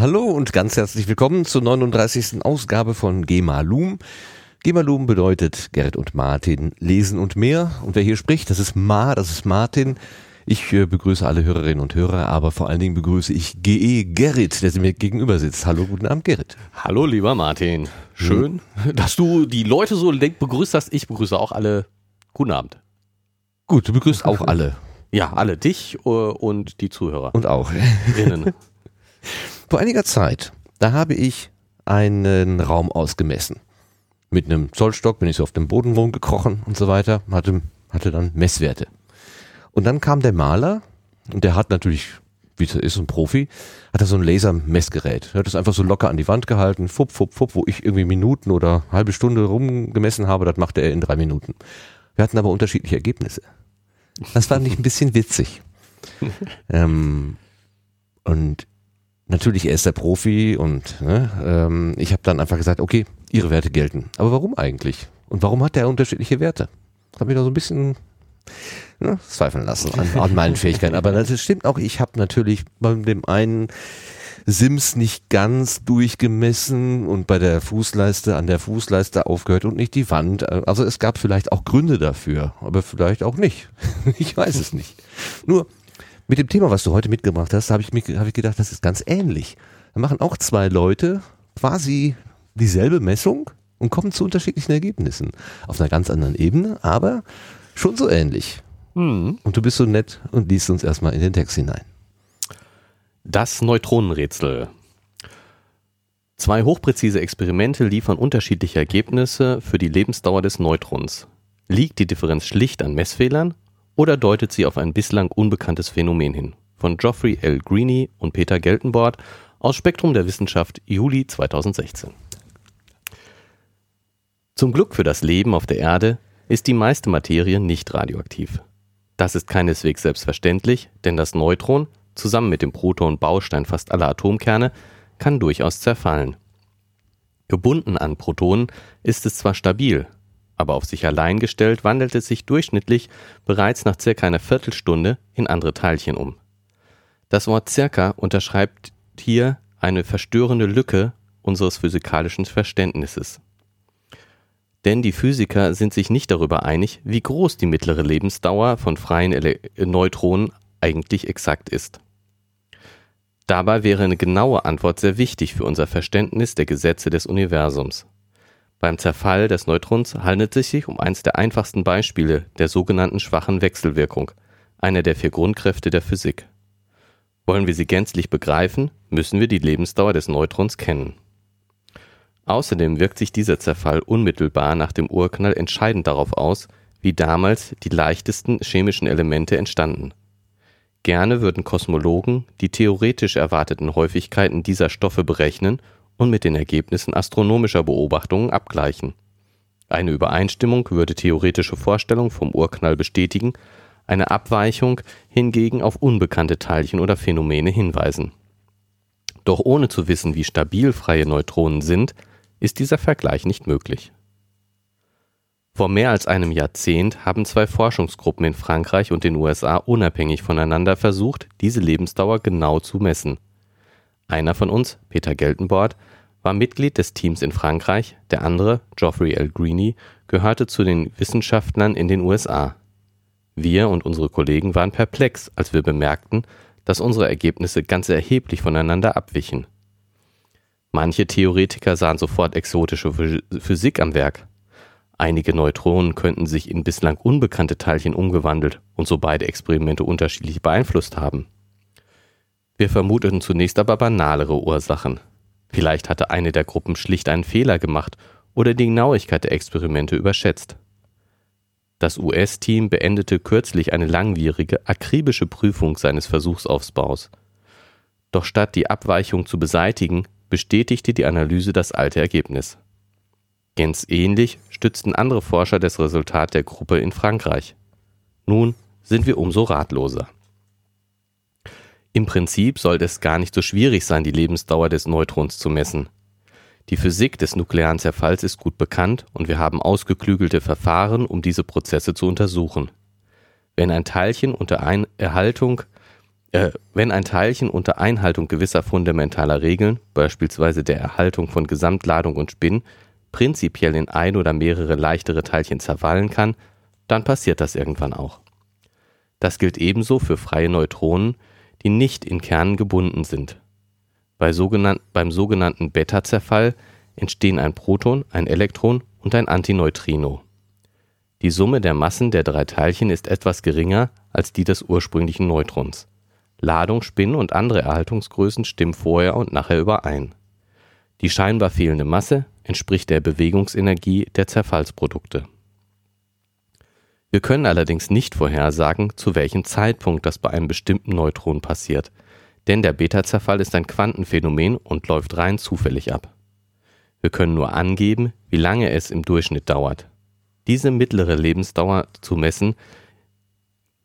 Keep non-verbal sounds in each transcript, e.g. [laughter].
Hallo und ganz herzlich willkommen zur 39. Ausgabe von Gemalum. Gemalum bedeutet Gerrit und Martin lesen und mehr. Und wer hier spricht, das ist Ma, das ist Martin. Ich äh, begrüße alle Hörerinnen und Hörer, aber vor allen Dingen begrüße ich GE Gerrit, der mir gegenüber sitzt. Hallo, guten Abend, Gerrit. Hallo, lieber Martin. Schön, hm. dass du die Leute so begrüßt hast. Ich begrüße auch alle. Guten Abend. Gut, du begrüßt auch [laughs] alle. Ja, alle. Dich äh, und die Zuhörer. Und auch. Innen. [laughs] Vor einiger Zeit, da habe ich einen Raum ausgemessen. Mit einem Zollstock bin ich so auf dem Boden rumgekrochen und so weiter, hatte, hatte dann Messwerte. Und dann kam der Maler und der hat natürlich, wie es ist, ein Profi, hat er so ein Lasermessgerät. Er hat das einfach so locker an die Wand gehalten, fupp, fupp, fupp, wo ich irgendwie Minuten oder halbe Stunde rumgemessen habe, das machte er in drei Minuten. Wir hatten aber unterschiedliche Ergebnisse. Das fand ich ein bisschen witzig. [laughs] ähm, und natürlich, er ist der Profi und ne, ähm, ich habe dann einfach gesagt, okay, ihre Werte gelten. Aber warum eigentlich? Und warum hat der unterschiedliche Werte? Hat mich da so ein bisschen ne, zweifeln lassen an, an meinen Fähigkeiten. Aber das stimmt auch, ich habe natürlich bei dem einen Sims nicht ganz durchgemessen und bei der Fußleiste an der Fußleiste aufgehört und nicht die Wand. Also es gab vielleicht auch Gründe dafür, aber vielleicht auch nicht. [laughs] Ich weiß es nicht. Nur mit dem Thema, was du heute mitgebracht hast, habe ich, mir, hab ich gedacht, das ist ganz ähnlich. Da machen auch zwei Leute quasi dieselbe Messung und kommen zu unterschiedlichen Ergebnissen. Auf einer ganz anderen Ebene, aber schon so ähnlich. Mhm. Und du bist so nett und liest uns erstmal in den Text hinein. Das Neutronenrätsel. Zwei hochpräzise Experimente liefern unterschiedliche Ergebnisse für die Lebensdauer des Neutrons. Liegt die Differenz schlicht an Messfehlern oder deutet sie auf ein bislang unbekanntes Phänomen hin? Von Geoffrey L. Greene und Peter Geltenbord aus Spektrum der Wissenschaft Juli 2016. Zum Glück für das Leben auf der Erde ist die meiste Materie nicht radioaktiv. Das ist keineswegs selbstverständlich, denn das Neutron, zusammen mit dem Proton Baustein fast aller Atomkerne, kann durchaus zerfallen. Gebunden an Protonen ist es zwar stabil, aber auf sich allein gestellt wandelt es sich durchschnittlich bereits nach circa einer Viertelstunde in andere Teilchen um. Das Wort circa unterschreibt hier eine verstörende Lücke unseres physikalischen Verständnisses. Denn die Physiker sind sich nicht darüber einig, wie groß die mittlere Lebensdauer von freien Ele Neutronen eigentlich exakt ist. Dabei wäre eine genaue Antwort sehr wichtig für unser Verständnis der Gesetze des Universums. Beim Zerfall des Neutrons handelt es sich um eines der einfachsten Beispiele der sogenannten schwachen Wechselwirkung, einer der vier Grundkräfte der Physik. Wollen wir sie gänzlich begreifen, müssen wir die Lebensdauer des Neutrons kennen. Außerdem wirkt sich dieser Zerfall unmittelbar nach dem Urknall entscheidend darauf aus, wie damals die leichtesten chemischen Elemente entstanden. Gerne würden Kosmologen die theoretisch erwarteten Häufigkeiten dieser Stoffe berechnen und mit den Ergebnissen astronomischer Beobachtungen abgleichen. Eine Übereinstimmung würde theoretische Vorstellungen vom Urknall bestätigen, eine Abweichung hingegen auf unbekannte Teilchen oder Phänomene hinweisen. Doch ohne zu wissen, wie stabil freie Neutronen sind, ist dieser Vergleich nicht möglich. Vor mehr als einem Jahrzehnt haben zwei Forschungsgruppen in Frankreich und den USA unabhängig voneinander versucht, diese Lebensdauer genau zu messen. Einer von uns, Peter Geltenbord, war Mitglied des Teams in Frankreich, der andere, Geoffrey L. Greene, gehörte zu den Wissenschaftlern in den USA. Wir und unsere Kollegen waren perplex, als wir bemerkten, dass unsere Ergebnisse ganz erheblich voneinander abwichen. Manche Theoretiker sahen sofort exotische Physik am Werk. Einige Neutronen könnten sich in bislang unbekannte Teilchen umgewandelt und so beide Experimente unterschiedlich beeinflusst haben. Wir vermuteten zunächst aber banalere Ursachen. Vielleicht hatte eine der Gruppen schlicht einen Fehler gemacht oder die Genauigkeit der Experimente überschätzt. Das US-Team beendete kürzlich eine langwierige, akribische Prüfung seines Versuchsaufbaus. Doch statt die Abweichung zu beseitigen, bestätigte die Analyse das alte Ergebnis. Ganz ähnlich stützten andere Forscher das Resultat der Gruppe in Frankreich. Nun sind wir umso ratloser. Im Prinzip sollte es gar nicht so schwierig sein, die Lebensdauer des Neutrons zu messen. Die Physik des nuklearen Zerfalls ist gut bekannt und wir haben ausgeklügelte Verfahren, um diese Prozesse zu untersuchen. Wenn ein Teilchen unter Erhaltung äh, wenn ein Teilchen unter Einhaltung gewisser fundamentaler Regeln, beispielsweise der Erhaltung von Gesamtladung und Spin, prinzipiell in ein oder mehrere leichtere Teilchen zerfallen kann, dann passiert das irgendwann auch. Das gilt ebenso für freie Neutronen, die nicht in Kernen gebunden sind. Bei sogenannt, beim sogenannten Beta-Zerfall entstehen ein Proton, ein Elektron und ein Antineutrino. Die Summe der Massen der drei Teilchen ist etwas geringer als die des ursprünglichen Neutrons. Ladung, Spin und andere Erhaltungsgrößen stimmen vorher und nachher überein. Die scheinbar fehlende Masse entspricht der Bewegungsenergie der Zerfallsprodukte. Wir können allerdings nicht vorhersagen, zu welchem Zeitpunkt das bei einem bestimmten Neutron passiert, denn der Beta-Zerfall ist ein Quantenphänomen und läuft rein zufällig ab. Wir können nur angeben, wie lange es im Durchschnitt dauert. Diese mittlere Lebensdauer zu messen,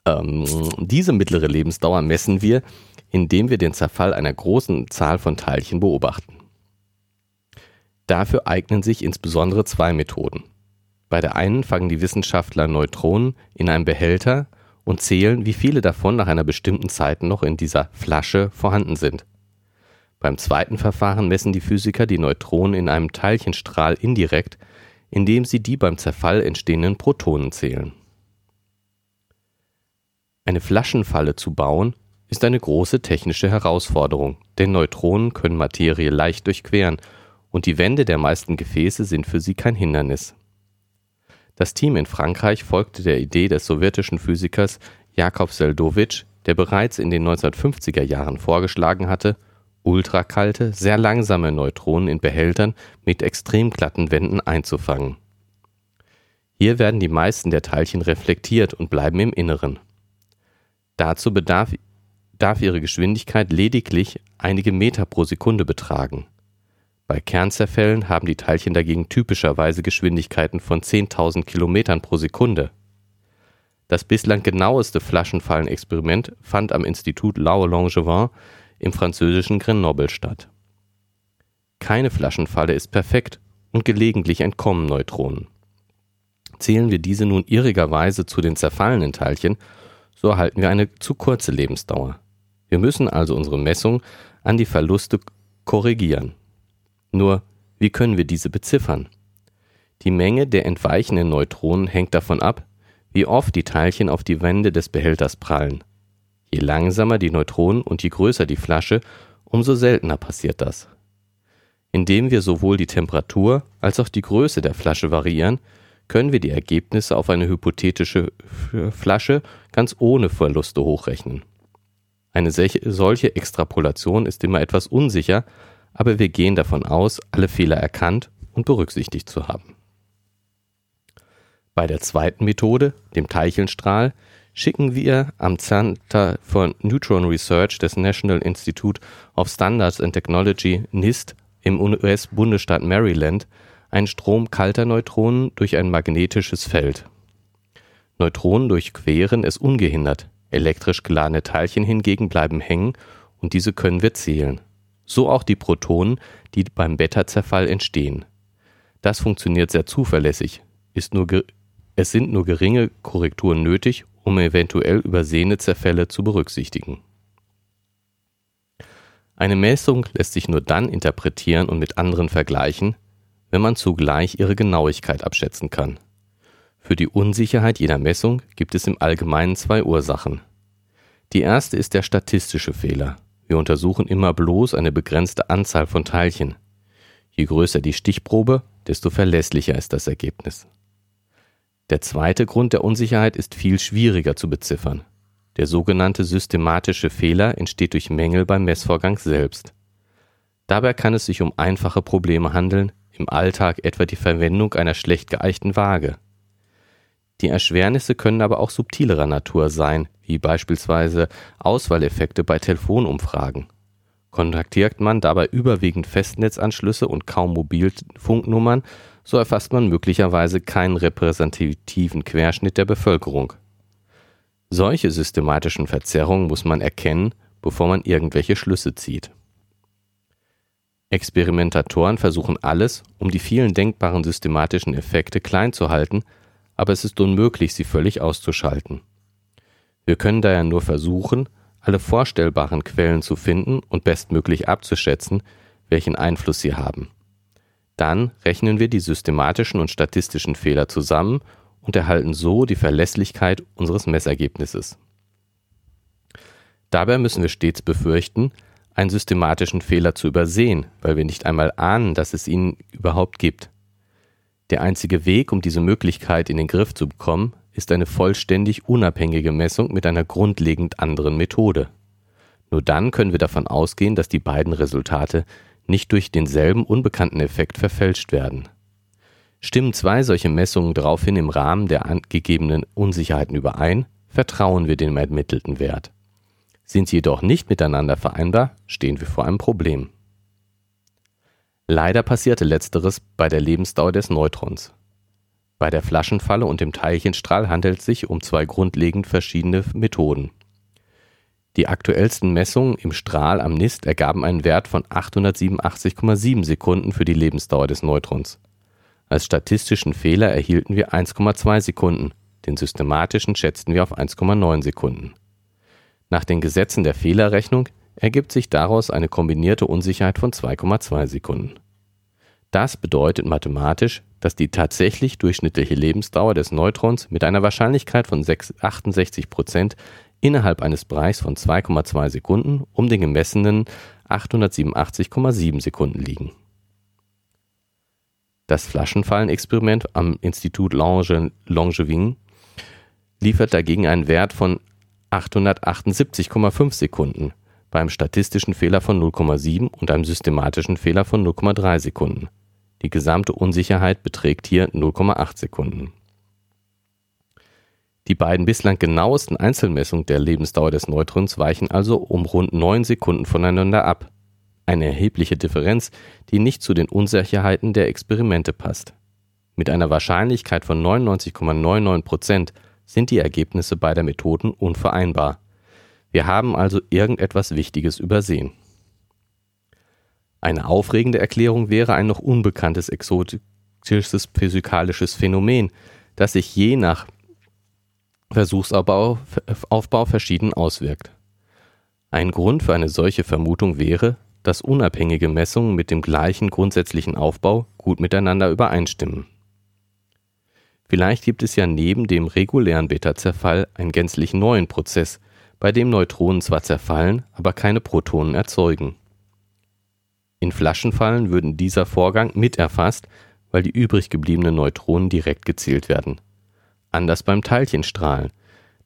ähm, diese mittlere Lebensdauer messen wir, indem wir den Zerfall einer großen Zahl von Teilchen beobachten. Dafür eignen sich insbesondere zwei Methoden. Bei der einen fangen die Wissenschaftler Neutronen in einem Behälter und zählen, wie viele davon nach einer bestimmten Zeit noch in dieser Flasche vorhanden sind. Beim zweiten Verfahren messen die Physiker die Neutronen in einem Teilchenstrahl indirekt, indem sie die beim Zerfall entstehenden Protonen zählen. Eine Flaschenfalle zu bauen ist eine große technische Herausforderung, denn Neutronen können Materie leicht durchqueren und die Wände der meisten Gefäße sind für sie kein Hindernis. Das Team in Frankreich folgte der Idee des sowjetischen Physikers Jakob Seldowitsch, der bereits in den 1950er Jahren vorgeschlagen hatte, ultrakalte, sehr langsame Neutronen in Behältern mit extrem glatten Wänden einzufangen. Hier werden die meisten der Teilchen reflektiert und bleiben im Inneren. Dazu bedarf darf ihre Geschwindigkeit lediglich einige Meter pro Sekunde betragen bei Kernzerfällen haben die Teilchen dagegen typischerweise Geschwindigkeiten von 10.000 Kilometern pro Sekunde. Das bislang genaueste Flaschenfallenexperiment fand am Institut Laue-Langevin im französischen Grenoble statt. Keine Flaschenfalle ist perfekt und gelegentlich entkommen Neutronen. Zählen wir diese nun irrigerweise zu den zerfallenen Teilchen, so erhalten wir eine zu kurze Lebensdauer. Wir müssen also unsere Messung an die Verluste korrigieren. Nur, wie können wir diese beziffern? Die Menge der entweichenden Neutronen hängt davon ab, wie oft die Teilchen auf die Wände des Behälters prallen. Je langsamer die Neutronen und je größer die Flasche, umso seltener passiert das. Indem wir sowohl die Temperatur als auch die Größe der Flasche variieren, können wir die Ergebnisse auf eine hypothetische Flasche ganz ohne Verluste hochrechnen. Eine solche Extrapolation ist immer etwas unsicher, aber wir gehen davon aus, alle Fehler erkannt und berücksichtigt zu haben. Bei der zweiten Methode, dem Teilchenstrahl, schicken wir am Center for Neutron Research des National Institute of Standards and Technology NIST im US-Bundesstaat Maryland einen Strom kalter Neutronen durch ein magnetisches Feld. Neutronen durchqueren es ungehindert, elektrisch geladene Teilchen hingegen bleiben hängen und diese können wir zählen so auch die Protonen, die beim Beta-Zerfall entstehen. Das funktioniert sehr zuverlässig, es sind nur geringe Korrekturen nötig, um eventuell übersehene Zerfälle zu berücksichtigen. Eine Messung lässt sich nur dann interpretieren und mit anderen vergleichen, wenn man zugleich ihre Genauigkeit abschätzen kann. Für die Unsicherheit jeder Messung gibt es im Allgemeinen zwei Ursachen. Die erste ist der statistische Fehler. Wir untersuchen immer bloß eine begrenzte Anzahl von Teilchen. Je größer die Stichprobe, desto verlässlicher ist das Ergebnis. Der zweite Grund der Unsicherheit ist viel schwieriger zu beziffern. Der sogenannte systematische Fehler entsteht durch Mängel beim Messvorgang selbst. Dabei kann es sich um einfache Probleme handeln, im Alltag etwa die Verwendung einer schlecht geeichten Waage. Die Erschwernisse können aber auch subtilerer Natur sein, wie beispielsweise Auswahleffekte bei Telefonumfragen. Kontaktiert man dabei überwiegend Festnetzanschlüsse und kaum Mobilfunknummern, so erfasst man möglicherweise keinen repräsentativen Querschnitt der Bevölkerung. Solche systematischen Verzerrungen muss man erkennen, bevor man irgendwelche Schlüsse zieht. Experimentatoren versuchen alles, um die vielen denkbaren systematischen Effekte klein zu halten, aber es ist unmöglich, sie völlig auszuschalten. Wir können daher nur versuchen, alle vorstellbaren Quellen zu finden und bestmöglich abzuschätzen, welchen Einfluss sie haben. Dann rechnen wir die systematischen und statistischen Fehler zusammen und erhalten so die Verlässlichkeit unseres Messergebnisses. Dabei müssen wir stets befürchten, einen systematischen Fehler zu übersehen, weil wir nicht einmal ahnen, dass es ihn überhaupt gibt. Der einzige Weg, um diese Möglichkeit in den Griff zu bekommen, ist eine vollständig unabhängige Messung mit einer grundlegend anderen Methode. Nur dann können wir davon ausgehen, dass die beiden Resultate nicht durch denselben unbekannten Effekt verfälscht werden. Stimmen zwei solche Messungen daraufhin im Rahmen der angegebenen Unsicherheiten überein, vertrauen wir dem ermittelten Wert. Sind sie jedoch nicht miteinander vereinbar, stehen wir vor einem Problem. Leider passierte letzteres bei der Lebensdauer des Neutrons. Bei der Flaschenfalle und dem Teilchenstrahl handelt es sich um zwei grundlegend verschiedene Methoden. Die aktuellsten Messungen im Strahl am NIST ergaben einen Wert von 887,7 Sekunden für die Lebensdauer des Neutrons. Als statistischen Fehler erhielten wir 1,2 Sekunden, den systematischen schätzten wir auf 1,9 Sekunden. Nach den Gesetzen der Fehlerrechnung ergibt sich daraus eine kombinierte Unsicherheit von 2,2 Sekunden. Das bedeutet mathematisch, dass die tatsächlich durchschnittliche Lebensdauer des Neutrons mit einer Wahrscheinlichkeit von 68 Prozent innerhalb eines Bereichs von 2,2 Sekunden um den gemessenen 887,7 Sekunden liegen. Das Flaschenfallenexperiment am Institut Langevin liefert dagegen einen Wert von 878,5 Sekunden beim statistischen Fehler von 0,7 und einem systematischen Fehler von 0,3 Sekunden. Die gesamte Unsicherheit beträgt hier 0,8 Sekunden. Die beiden bislang genauesten Einzelmessungen der Lebensdauer des Neutrons weichen also um rund 9 Sekunden voneinander ab. Eine erhebliche Differenz, die nicht zu den Unsicherheiten der Experimente passt. Mit einer Wahrscheinlichkeit von 99,99 Prozent sind die Ergebnisse beider Methoden unvereinbar. Wir haben also irgendetwas Wichtiges übersehen. Eine aufregende Erklärung wäre ein noch unbekanntes exotisches physikalisches Phänomen, das sich je nach Versuchsaufbau Aufbau verschieden auswirkt. Ein Grund für eine solche Vermutung wäre, dass unabhängige Messungen mit dem gleichen grundsätzlichen Aufbau gut miteinander übereinstimmen. Vielleicht gibt es ja neben dem regulären Beta-Zerfall einen gänzlich neuen Prozess, bei dem Neutronen zwar zerfallen, aber keine Protonen erzeugen. In Flaschenfallen würden dieser Vorgang mit erfasst, weil die übrig gebliebenen Neutronen direkt gezählt werden. Anders beim Teilchenstrahlen.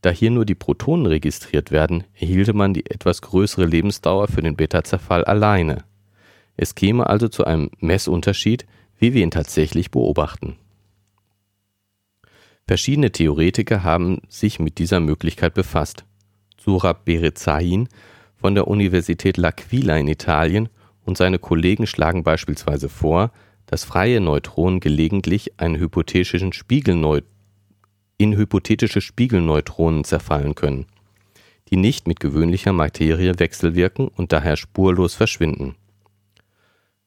Da hier nur die Protonen registriert werden, erhielte man die etwas größere Lebensdauer für den Beta-Zerfall alleine. Es käme also zu einem Messunterschied, wie wir ihn tatsächlich beobachten. Verschiedene Theoretiker haben sich mit dieser Möglichkeit befasst. Surab Berezain von der Universität L'Aquila in Italien und seine Kollegen schlagen beispielsweise vor, dass freie Neutronen gelegentlich einen hypothetischen Spiegelneut in hypothetische Spiegelneutronen zerfallen können, die nicht mit gewöhnlicher Materie wechselwirken und daher spurlos verschwinden.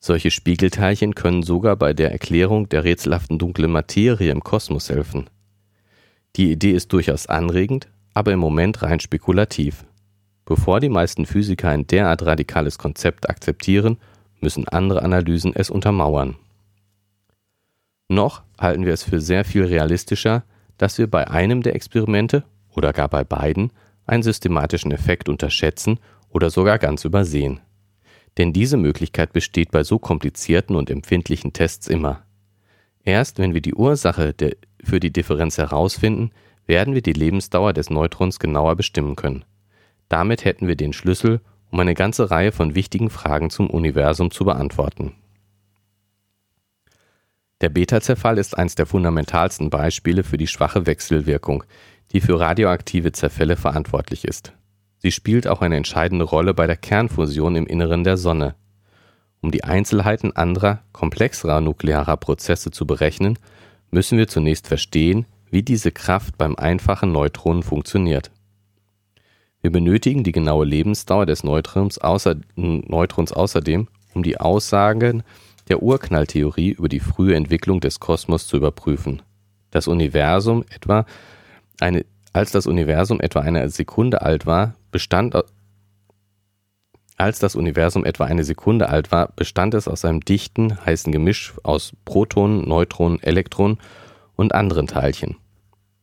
Solche Spiegelteilchen können sogar bei der Erklärung der rätselhaften dunklen Materie im Kosmos helfen. Die Idee ist durchaus anregend, aber im Moment rein spekulativ. Bevor die meisten Physiker ein derart radikales Konzept akzeptieren, müssen andere Analysen es untermauern. Noch halten wir es für sehr viel realistischer, dass wir bei einem der Experimente oder gar bei beiden einen systematischen Effekt unterschätzen oder sogar ganz übersehen. Denn diese Möglichkeit besteht bei so komplizierten und empfindlichen Tests immer. Erst wenn wir die Ursache für die Differenz herausfinden, werden wir die Lebensdauer des Neutrons genauer bestimmen können. Damit hätten wir den Schlüssel, um eine ganze Reihe von wichtigen Fragen zum Universum zu beantworten. Der Beta-Zerfall ist eines der fundamentalsten Beispiele für die schwache Wechselwirkung, die für radioaktive Zerfälle verantwortlich ist. Sie spielt auch eine entscheidende Rolle bei der Kernfusion im Inneren der Sonne. Um die Einzelheiten anderer, komplexerer nuklearer Prozesse zu berechnen, müssen wir zunächst verstehen, wie diese Kraft beim einfachen Neutronen funktioniert. Wir benötigen die genaue Lebensdauer des Neutrons, außer, Neutrons außerdem, um die Aussagen der Urknalltheorie über die frühe Entwicklung des Kosmos zu überprüfen. Das Universum etwa eine, als das Universum etwa eine Sekunde alt war, bestand Als das Universum etwa eine Sekunde alt war, bestand es aus einem dichten, heißen Gemisch aus Protonen, Neutronen, Elektronen und anderen Teilchen.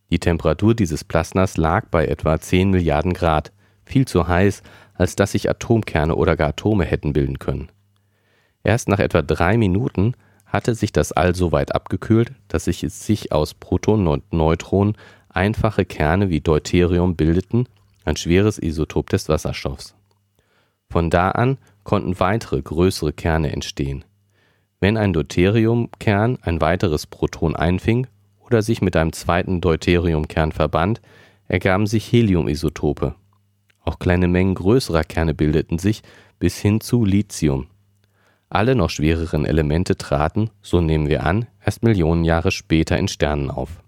Die Temperatur dieses Plasmas lag bei etwa 10 Milliarden Grad, viel zu heiß, als dass sich Atomkerne oder gar Atome hätten bilden können. Erst nach etwa drei Minuten hatte sich das All so weit abgekühlt, dass sich, sich aus Protonen und Neutronen einfache Kerne wie Deuterium bildeten, ein schweres Isotop des Wasserstoffs. Von da an konnten weitere größere Kerne entstehen. Wenn ein Deuteriumkern ein weiteres Proton einfing oder sich mit einem zweiten Deuteriumkern verband, ergaben sich Heliumisotope. Auch kleine Mengen größerer Kerne bildeten sich bis hin zu Lithium. Alle noch schwereren Elemente traten, so nehmen wir an, erst Millionen Jahre später in Sternen auf.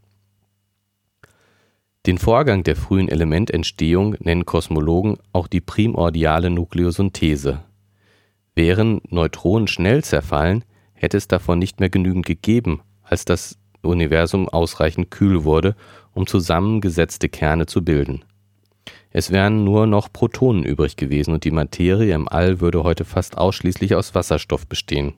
Den Vorgang der frühen Elemententstehung nennen Kosmologen auch die primordiale Nukleosynthese. Wären Neutronen schnell zerfallen, hätte es davon nicht mehr genügend gegeben, als das Universum ausreichend kühl wurde, um zusammengesetzte Kerne zu bilden. Es wären nur noch Protonen übrig gewesen und die Materie im All würde heute fast ausschließlich aus Wasserstoff bestehen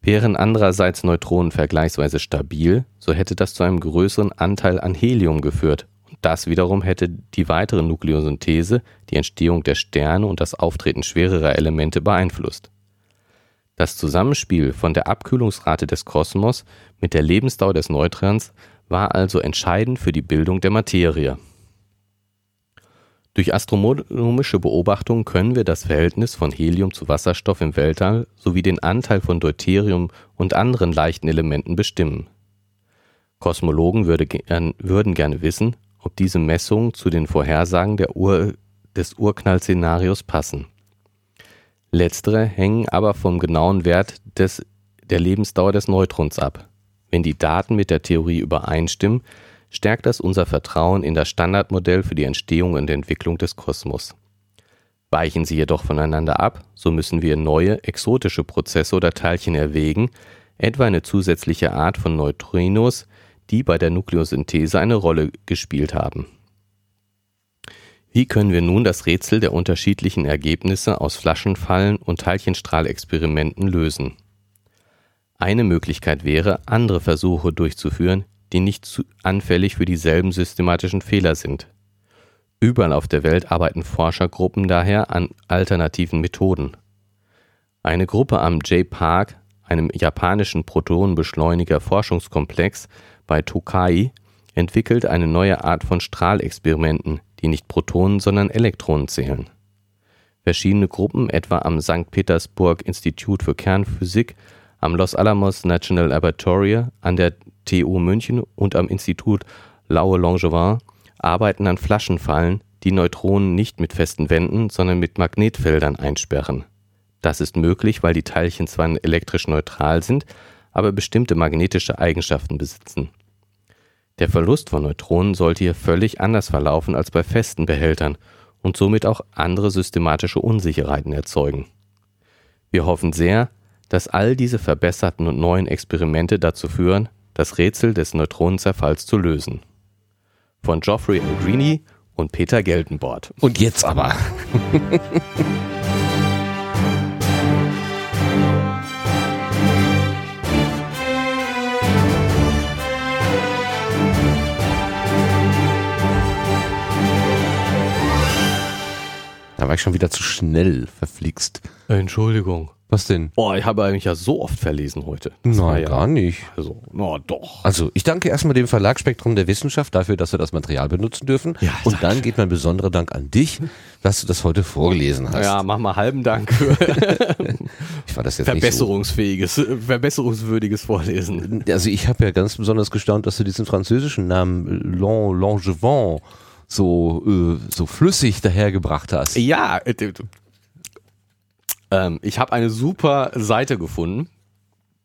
Wären andererseits Neutronen vergleichsweise stabil, so hätte das zu einem größeren Anteil an Helium geführt, und das wiederum hätte die weitere Nukleosynthese, die Entstehung der Sterne und das Auftreten schwererer Elemente beeinflusst. Das Zusammenspiel von der Abkühlungsrate des Kosmos mit der Lebensdauer des Neutrons war also entscheidend für die Bildung der Materie durch astronomische Beobachtungen können wir das Verhältnis von Helium zu Wasserstoff im Weltall sowie den Anteil von Deuterium und anderen leichten Elementen bestimmen. Kosmologen würde gern, würden gerne wissen, ob diese Messungen zu den Vorhersagen Ur, des Urknallszenarios passen. Letztere hängen aber vom genauen Wert des, der Lebensdauer des Neutrons ab. Wenn die Daten mit der Theorie übereinstimmen, stärkt das unser Vertrauen in das Standardmodell für die Entstehung und Entwicklung des Kosmos. Weichen sie jedoch voneinander ab, so müssen wir neue, exotische Prozesse oder Teilchen erwägen, etwa eine zusätzliche Art von Neutrinos, die bei der Nukleosynthese eine Rolle gespielt haben. Wie können wir nun das Rätsel der unterschiedlichen Ergebnisse aus Flaschenfallen und Teilchenstrahlexperimenten lösen? Eine Möglichkeit wäre, andere Versuche durchzuführen, die nicht anfällig für dieselben systematischen Fehler sind. Überall auf der Welt arbeiten Forschergruppen daher an alternativen Methoden. Eine Gruppe am J-Park, einem japanischen Protonenbeschleuniger Forschungskomplex bei Tokai, entwickelt eine neue Art von Strahlexperimenten, die nicht Protonen, sondern Elektronen zählen. Verschiedene Gruppen, etwa am St. Petersburg Institut für Kernphysik, am Los Alamos National Laboratory, an der TU München und am Institut Laue-Langevin arbeiten an Flaschenfallen, die Neutronen nicht mit festen Wänden, sondern mit Magnetfeldern einsperren. Das ist möglich, weil die Teilchen zwar elektrisch neutral sind, aber bestimmte magnetische Eigenschaften besitzen. Der Verlust von Neutronen sollte hier völlig anders verlaufen als bei festen Behältern und somit auch andere systematische Unsicherheiten erzeugen. Wir hoffen sehr, dass all diese verbesserten und neuen Experimente dazu führen, das Rätsel des Neutronenzerfalls zu lösen. Von Geoffrey. Greeny und Peter Geltenbord. Und jetzt aber. [laughs] Da war ich schon wieder zu schnell verflixt. Entschuldigung. Was denn? Oh, ich habe eigentlich ja so oft verlesen heute. Das Nein, ja, gar nicht. Also, na doch. Also, ich danke erstmal dem Verlag Spektrum der Wissenschaft dafür, dass wir das Material benutzen dürfen. Ja, Und dann geht mein besonderer Dank an dich, dass du das heute vorgelesen hast. Ja, mach mal halben Dank für [laughs] ich war das jetzt verbesserungsfähiges, so. verbesserungswürdiges Vorlesen. Also, ich habe ja ganz besonders gestaunt, dass du diesen französischen Namen Langevin so, äh, so flüssig dahergebracht hast. Ja, äh, ähm, ich habe eine super Seite gefunden.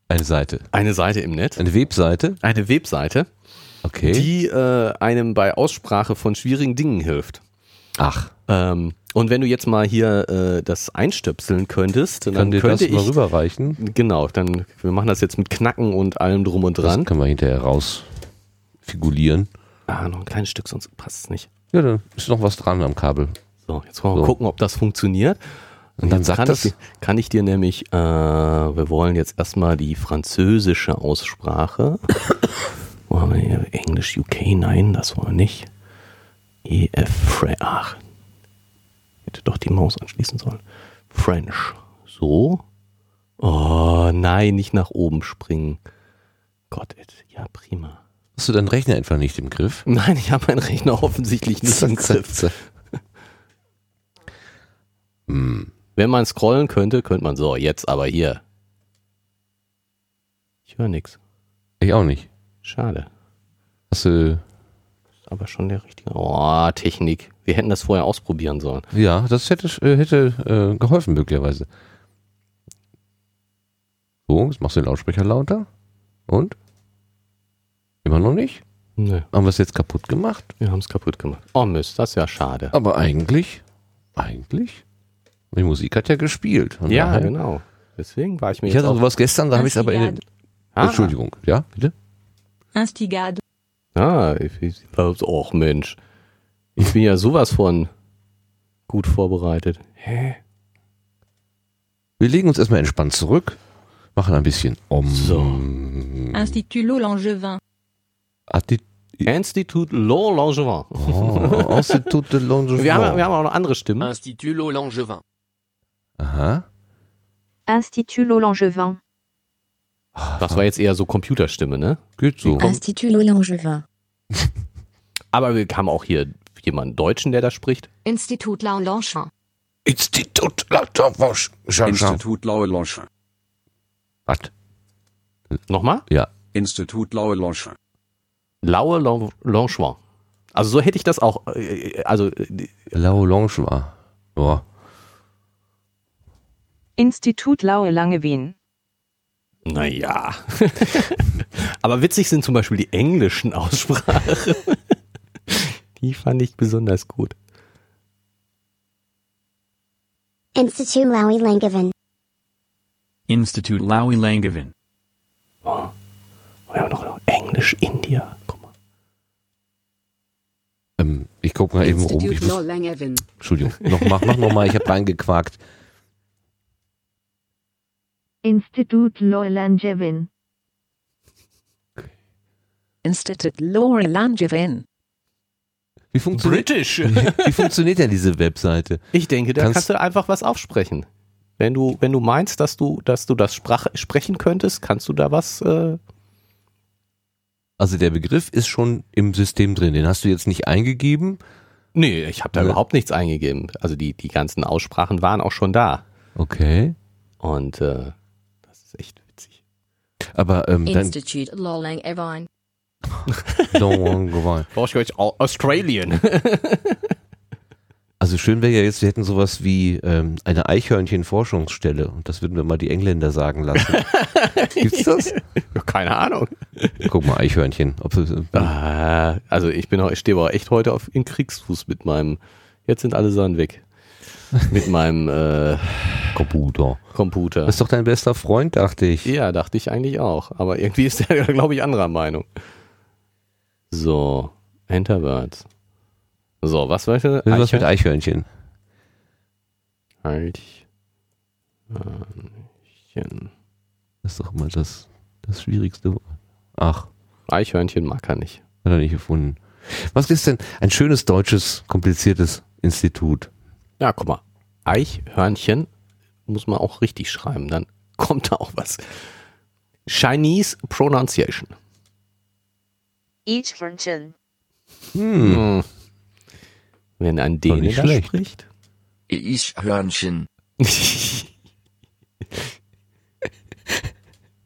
Eine Seite? Eine Seite im Netz. Eine Webseite? Eine Webseite. Okay. Die äh, einem bei Aussprache von schwierigen Dingen hilft. Ach. Ähm, und wenn du jetzt mal hier äh, das einstöpseln könntest, dann Kann dir könnte das mal rüberreichen. Genau, dann wir machen das jetzt mit Knacken und allem drum und dran. Das können wir hinterher rausfigulieren. Ah, noch ein kleines Stück, sonst passt es nicht. Ja, dann ist noch was dran am Kabel. So, jetzt wollen wir So. gucken, ob das funktioniert. Und dann sagt kann das- Ich, kann ich dir nämlich, äh, wir wollen jetzt erstmal die französische Aussprache. [coughs] Wo haben wir hier? Englisch UK? Nein, das wollen wir nicht. EF French. Ach. Hätte doch die Maus anschließen sollen. French. So. Oh nein, nicht nach oben springen. Gott, ja prima. Hast du deinen Rechner einfach nicht im Griff? [laughs] Nein, ich habe meinen Rechner offensichtlich nicht im Griff. [laughs] Hm. Wenn man scrollen könnte, könnte man so, jetzt aber hier. Ich höre nix. Ich auch nicht. Schade. Hast du, Ist aber schon der richtige. Oh, Technik. Wir hätten das vorher ausprobieren sollen. ja, das hätte, äh, hätte äh, geholfen möglicherweise. So, jetzt machst du den Lautsprecher lauter. Und? Immer noch nicht? Nö, Haben wir es jetzt kaputt gemacht? wir haben es kaputt gemacht. Oh Mist, das ist ja schade. Aber eigentlich, eigentlich, die Musik hat ja gespielt. Ja, daher- genau. Deswegen war ich mir Ich jetzt hatte auch. sowas gestern, da habe ich es aber in den, Ah, Entschuldigung, ja, bitte? Instigado. Ah, ich, ich, oh Mensch. Ich bin ja sowas von gut vorbereitet. Hä? Wir legen uns erstmal entspannt zurück, machen ein bisschen Om. So. Institut Langevin. Institut Law Langevin. Oh, Institut de Langevin. Wir haben, wir haben auch noch andere Stimmen. Institut Lot Langevin. Aha. Institut Langevin. Das war jetzt eher so Computerstimme, ne? Geht so. Institut Langevin. [laughs] Aber wir haben auch hier jemanden Deutschen, der da spricht. Institut Langevin. Institut Langevin. Institut Lauelange. Was? Nochmal? Ja. Institut Lauelange. Laue Langevin. Also so hätte ich das auch, äh, also äh, Lau Langevin. Ja. Institut Laue Langewien. naja. [laughs] Aber witzig sind zum Beispiel die englischen Aussprachen. [laughs] Die fand ich besonders gut. Institut Laui Langevin. Institut Laui Langevin. Oh, wir haben noch Englisch-India. Ähm, ich gucke mal eben rum. Ich Institut muss, Langevin. Entschuldigung. Noch, mach, mach noch mal. Ich habe reingequakt. Institut Langevin. Institut Langevin. Wie funktioniert, British. [laughs] wie funktioniert denn diese Webseite? Ich denke, da Kannst- kannst, du einfach was aufsprechen. Wenn du, wenn du meinst, dass du, dass du das sprach, sprechen könntest, kannst du da was. Äh, Also der Begriff ist schon im System drin. Den hast du jetzt nicht eingegeben. nee, ich habe da Ja. überhaupt nichts eingegeben. Also die, die ganzen Aussprachen waren auch schon da. Okay. Und äh, das ist echt witzig. Aber ähm, dann Institut Langevin. [laughs] Langevin. Brauche ich euch Australian. [laughs] Also schön wäre ja jetzt, wir hätten sowas wie ähm, eine Eichhörnchen-Forschungsstelle und das würden wir mal die Engländer sagen lassen. [laughs] Gibt's das? Keine Ahnung. Guck mal, Eichhörnchen. Ob, äh, Ah, also ich bin auch, ich stehe aber echt heute auf in Kriegsfuß mit meinem. Jetzt sind alle Sachen weg. Mit meinem äh, Computer. Computer. Das ist doch dein bester Freund, dachte ich. Ja, dachte ich eigentlich auch. Aber irgendwie ist der, [laughs] glaube ich, anderer Meinung. So, Enterwords. So, was war das? Was mit Eichhörnchen? Eichhörnchen. Das ist doch immer das, das schwierigste Wort. Ach, Eichhörnchen mag er nicht. hat er nicht gefunden. Was ist denn ein schönes deutsches, kompliziertes Institut? Ja, guck mal. Eichhörnchen muss man auch richtig schreiben, dann [laughs] kommt da auch was. Chinese Pronunciation. Eichhörnchen. Hm. Wenn ein Däne da schlecht. spricht. Eichhörnchen. [laughs]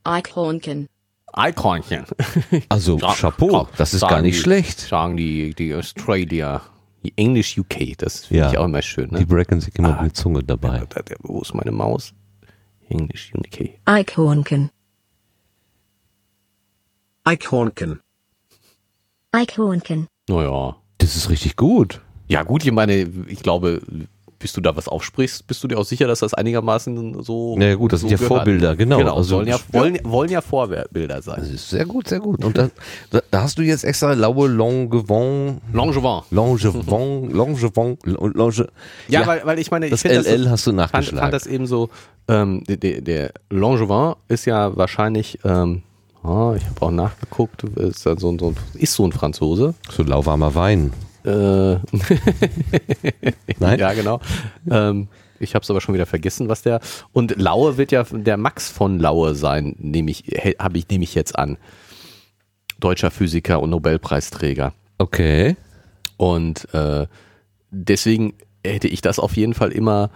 Eichhornchen. Eichhörnchen. [laughs] Also Ja, Chapeau, ja, das ist gar nicht die- schlecht. Sagen die, die Australier. Die English UK, das finde Ja. ich auch immer schön. Die Ne? brecken sich immer Ah. mit Zunge dabei. Da- da- Wo ist meine Maus? English UK. Eichhornchen. Eichhornchen. Eichhornchen. Naja. Das ist richtig gut. Ja gut, ich meine, ich glaube, bis du da was aufsprichst, bist du dir auch sicher, dass das einigermaßen so. Na ja, gut, das so sind ja gehört. Vorbilder, genau. Genau, Also- sollen, ja, wollen, wollen ja Vorbilder sein. Das ist sehr gut, sehr gut. Und da, da, da hast du jetzt extra Laue Langevin, Langevin. Langevin, Langevin, Lange, Ja, Weil, weil ich meine, ich das finde LL das, hast du nachgeschlagen. fand das eben so, ähm, der, der, der ist ja wahrscheinlich, ähm, ah, ich habe auch nachgeguckt, ist, ja so, so, ist so ein Franzose. so lauwarmer Wein. Äh, [laughs] Nein? Ja, genau. ähm, ich habe es aber schon wieder vergessen, was der. Und Laue wird ja der Max von Laue sein, nehme ich, habe ich, nehme ich jetzt an. Deutscher Physiker und Nobelpreisträger. Okay. Und äh, deswegen hätte ich das auf jeden Fall immer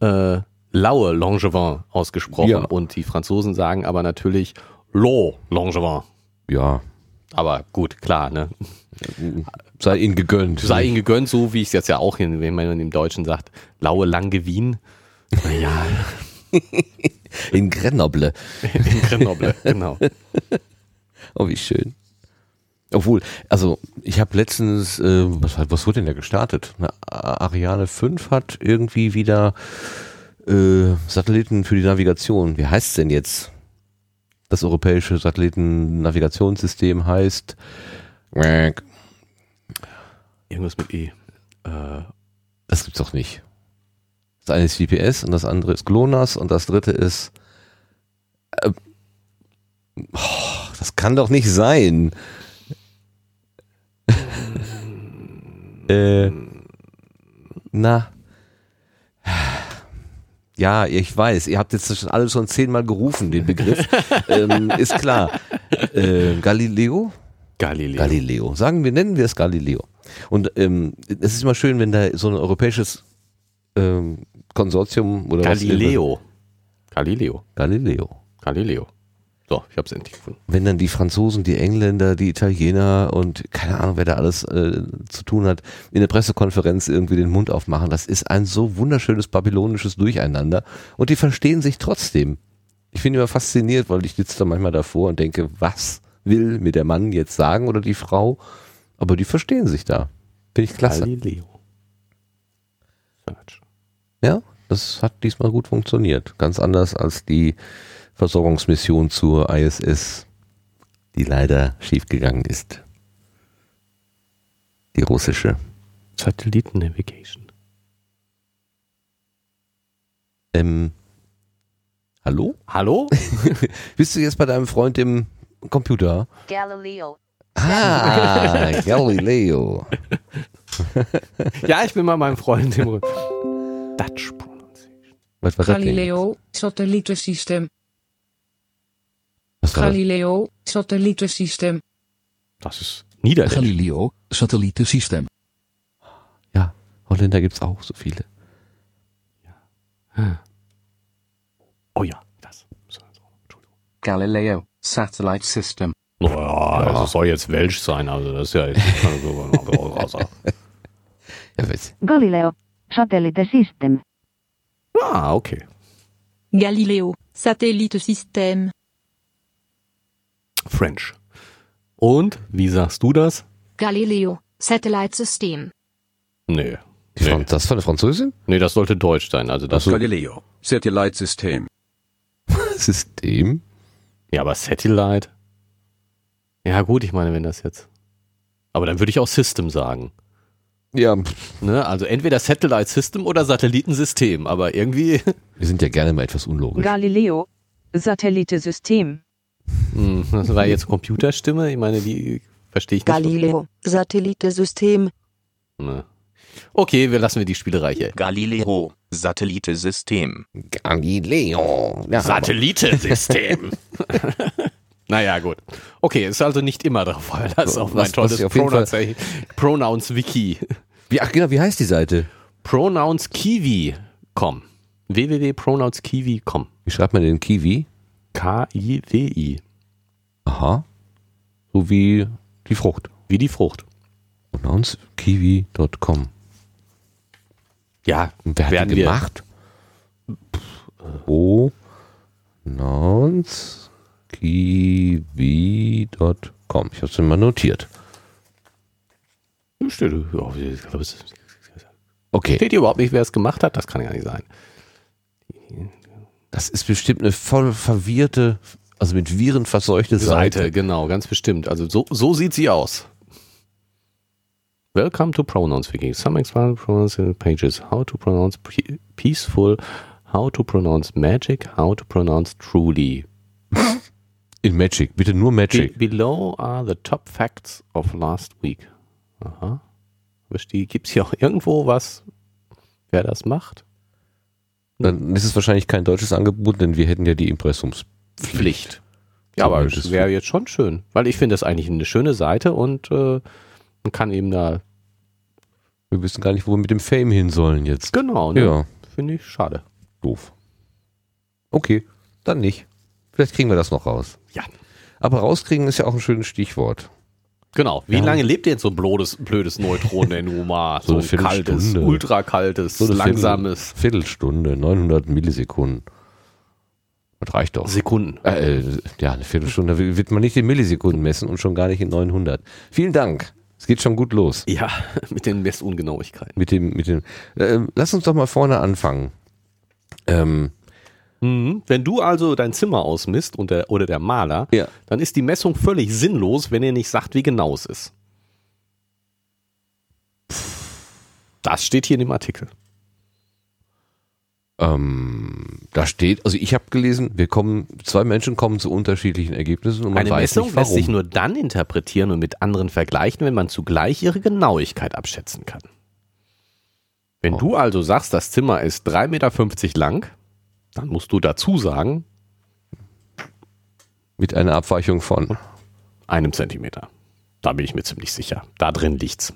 äh, Laue Langevin ausgesprochen. Ja. Und die Franzosen sagen aber natürlich Lo Langevin. Ja. Aber gut, klar, ne? Sei ihnen gegönnt. Sei ihnen gegönnt, so wie ich es jetzt ja auch, hin, wenn man im Deutschen sagt, Laue Langevin. Naja, [laughs] in Grenoble. in Grenoble, genau. [laughs] Oh, wie schön. Obwohl, also ich habe letztens, äh, was, was wurde denn da gestartet? Eine Ariane 5 hat irgendwie wieder äh, Satelliten für die Navigation. Wie heißt es denn jetzt? Das europäische Satellitennavigationssystem heißt Irgendwas mit E. Äh, Das gibt's doch nicht. Das eine ist GPS und das andere ist GLONASS und das dritte ist. Äh, oh, das kann doch nicht sein. [laughs] äh, na. Ja, ich weiß, ihr habt jetzt schon alle schon zehnmal gerufen, den Begriff. [laughs] ähm, ist klar. Äh, Galileo? Galileo. Galileo. Sagen wir, nennen wir es Galileo. Und ähm, es ist immer schön, wenn da so ein europäisches ähm, Konsortium oder was Galileo. Galileo. Galileo. Galileo. So, ich habe es endlich gefunden. Wenn dann die Franzosen, die Engländer, die Italiener und keine Ahnung, wer da alles äh, zu tun hat, in der Pressekonferenz irgendwie den Mund aufmachen, das ist ein so wunderschönes babylonisches Durcheinander und die verstehen sich trotzdem. Ich bin immer fasziniert, weil ich sitze da manchmal davor und denke, was will mir der Mann jetzt sagen oder die Frau? Aber die verstehen sich da. Finde ich klasse. Galileo. Search. Ja, das hat diesmal gut funktioniert. Ganz anders als die Versorgungsmission zur ISS, die leider schiefgegangen ist. Die russische. Satelliten Navigation. Ähm, hallo? Hallo? [laughs] Bist du jetzt bei deinem Freund im Computer? Galileo. Ah, [laughs] Galileo. ja, ich bin bei meinem Freund im Dutch Pronunciation. Was war das denn? Galileo, satellietensysteem. Was war das? Galileo, satellietensysteem. Das ist Niederländisch. Galileo, satellietensysteem. Ja, Holländer gibt's auch so viele. Oh ja, das. So, so, Entschuldigung. Galileo Satellite System. Naja, das soll jetzt Welsch sein, also das ist ja jetzt so. [laughs] Ja, weiß. Galileo. Satellite system. ah, okay. Galileo, Satellitesystem. French. Und, wie sagst du das? Galileo, Satellite System. Nee. Nee. Fran- Das von der Französin? Nee, das sollte Deutsch sein. Also das. Galileo Satellite System. [laughs] System? Ja, aber Satellite. Ja, gut, ich meine, wenn das jetzt. Aber dann würde ich auch System sagen. Ja, Ne? Also entweder Satellite System oder Satellitensystem, aber irgendwie. [laughs] wir sind ja gerne mal etwas unlogisch. Galileo. Satellitesystem. Hm, das war jetzt Computerstimme. Ich meine, die verstehe ich nicht. Galileo, Satellitesystem. Ne. Okay, wir lassen wir die Spielerei hier. Galileo, Satellitesystem. Galileo. Ja, Satellitensystem. [laughs] naja, gut. Okay, ist also nicht immer drauf, weil das ist auf Was- mein was tolles ich auf jeden Pronouns, Pronouns Wiki. Wie, ach genau, wie heißt die Seite? Pronouns-Kiwi.com. www.pronouns-kiwi.com. Wie schreibt man den Kiwi? K-I-W-I. Aha. So wie die Frucht. Wie die Frucht. Pronounckiwi.com. Ja, Und wer hat wir. gemacht? Oh. Pronounckiwi.com. Ich habe es mal notiert. Steht, Okay. Steht hier überhaupt nicht, wer es gemacht hat? Das kann ja nicht sein. Das ist bestimmt eine voll verwirrte, also mit Viren verseuchte Seite. Seite, genau, ganz bestimmt. Also so, so sieht sie aus. Welcome to Pronouns Wiki. Some explain pronouns in pages. How to pronounce pe- peaceful, how to pronounce magic, how to pronounce truly. [laughs] In Magic, bitte nur Be Magic. below are the top facts of last week. Aha. Gibt es hier auch irgendwo was, wer das macht? Dann ist es wahrscheinlich kein deutsches Angebot, denn wir hätten ja die Impressumspflicht. Pflicht. Ja, aber das wäre jetzt schon schön, weil ich finde das eigentlich eine schöne Seite und äh, man kann eben da, Wir wissen gar nicht, wo wir mit dem Fame hin sollen jetzt. genau, ne? Ja, finde ich schade. doof. Okay, dann nicht. Vielleicht kriegen wir das noch raus. Ja. Aber rauskriegen ist ja auch ein schönes Stichwort. Genau. Wie Ja. lange lebt jetzt so ein blödes, blödes Neutron denn nun mal? [laughs] So So, ein kaltes, ultrakaltes, So langsames Viertel, Viertelstunde, 900 Millisekunden. Das reicht doch. Sekunden. Äh, äh, ja, eine Viertelstunde wird man nicht in Millisekunden messen und schon gar nicht in 900. Vielen Dank. Es geht schon gut los. Ja, [laughs] mit den Messungenauigkeiten. Mit dem, mit dem. Ähm, lass uns doch mal vorne anfangen. Ähm, Mhm. Wenn du also dein Zimmer ausmisst und der, oder der Maler, Ja. dann ist die Messung völlig sinnlos, wenn er nicht sagt, wie genau es ist. Das steht hier in dem Artikel. ähm, da steht, also ich habe gelesen, wir kommen, zwei Menschen kommen zu unterschiedlichen Ergebnissen und man Eine weiß Messung nicht lässt warum. sich nur dann interpretieren und mit anderen vergleichen, wenn man zugleich ihre Genauigkeit abschätzen kann. Wenn Oh. du also sagst, das Zimmer ist 3,50 Meter lang, dann musst du dazu sagen, Mit einer Abweichung von. einem Zentimeter. Da bin ich mir ziemlich sicher. Da drin liegt's.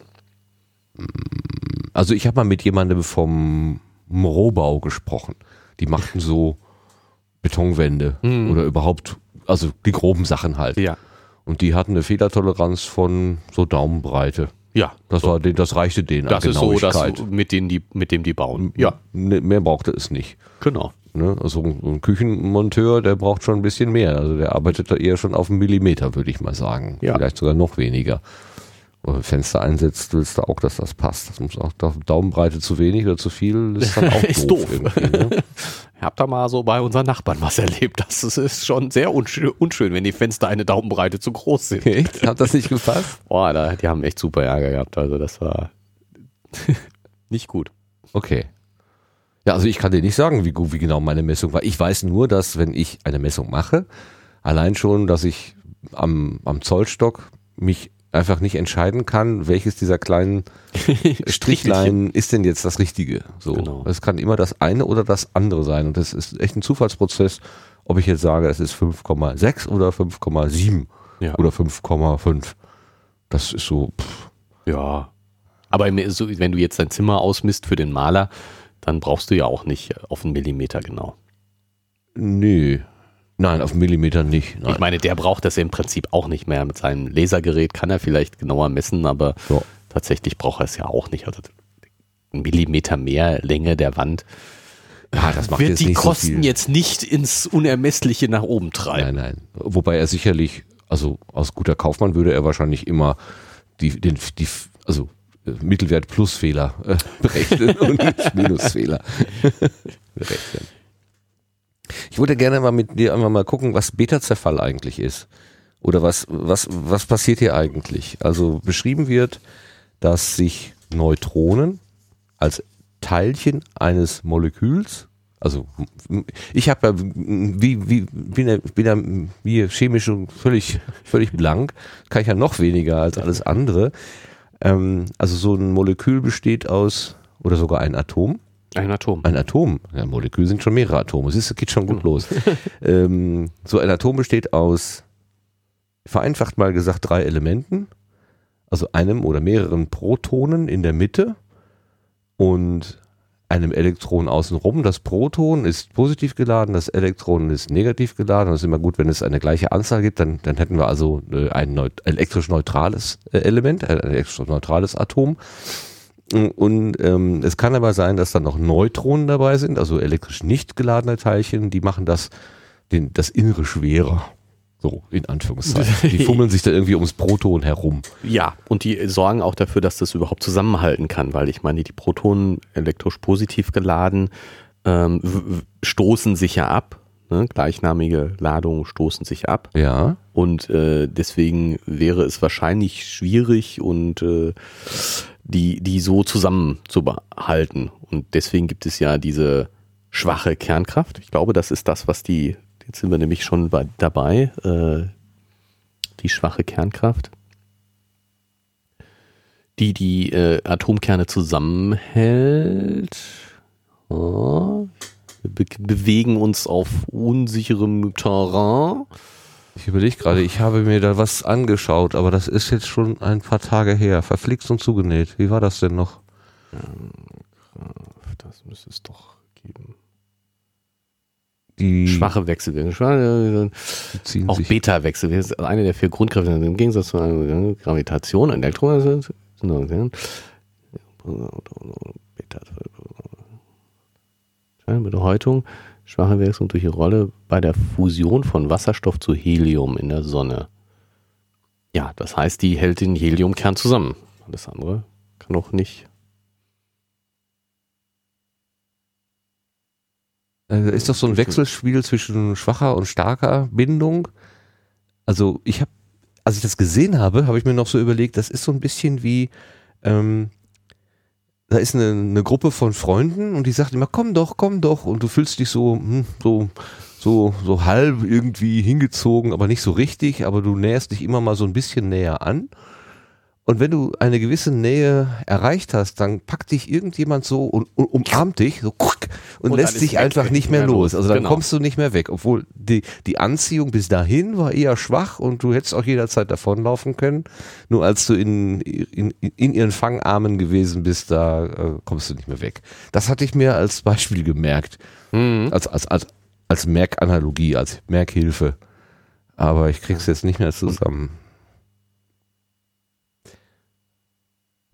Also ich habe mal mit jemandem vom Rohbau gesprochen. Die machten so Betonwände oder überhaupt, also die groben Sachen halt. Ja. Und die hatten eine Fehlertoleranz von so Daumenbreite. Ja. Das, war, den- das reichte denen Das an ist so, das, mit, denen die, mit dem die bauen. Ja, Ne, Mehr brauchte es nicht. genau. Ne? Also ein ein Küchenmonteur, der braucht schon ein bisschen mehr. Also der arbeitet da eher schon auf einen Millimeter, würde ich mal sagen. Ja. Vielleicht sogar noch weniger. Wenn du Fenster einsetzt, willst du auch, dass das passt. Das muss auch da- Daumenbreite zu wenig oder zu viel ist dann [laughs] auch Ist doof. doof. Ne? [laughs] Ich hab da mal so bei unseren Nachbarn was erlebt. Das ist, schon sehr unschön, unschön, wenn die Fenster eine Daumenbreite zu groß sind. Echt? Hat das nicht gepasst? [laughs] Boah, da, die haben echt super Ärger gehabt. Also das war nicht gut. Okay. Ja, also ich kann dir nicht sagen, wie, wie genau meine Messung war. Ich weiß nur, dass wenn ich eine Messung mache, allein schon, dass ich am, am Zollstock mich einfach nicht entscheiden kann, welches dieser kleinen [laughs] Strichlein ist denn jetzt das Richtige. So, Genau. es kann immer das eine oder das andere sein und das ist echt ein Zufallsprozess, ob ich jetzt sage, es ist 5,6 oder 5,7 Ja. oder 5,5. Das ist so, pff, Ja. Aber wenn du jetzt dein Zimmer ausmisst für den Maler, dann brauchst du ja auch nicht auf einen Millimeter genau. nö. Nein, auf Millimeter nicht. Nein. Ich meine, der braucht das ja im Prinzip auch nicht mehr. Mit seinem Lasergerät kann er vielleicht genauer messen, aber Ja. tatsächlich braucht er es ja auch nicht. Also ein Millimeter mehr Länge der Wand ja, das macht wird jetzt die nicht Kosten so viel. jetzt nicht ins Unermessliche nach oben treiben. Nein, nein. Wobei er sicherlich, also aus guter Kaufmann würde er wahrscheinlich immer die, den, die, also äh, Mittelwert plus Fehler äh, berechnen und nicht [laughs] Minusfehler [laughs] berechnen. Ich würde gerne mal mit dir einmal mal gucken, was Beta-Zerfall eigentlich ist. Oder was, was, was passiert hier eigentlich? Also beschrieben wird, dass sich Neutronen als Teilchen eines Moleküls, also ich habe ja wie, wie, bin ja, bin ja wie chemisch und völlig, völlig blank, kann ich ja noch weniger als alles andere. Ähm, also so ein Molekül besteht aus, oder sogar ein Atom, Ein Atom. ein Atom, ja, Molekül sind schon mehrere Atome, es geht schon gut [laughs] los. ähm, so ein Atom besteht aus, vereinfacht mal gesagt, drei Elementen, also einem oder mehreren Protonen in der Mitte und einem Elektron außenrum. Das Proton ist positiv geladen, das Elektron ist negativ geladen. Das ist immer gut, wenn es eine gleiche Anzahl gibt, dann, dann hätten wir also äh, ein elektrisch neutrales äh, Element, ein elektrisch neutrales Atom. Und ähm, es kann aber sein, dass dann noch Neutronen dabei sind, also elektrisch nicht geladene Teilchen, die machen das, den, das Innere schwerer. So, in Anführungszeichen. [laughs] Die fummeln sich da irgendwie ums Proton herum. Ja, und die sorgen auch dafür, dass das überhaupt zusammenhalten kann, weil ich meine, die Protonen elektrisch positiv geladen ähm, stoßen sich ja ab. Ne? Gleichnamige Ladungen stoßen sich ab. Ja. Und äh, deswegen wäre es wahrscheinlich schwierig und äh, die, die so zusammenzubehalten. Und deswegen gibt es ja diese schwache Kernkraft. Ich glaube, das ist das, was die, jetzt sind wir nämlich schon bei, dabei, äh, die schwache Kernkraft, die die äh, Atomkerne zusammenhält. Ja, wir be bewegen uns auf unsicherem Terrain. Ich überlege gerade, ich habe mir da was angeschaut, aber das ist jetzt schon ein paar Tage her. Verflixt und zugenäht. Wie war das denn noch? Das müsste es doch geben. Die Schwache Wechselwirkung. Schwache, auch ist eine der vier Grundkräfte. Im Gegensatz zu einer Gravitation, Elektronen sind. Beta. Bedeutung. Schwache Wechselung durch die Rolle bei der Fusion von Wasserstoff zu Helium in der Sonne. Ja, das heißt, die hält den Heliumkern zusammen. Alles andere kann auch nicht. Äh, Ist das so ein Wechselspiel zwischen schwacher und starker Bindung? Also ich habe, als ich das gesehen habe, habe ich mir noch so überlegt, das ist so ein bisschen wie, ähm, da ist eine, eine Gruppe von Freunden und die sagt immer, komm doch, komm doch und du fühlst dich so, hm, so, so, so halb irgendwie hingezogen, aber nicht so richtig, aber du näherst dich immer mal so ein bisschen näher an. Und wenn du eine gewisse Nähe erreicht hast, dann packt dich irgendjemand so und, und umarmt dich so und, Und lässt dich weg, einfach nicht mehr mehr los. Also dann Genau. kommst du nicht mehr weg. Obwohl die, die Anziehung bis dahin war eher schwach und du hättest auch jederzeit davonlaufen können. Nur als du in, in, in ihren Fangarmen gewesen bist, da äh, kommst du nicht mehr weg. Das hatte ich mir als Beispiel gemerkt. Mhm. Als, als, als, als Merkanalogie, als Merkhilfe. Aber ich krieg's jetzt nicht mehr zusammen.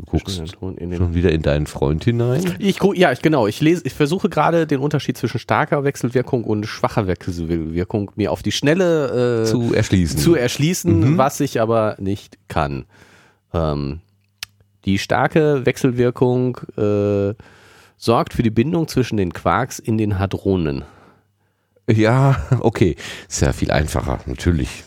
Du guckst In den schon wieder in deinen Freund hinein. Ich gu- ja, ich, genau. Ich lese, ich versuche gerade den Unterschied zwischen starker Wechselwirkung und schwacher Wechselwirkung mir auf die Schnelle äh, Zu erschließen. zu erschließen, Mhm. was ich aber nicht kann. Ähm, die starke Wechselwirkung äh, sorgt für die Bindung zwischen den Quarks in den Hadronen. Ja, [laughs] okay. Ist ja viel einfacher, natürlich.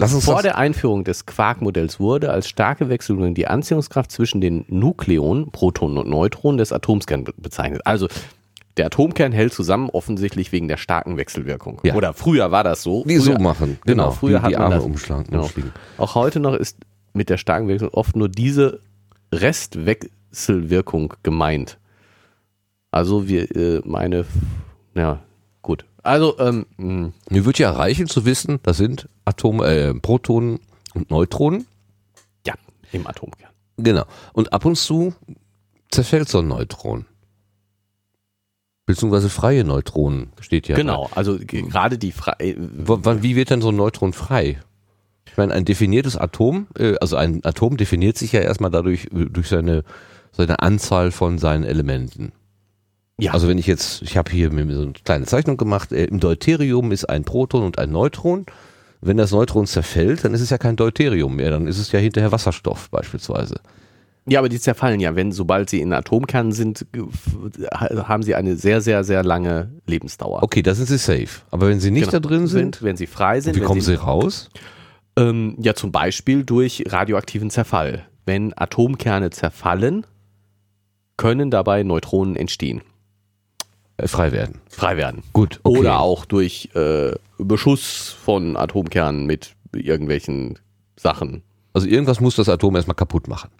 Vor der Einführung des Quark-Modells wurde als starke Wechselwirkung die Anziehungskraft zwischen den Nukleonen, Protonen und Neutronen des Atomkerns be- bezeichnet. Also der Atomkern hält zusammen, offensichtlich wegen der starken Wechselwirkung. Ja. Oder früher war das so. die so Früher- machen. Genau, früher die, hat die man Arme das. umschlagen. Genau. Auch heute noch ist mit der starken Wechselwirkung oft nur diese Restwechselwirkung gemeint. Also wir, äh, meine, ja. Also, ähm, mh, Mir wird ja reichen zu wissen, das sind Atome, äh, Protonen und Neutronen. ja, im Atomkern. Genau. Und ab und zu zerfällt so ein Neutron. Beziehungsweise freie Neutronen steht ja. genau, also ge- gerade die Fre äh, wie wird denn so ein Neutron frei? Ich meine, ein definiertes Atom, äh, also ein Atom definiert sich ja erstmal dadurch, äh, durch seine, seine Anzahl von seinen Elementen. Ja. Also wenn ich jetzt, ich habe hier mir so eine kleine Zeichnung gemacht, äh, im Deuterium ist ein Proton und ein Neutron. Wenn das Neutron zerfällt, dann ist es ja kein Deuterium mehr, dann ist es ja hinterher Wasserstoff beispielsweise. Ja, aber die zerfallen ja, wenn sobald sie in Atomkernen sind, haben sie eine sehr, sehr, sehr lange Lebensdauer. Okay, da sind sie safe. Aber wenn sie nicht Genau. da drin sind, wenn sie frei sind, wie kommen sie raus? Ähm, ja, zum Beispiel durch radioaktiven Zerfall. Wenn Atomkerne zerfallen, können dabei Neutronen entstehen, frei werden. frei werden. Gut. Okay. Oder auch durch äh, Beschuss von Atomkernen mit irgendwelchen Sachen. Also irgendwas muss das Atom erstmal kaputt machen.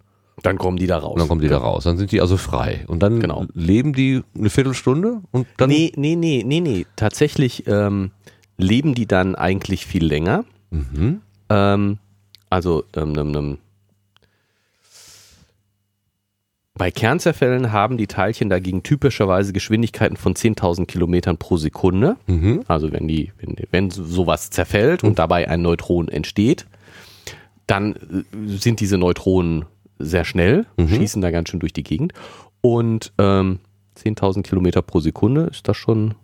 Dann kommen die da raus. Und dann kommen die da raus. Dann sind die also frei. Und dann Genau. leben die eine Viertelstunde und dann. nee, nee, nee, nee, nee. Tatsächlich ähm, leben die dann eigentlich viel länger. Mhm. Ähm, also, ähm, ähm, ähm, bei Kernzerfällen haben die Teilchen dagegen typischerweise Geschwindigkeiten von 10.000 Kilometern pro Sekunde. Mhm. Also wenn die, wenn, wenn sowas zerfällt und dabei ein Neutron entsteht, dann äh, sind diese Neutronen sehr schnell, Mhm. schießen da ganz schön durch die Gegend. Und ähm, 10.000 Kilometer pro Sekunde ist das schon,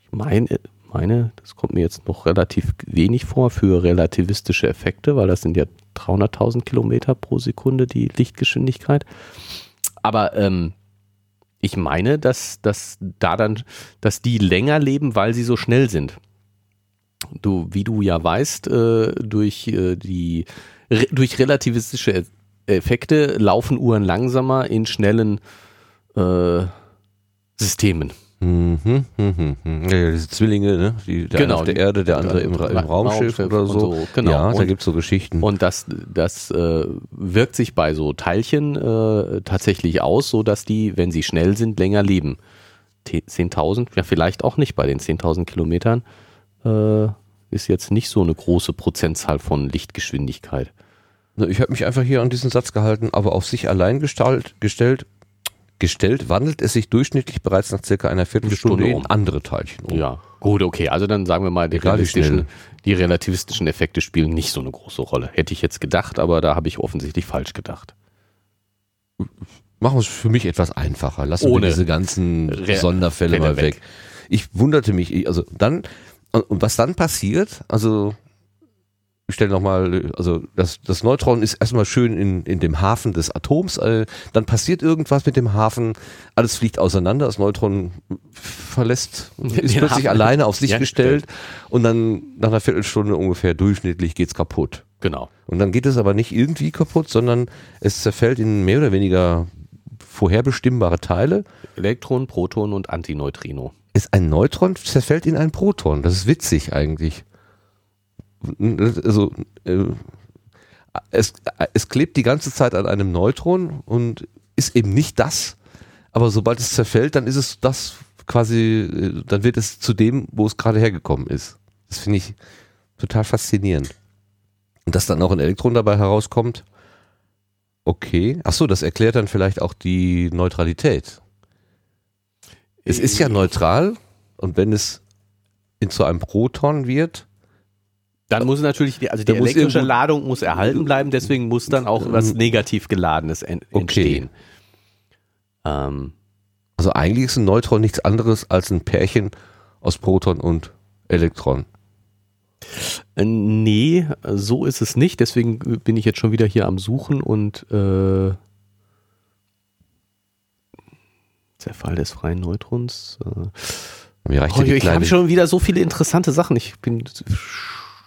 ich meine, meine, das kommt mir jetzt noch relativ wenig vor für relativistische Effekte, weil das sind ja 300.000 Kilometer pro Sekunde die Lichtgeschwindigkeit. Aber ähm, ich meine, dass, dass da dann, dass die länger leben, weil sie so schnell sind. Du, wie du ja weißt, äh, durch äh, die re durch relativistische E- Effekte laufen Uhren langsamer in schnellen äh, Systemen. Mhm, mhm, mhm. Ja, diese Zwillinge, ne? Die, der Genau, eine auf der die- Erde, der andere im, im Ra- Raumschiff, Raumschiff oder so. so, genau. Ja, da Und- gibt's so Geschichten. Und das, das äh, wirkt sich bei so Teilchen äh, tatsächlich aus, so dass die, wenn sie schnell sind, länger leben. Te- 10.000, ja vielleicht auch nicht bei den 10.000 Kilometern, äh, ist jetzt nicht so eine große Prozentzahl von Lichtgeschwindigkeit. Ich habe mich einfach hier an diesen Satz gehalten, aber auf sich allein gestalt, gestellt, gestellt wandelt es sich durchschnittlich bereits nach circa einer Viertelstunde Stunde in um. andere Teilchen um. Ja, gut, okay. Also dann sagen wir mal, die, Egal schnell. die relativistischen Effekte spielen nicht so eine große Rolle. Hätte ich jetzt gedacht, aber da habe ich offensichtlich falsch gedacht. Machen wir es für mich etwas einfacher. Lassen Ohne wir diese ganzen Re- Sonderfälle Fälle mal weg. weg. Ich wunderte mich, ich- also dann, und was dann passiert, also stelle nochmal, also das, das Neutron ist erstmal schön in, in dem Hafen des Atoms, äh, dann passiert irgendwas mit dem Hafen, alles fliegt auseinander, das Neutron verlässt, [laughs] ist Den plötzlich Hafen. alleine auf sich Ja, gestellt und dann nach einer Viertelstunde ungefähr durchschnittlich geht's kaputt. Genau. Und dann geht es aber nicht irgendwie kaputt, sondern es zerfällt in mehr oder weniger vorherbestimmbare Teile. Elektron, Proton und Antineutrino. Ist ein Neutron zerfällt in ein Proton. Das ist witzig eigentlich. Also äh, es, es klebt die ganze Zeit an einem Neutron und ist eben nicht das. Aber sobald es zerfällt, dann ist es das quasi, äh, dann wird es zu dem, wo es gerade hergekommen ist. Das finde ich total faszinierend. Und dass dann auch ein Elektron dabei herauskommt, okay. Ach so, das erklärt dann vielleicht auch die Neutralität. Es ist ja neutral und wenn es in zu einem Proton wird, Dann muss natürlich, die, also die elektrische Ladung muss erhalten bleiben, deswegen muss dann auch was negativ geladenes en Okay. entstehen. Ähm, also eigentlich ist ein Neutron nichts anderes als ein Pärchen aus Proton und Elektron. äh, nee, so ist es nicht, deswegen bin ich jetzt schon wieder hier am Suchen und äh, Zerfall des freien Neutrons. Äh, Mir reicht Oh, ich habe schon wieder so viele interessante Sachen. Ich bin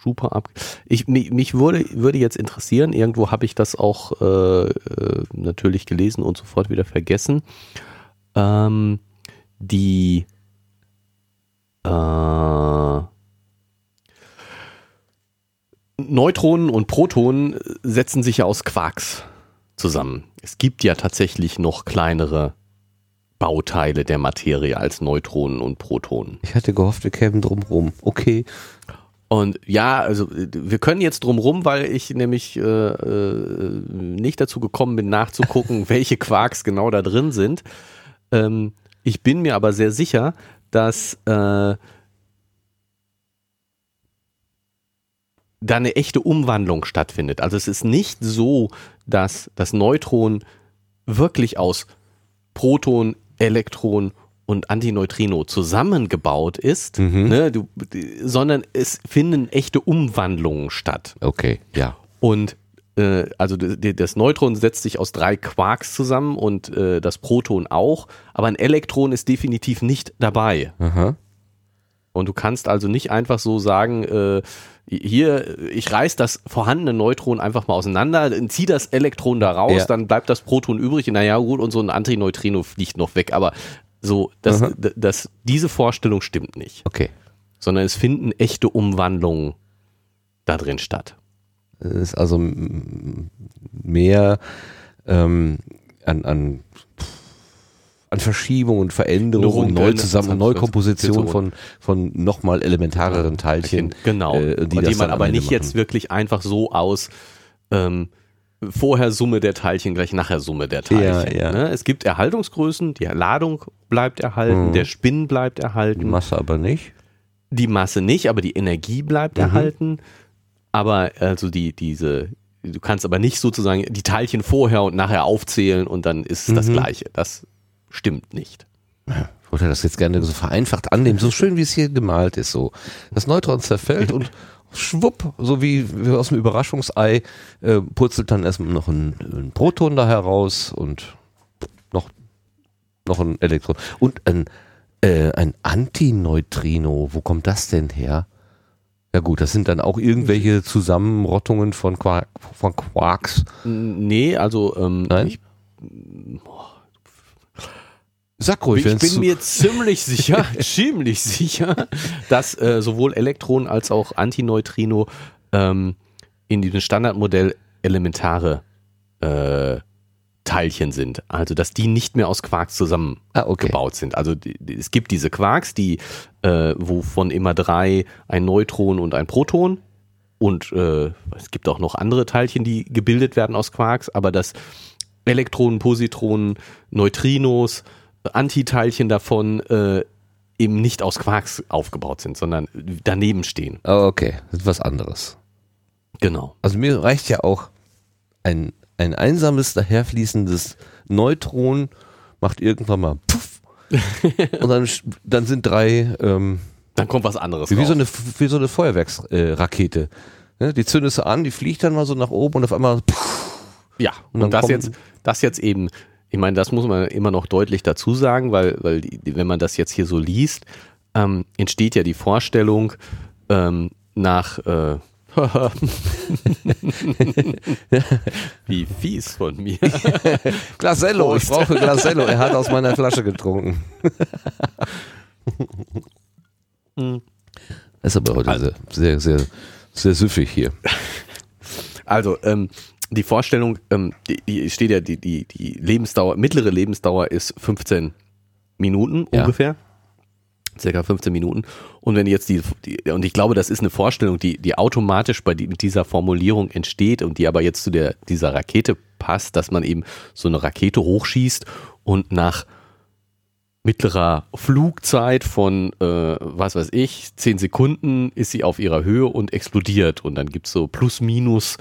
super ab. Ich, mich, mich würde, würde jetzt interessieren, irgendwo habe ich das auch äh, äh, natürlich gelesen und sofort wieder vergessen. Ähm, die äh, Neutronen und Protonen setzen sich ja aus Quarks zusammen. Es gibt ja tatsächlich noch kleinere Bauteile der Materie als Neutronen und Protonen. ich hatte gehofft, wir kämen drum rum. Okay. Und ja, also äh, wir können jetzt drum rum, weil ich nämlich äh, äh, nicht dazu gekommen bin, nachzugucken, [laughs] welche Quarks genau da drin sind. Ähm, ich bin mir aber sehr sicher, dass äh, da eine echte Umwandlung stattfindet. Also es ist nicht so, dass das Neutron wirklich aus Proton, Elektron und Antineutrino zusammengebaut ist, Mhm. ne, du, sondern es finden echte Umwandlungen statt. Okay, ja. Und äh, also das Neutron setzt sich aus drei Quarks zusammen und äh, das Proton auch, aber ein Elektron ist definitiv nicht dabei. Aha. Und du kannst also nicht einfach so sagen, äh, hier, ich reiß das vorhandene Neutron einfach mal auseinander, zieh das Elektron da raus, Ja. dann bleibt das Proton übrig. Naja, gut, und so ein Antineutrino fliegt noch weg. Aber so, das, Aha. d- das, diese Vorstellung stimmt nicht. Okay. Sondern es finden echte Umwandlungen da drin statt. Es ist also mehr ähm, an, an, an Verschiebung und Veränderung und Neuzusammen- äh, Neukomposition von, von nochmal elementareren Teilchen. Genau. äh, die die man aber nicht jetzt machen. wirklich einfach so aus ähm, vorher Summe der Teilchen gleich nachher Summe der Teilchen. Ja, ja. Ne? Es gibt Erhaltungsgrößen, die Ladung bleibt erhalten, Mhm. der Spin bleibt Die erhalten, Masse aber nicht. die Masse nicht, aber die Energie bleibt Mhm. erhalten. Aber also die, diese, du kannst aber nicht sozusagen die Teilchen vorher und nachher aufzählen und dann ist es das Mhm. Gleiche. Das stimmt nicht. ich wollte das jetzt gerne so vereinfacht annehmen, so schön wie es hier gemalt ist, so. Das Neutron zerfällt und [laughs] schwupp, so wie, aus dem Überraschungsei, äh, purzelt dann erstmal noch ein, ein Proton da heraus und noch, noch ein Elektron. Und ein, äh, ein Antineutrino, wo kommt das denn her? Ja gut, das sind dann auch irgendwelche Zusammenrottungen von, Quark, von Quarks. Nee, also ähm, Nein? ich, Sag ruhig, ich bin mir ziemlich sicher, [laughs] ziemlich sicher, dass äh, sowohl Elektronen als auch Antineutrino ähm, in diesem Standardmodell elementare äh, Teilchen sind. Also dass die nicht mehr aus Quarks zusammengebaut Ah, okay. sind. Also die, es gibt diese Quarks, die äh, wovon immer drei ein Neutron und ein Proton und äh, es gibt auch noch andere Teilchen, die gebildet werden aus Quarks, aber das Elektronen, Positronen, Neutrinos, Antiteilchen davon äh, eben nicht aus Quarks aufgebaut sind, sondern daneben stehen. Ah, okay, das ist was anderes. Genau. Also mir reicht ja auch ein, ein einsames, daherfließendes Neutron, macht irgendwann mal puff [laughs] und dann, dann sind drei, ähm, Dann kommt was anderes wie raus. so eine, wie so eine Feuerwerksrakete. Äh. Ne, die zündest du an, die fliegt dann mal so nach oben und auf einmal puff, Ja, Und und, das jetzt, das jetzt eben, ich meine, das muss man immer noch deutlich dazu sagen, weil, weil wenn man das jetzt hier so liest, ähm, entsteht ja die Vorstellung ähm, nach äh, [laughs] wie fies von mir. [laughs] Glasello, ich brauche Glasello, er hat aus meiner Flasche getrunken. [laughs] ist aber heute Also sehr, sehr, sehr, sehr süffig hier. Also, ähm, die Vorstellung, ähm, die, die steht ja, die, die, die Lebensdauer, mittlere Lebensdauer ist 15 Minuten Ja. ungefähr. Circa 15 Minuten. Und wenn jetzt die, die, und ich glaube, das ist eine Vorstellung, die, die automatisch bei dieser Formulierung entsteht und die aber jetzt zu der, dieser Rakete passt, dass man eben so eine Rakete hochschießt und nach mittlerer Flugzeit von, äh, was weiß ich, 10 Sekunden ist sie auf ihrer Höhe und explodiert. Und dann gibt's so plus minus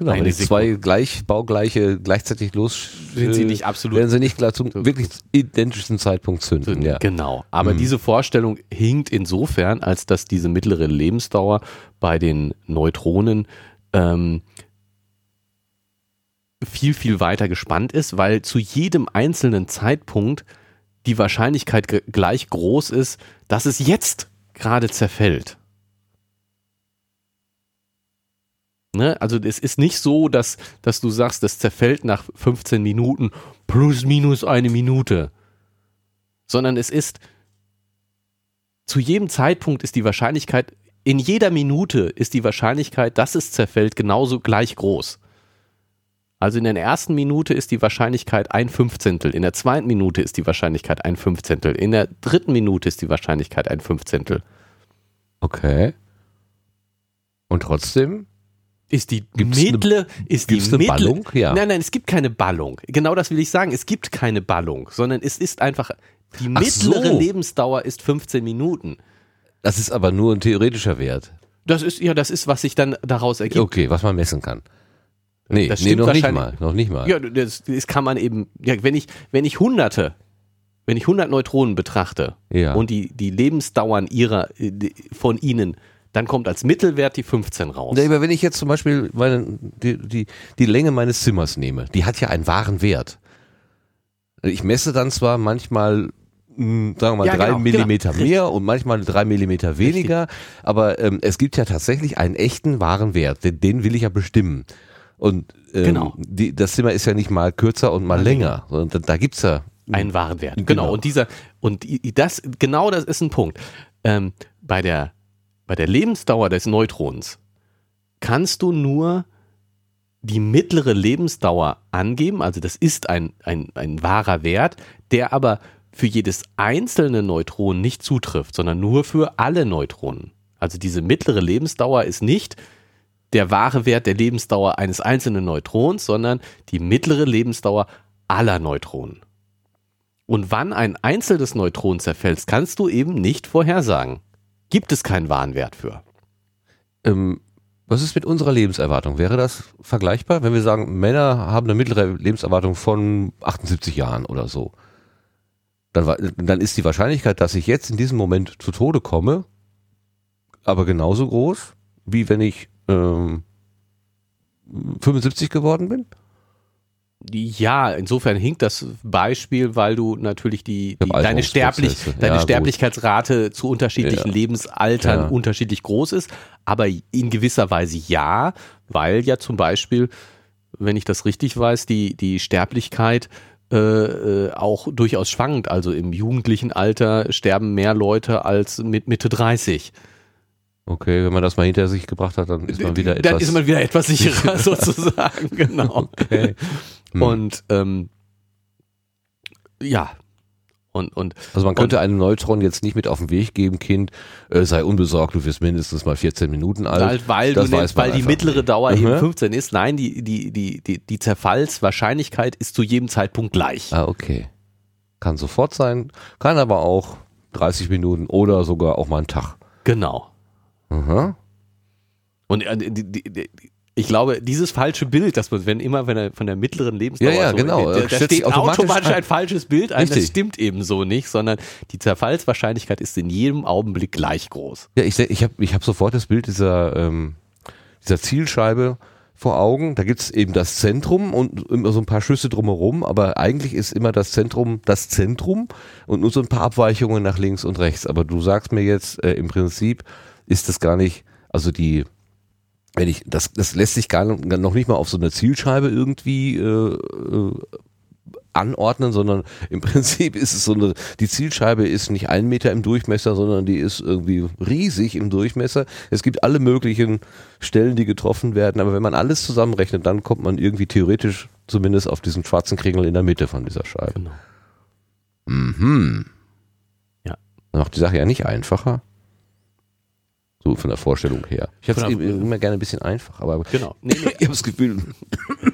Genau, Eine wenn die zwei Sekunde. gleich baugleiche gleichzeitig los Sind sie äh, nicht absolut- werden sie nicht gleich zum wirklich identischen Zeitpunkt zünden. Ja. Genau. Aber Mhm. diese Vorstellung hinkt insofern, als dass diese mittlere Lebensdauer bei den Neutronen ähm, viel, viel weiter gespannt ist, weil zu jedem einzelnen Zeitpunkt die Wahrscheinlichkeit gleich groß ist, dass es jetzt gerade zerfällt. Ne? Also es ist nicht so, dass, dass du sagst, das zerfällt nach 15 Minuten plus minus eine Minute, sondern es ist zu jedem Zeitpunkt ist die Wahrscheinlichkeit, in jeder Minute ist die Wahrscheinlichkeit, dass es zerfällt, genauso gleich groß. Also in der ersten Minute ist die Wahrscheinlichkeit ein Fünfzehntel, in der zweiten Minute ist die Wahrscheinlichkeit ein Fünfzehntel, in der dritten Minute ist die Wahrscheinlichkeit ein Fünfzehntel. Okay. Und trotzdem Ist die Gibt's ne- mittlere, ist die ne mittlere, Ballung? Ja. Nein, nein, es gibt keine Ballung. Genau das will ich sagen. Es gibt keine Ballung, sondern es ist einfach, die mittlere so. Lebensdauer ist 15 Minuten. das ist aber nur ein theoretischer Wert. Das ist, ja, das ist, was sich dann daraus ergibt. Okay, was man messen kann. Nee, Das nee noch nicht mal, noch nicht mal. Ja, das, das kann man eben, ja, wenn ich, wenn ich hunderte, wenn ich 100 Neutronen betrachte Ja. und die, die Lebensdauern ihrer, äh, von ihnen, dann kommt als Mittelwert die 15 raus. Nee, aber wenn ich jetzt zum Beispiel meine, die, die, die Länge meines Zimmers nehme, die hat ja einen wahren Wert. Ich messe dann zwar manchmal, mh, sagen wir mal, Ja, drei genau, Millimeter genau. mehr und manchmal drei Millimeter weniger, aber ähm, es gibt ja tatsächlich einen echten wahren Wert, den, den will ich ja bestimmen. Und ähm, Genau. die, das Zimmer ist ja nicht mal kürzer und mal länger, sondern da, da gibt's ja einen wahren Wert. Genau. Genau. Und dieser, und das, genau das ist ein Punkt. Ähm, bei der, bei der Lebensdauer des Neutrons kannst du nur die mittlere Lebensdauer angeben, also das ist ein, ein, ein wahrer Wert, der aber für jedes einzelne Neutron nicht zutrifft, sondern nur für alle Neutronen. Also diese mittlere Lebensdauer ist nicht der wahre Wert der Lebensdauer eines einzelnen Neutrons, sondern die mittlere Lebensdauer aller Neutronen. Und wann ein einzelnes Neutron zerfällt, kannst du eben nicht vorhersagen. Gibt es keinen wahren Wert für. Ähm, was ist mit unserer Lebenserwartung? Wäre das vergleichbar, wenn wir sagen, Männer haben eine mittlere Lebenserwartung von 78 Jahren oder so? dann, dann ist die Wahrscheinlichkeit, dass ich jetzt in diesem Moment zu Tode komme, aber genauso groß, wie wenn ich ähm, 75 geworden bin. Ja, insofern hinkt das Beispiel, weil du natürlich die, die deine, Sterblich, deine Ja, gut. Sterblichkeitsrate zu unterschiedlichen Ja. Lebensaltern Ja. unterschiedlich groß ist, aber in gewisser Weise ja, weil ja zum Beispiel, wenn ich das richtig weiß, die, die Sterblichkeit äh, äh, auch durchaus schwankt. Also im jugendlichen Alter sterben mehr Leute als mit Mitte 30. Okay, wenn man das mal hinter sich gebracht hat, dann ist man wieder etwas. Dann ist man wieder etwas sicherer [laughs] sozusagen, genau. [laughs] okay. Hm. Und ähm, ja. Und, und Also man könnte einem Neutron jetzt nicht mit auf den Weg geben, Kind, äh, sei unbesorgt, du wirst mindestens mal 14 Minuten alt. halt, weil, das du nennst, man weil die mittlere nicht. Dauer Mhm. eben 15 ist. Nein, die, die, die, die, die Zerfallswahrscheinlichkeit ist zu jedem Zeitpunkt gleich. Ah, okay. Kann sofort sein, kann aber auch 30 Minuten oder sogar auch mal einen Tag. Genau. Aha. Und äh, die, die, die, ich glaube, dieses falsche Bild, dass man, wenn immer wenn er von der mittleren Lebensdauer Ja, ja, so, genau. da, da steht automatisch automatisch ein. falsches Bild ein, das Richtig. stimmt eben so nicht, sondern die Zerfallswahrscheinlichkeit ist in jedem Augenblick gleich groß. Ja, ich, ich habe ich hab sofort das Bild dieser, ähm, dieser Zielscheibe vor Augen. Da gibt's eben das Zentrum und immer so ein paar Schüsse drumherum, aber eigentlich ist immer das Zentrum das Zentrum und nur so ein paar Abweichungen nach links und rechts. Aber du sagst mir jetzt, äh, im Prinzip ist das gar nicht, also die, wenn ich, das, das lässt sich gar noch nicht mal auf so eine Zielscheibe irgendwie äh, äh, anordnen, sondern im [laughs] Prinzip ist es so eine, die Zielscheibe ist nicht ein Meter im Durchmesser, sondern die ist irgendwie riesig im Durchmesser. Es gibt alle möglichen Stellen, die getroffen werden, aber wenn man alles zusammenrechnet, dann kommt man irgendwie theoretisch zumindest auf diesen schwarzen Kringel in der Mitte von dieser Scheibe. Genau. Mhm. Ja. Das macht die Sache ja nicht einfacher. So von der Vorstellung her. Ich habe es immer gerne ein bisschen einfach, aber Genau. Nee, [laughs] nee, ich habe das Gefühl,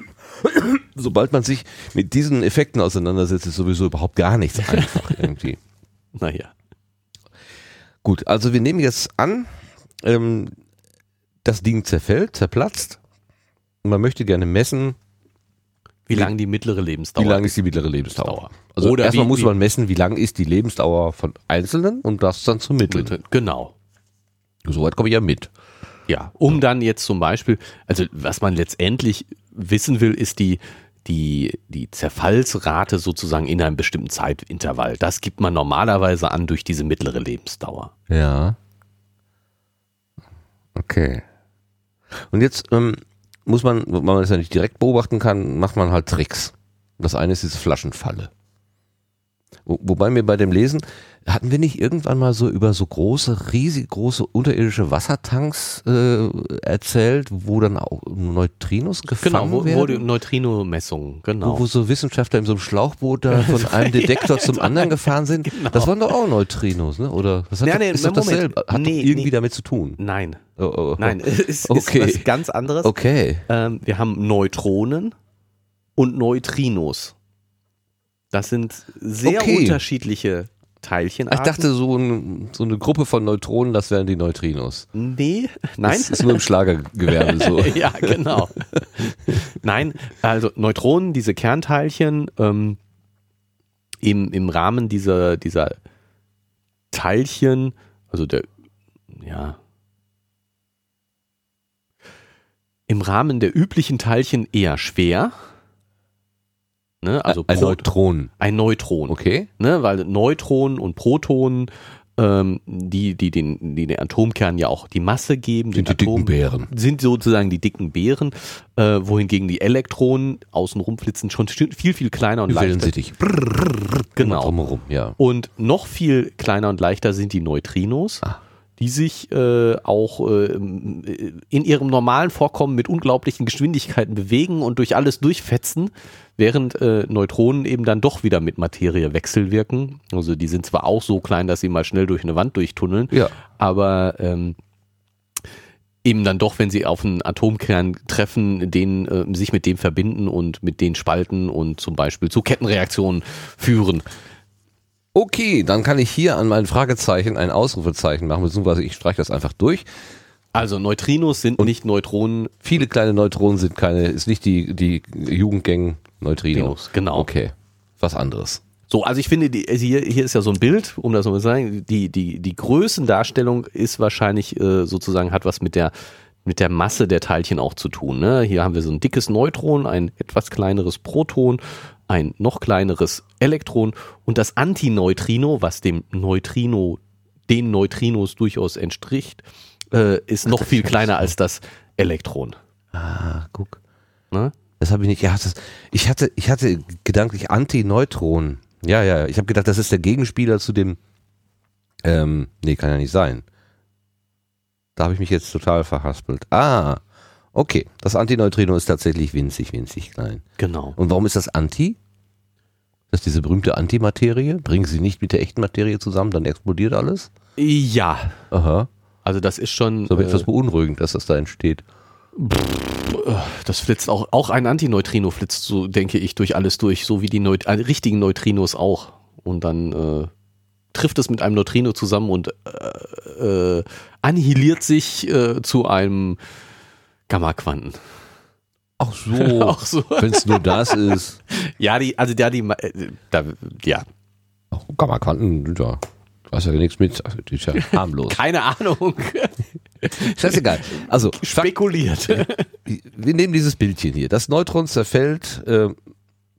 [coughs] sobald man sich mit diesen Effekten auseinandersetzt, ist sowieso überhaupt gar nichts einfach [laughs] irgendwie. naja. Gut, also wir nehmen jetzt an, ähm, das Ding zerfällt, zerplatzt. Und man möchte gerne messen, Wie lang die mittlere Lebensdauer wie lang ist die mittlere Lebensdauer. Also Oder erstmal wie- muss man messen, wie lang ist die Lebensdauer von Einzelnen und das dann zu mitteln. Genau. Soweit komme ich ja mit. Ja, um dann jetzt zum Beispiel, also was man letztendlich wissen will, ist die, die, die Zerfallsrate sozusagen in einem bestimmten Zeitintervall. Das gibt man normalerweise an durch diese mittlere Lebensdauer. Ja. Okay. Und jetzt ähm, muss man, weil man es ja nicht direkt beobachten kann, macht man halt Tricks. Das eine ist diese Flaschenfalle. Wo, wobei mir bei dem Lesen, hatten wir nicht irgendwann mal so über so große, riesig große unterirdische Wassertanks äh, erzählt, wo dann auch Neutrinos gefangen Genau, wo, werden? wo die Neutrino-Messungen, genau. Wo, wo so Wissenschaftler in so einem Schlauchboot da von [laughs] einem Detektor zum anderen gefahren sind. Das waren doch auch Neutrinos, ne? Oder das hat Ja, nee, ist doch Moment. dasselbe. Hat Nee, irgendwie nee. damit zu tun. Nein, Oh, oh, oh. nein, es ist Okay. was ganz anderes. Okay. Ähm, wir haben Neutronen und Neutrinos. Das sind sehr Okay. unterschiedliche Teilchen. Ich dachte, so, ein, so eine Gruppe von Neutronen, das wären die Neutrinos. nee, nein. Das ist nur im Schlagergewerbe so. [laughs] ja, genau. Nein, also Neutronen, diese Kernteilchen, ähm, im, im Rahmen dieser, dieser Teilchen, also der, ja, im Rahmen der üblichen Teilchen eher schwer. Ne, also ein Pro- Neutron. ein Neutron Okay. ne, weil Neutronen und Protonen, ähm, die, die, den, die den Atomkern ja auch die Masse geben, Sind die dicken Bären. sind sozusagen die dicken Beeren, äh, wohingegen die Elektronen außenrum flitzen schon viel, viel kleiner und leichter. Wellensittich. Genau. Drumherum, ja. Und noch viel kleiner und leichter sind die Neutrinos, Ah. Die sich äh, auch äh, in ihrem normalen Vorkommen mit unglaublichen Geschwindigkeiten bewegen und durch alles durchfetzen, während äh, Neutronen eben dann doch wieder mit Materie wechselwirken. Also die sind zwar auch so klein, dass sie mal schnell durch eine Wand durchtunneln, Ja. aber ähm, eben dann doch, wenn sie auf einen Atomkern treffen, den äh, sich mit dem verbinden und mit den spalten und zum Beispiel zu Kettenreaktionen führen. Okay, dann kann ich hier an mein Fragezeichen ein Ausrufezeichen machen, beziehungsweise ich streiche das einfach durch. Also Neutrinos sind nicht Neutronen. Viele kleine Neutronen sind keine, ist nicht die, die Jugendgang Neutrinos. Genau. Okay. Was anderes. So, also ich finde, die, also hier, hier ist ja so ein Bild, um das mal zu sagen, die, die, die Größendarstellung ist wahrscheinlich äh, sozusagen, hat was mit der, mit der Masse der Teilchen auch zu tun. Ne? Hier haben wir so ein dickes Neutron, ein etwas kleineres Proton, ein noch kleineres Elektron und das Antineutrino, was dem Neutrino, den Neutrinos durchaus entspricht, äh, ist noch viel kleiner als das Elektron. Ah, guck. Ne? Das habe ich nicht. Ja, das, ich hatte, ich hatte gedanklich Antineutron. Ja, ja. Ich habe gedacht, das ist der Gegenspieler zu dem. Ähm, nee, kann ja nicht sein. Da habe ich mich jetzt total verhaspelt. Ah, okay. Das Antineutrino ist tatsächlich winzig, winzig klein. Genau. Und warum ist das Anti? Das ist diese berühmte Antimaterie. Bringen sie nicht mit der echten Materie zusammen, dann explodiert alles. Ja, Aha. also das ist schon. So etwas äh, beunruhigend, dass das da entsteht. das flitzt auch, auch ein Antineutrino flitzt so, denke ich, durch alles durch, so wie die Neut äh, richtigen Neutrinos auch. Und dann äh, trifft es mit einem Neutrino zusammen und äh, äh, annihiliert sich zu einem Gamma-Quanten. Ach so. [laughs] Auch so. Wenn es nur das ist. Ja, die, also da die, äh, da, ja, Ach, Gamma-Quanten, ja. Hast ja nichts mit. Das ist ja [laughs] harmlos. keine Ahnung, [laughs] Scheißegal. Also, spekuliert. wir nehmen dieses Bildchen hier. Das Neutron zerfällt äh,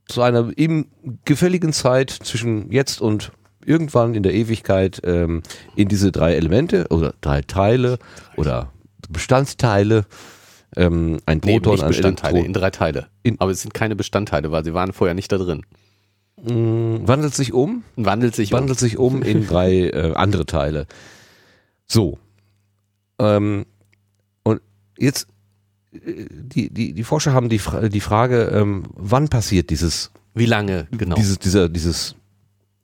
zu einer ihm gefälligen Zeit zwischen jetzt und irgendwann in der Ewigkeit ähm, in diese drei Elemente oder drei Teile oder Bestandteile. Ähm, ein Nee, Proton, nicht ein Bestandteile, Elektron. in drei Teile. In- Aber es sind keine Bestandteile, weil sie waren vorher nicht da drin. mh, wandelt sich um Wandelt sich um. wandelt sich um in [laughs] drei äh, andere Teile. So. Ähm, und jetzt, äh, die, die, die Forscher haben die, Fra die Frage, ähm, wann passiert dieses, Wie lange, genau. dieses, dieser, dieses,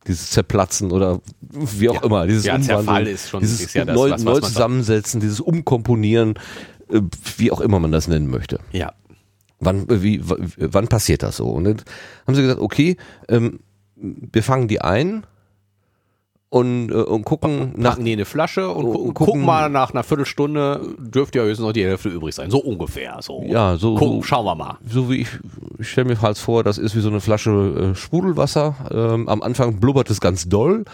dieses Zerplatzen oder wie auch Ja. immer, dieses Ja, Zerfall ist schon- dieses ist ja das, neu, was- was neu zusammensetzen, dieses Umkomponieren, wie auch immer man das nennen möchte. ja. Wann, äh, wie, wann passiert das so? Und dann haben sie gesagt, okay, ähm, wir fangen die ein und, äh, und gucken nach, Packen die in eine Flasche und, Und gu gucken- gucken mal nach einer Viertelstunde, dürfte ja höchstens noch die Hälfte übrig sein. So ungefähr. So. ja, so, Gucken, so, schauen wir mal. so wie ich, ich stelle mir halt vor, das ist wie so eine Flasche äh, Sprudelwasser. Ähm, am Anfang blubbert es ganz doll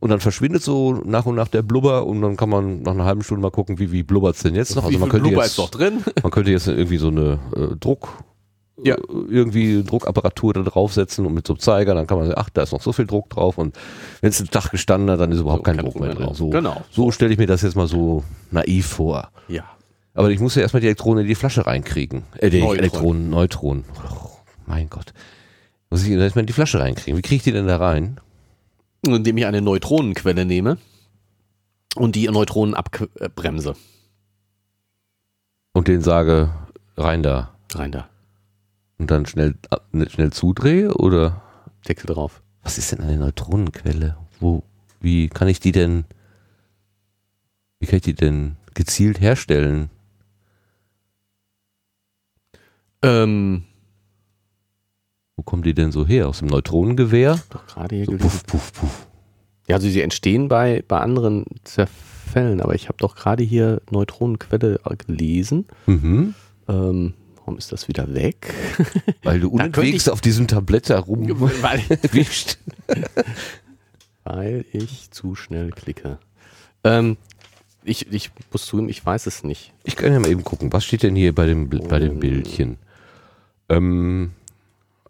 und dann verschwindet so nach und nach der Blubber und dann kann man nach einer halben Stunde mal gucken, wie, wie blubbert es denn jetzt noch. Viel man könnte Blubber jetzt, ist noch drin? [laughs] man könnte jetzt irgendwie so eine äh, Druck, Ja. äh, irgendwie Druckapparatur da draufsetzen und mit so einem Zeiger, dann kann man sagen, ach, da ist noch so viel Druck drauf und wenn es einen Tag gestanden hat, dann ist überhaupt So, kein, kein Druck mehr drin. drauf. So, Genau. so stelle ich mir das jetzt mal so naiv vor. Ja. Aber ich muss ja erstmal die Elektronen in die Flasche reinkriegen. Äh, die Neutron. Elektronen, Neutronen. Oh, mein Gott. Muss ich erstmal in die Flasche reinkriegen. Wie kriege ich die denn da rein? Indem ich eine Neutronenquelle nehme und die Neutronen abbremse. Und den sage, rein da. Rein da. Und dann schnell, ne- schnell zudrehe? Oder Deckel drauf. was ist denn eine Neutronenquelle? Wo, wie kann ich die denn, wie kann ich die denn gezielt herstellen? Ähm, Wo kommen die denn so her? Aus dem Neutronengewehr? doch gerade hier So puff, puff, puff. Ja, also sie entstehen bei, bei anderen Zerfällen, aber ich habe doch gerade hier Neutronenquelle gelesen. Mhm. Ähm, warum ist das wieder weg? [laughs] Weil du unentwegt auf diesem Tablett herum [laughs] [laughs] weil, ich zu schnell klicke. Ähm, ich, ich muss zugeben, ich weiß es nicht. Ich kann ja mal eben gucken, was steht denn hier bei dem, bei dem Bildchen? Ähm,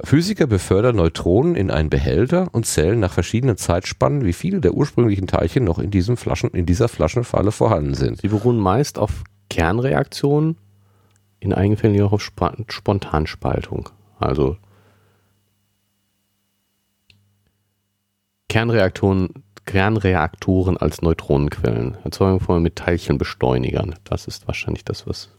Physiker befördern Neutronen in einen Behälter und zählen nach verschiedenen Zeitspannen, wie viele der ursprünglichen Teilchen noch in, diesem Flaschen, in dieser Flaschenfalle vorhanden sind. Sie beruhen meist auf Kernreaktionen, in einigen Fällen jedoch auf Spa Spontanspaltung. Also Kernreaktoren, Kernreaktoren als Neutronenquellen. Erzeugung von mit Teilchenbeschleunigern. Das ist wahrscheinlich das, was.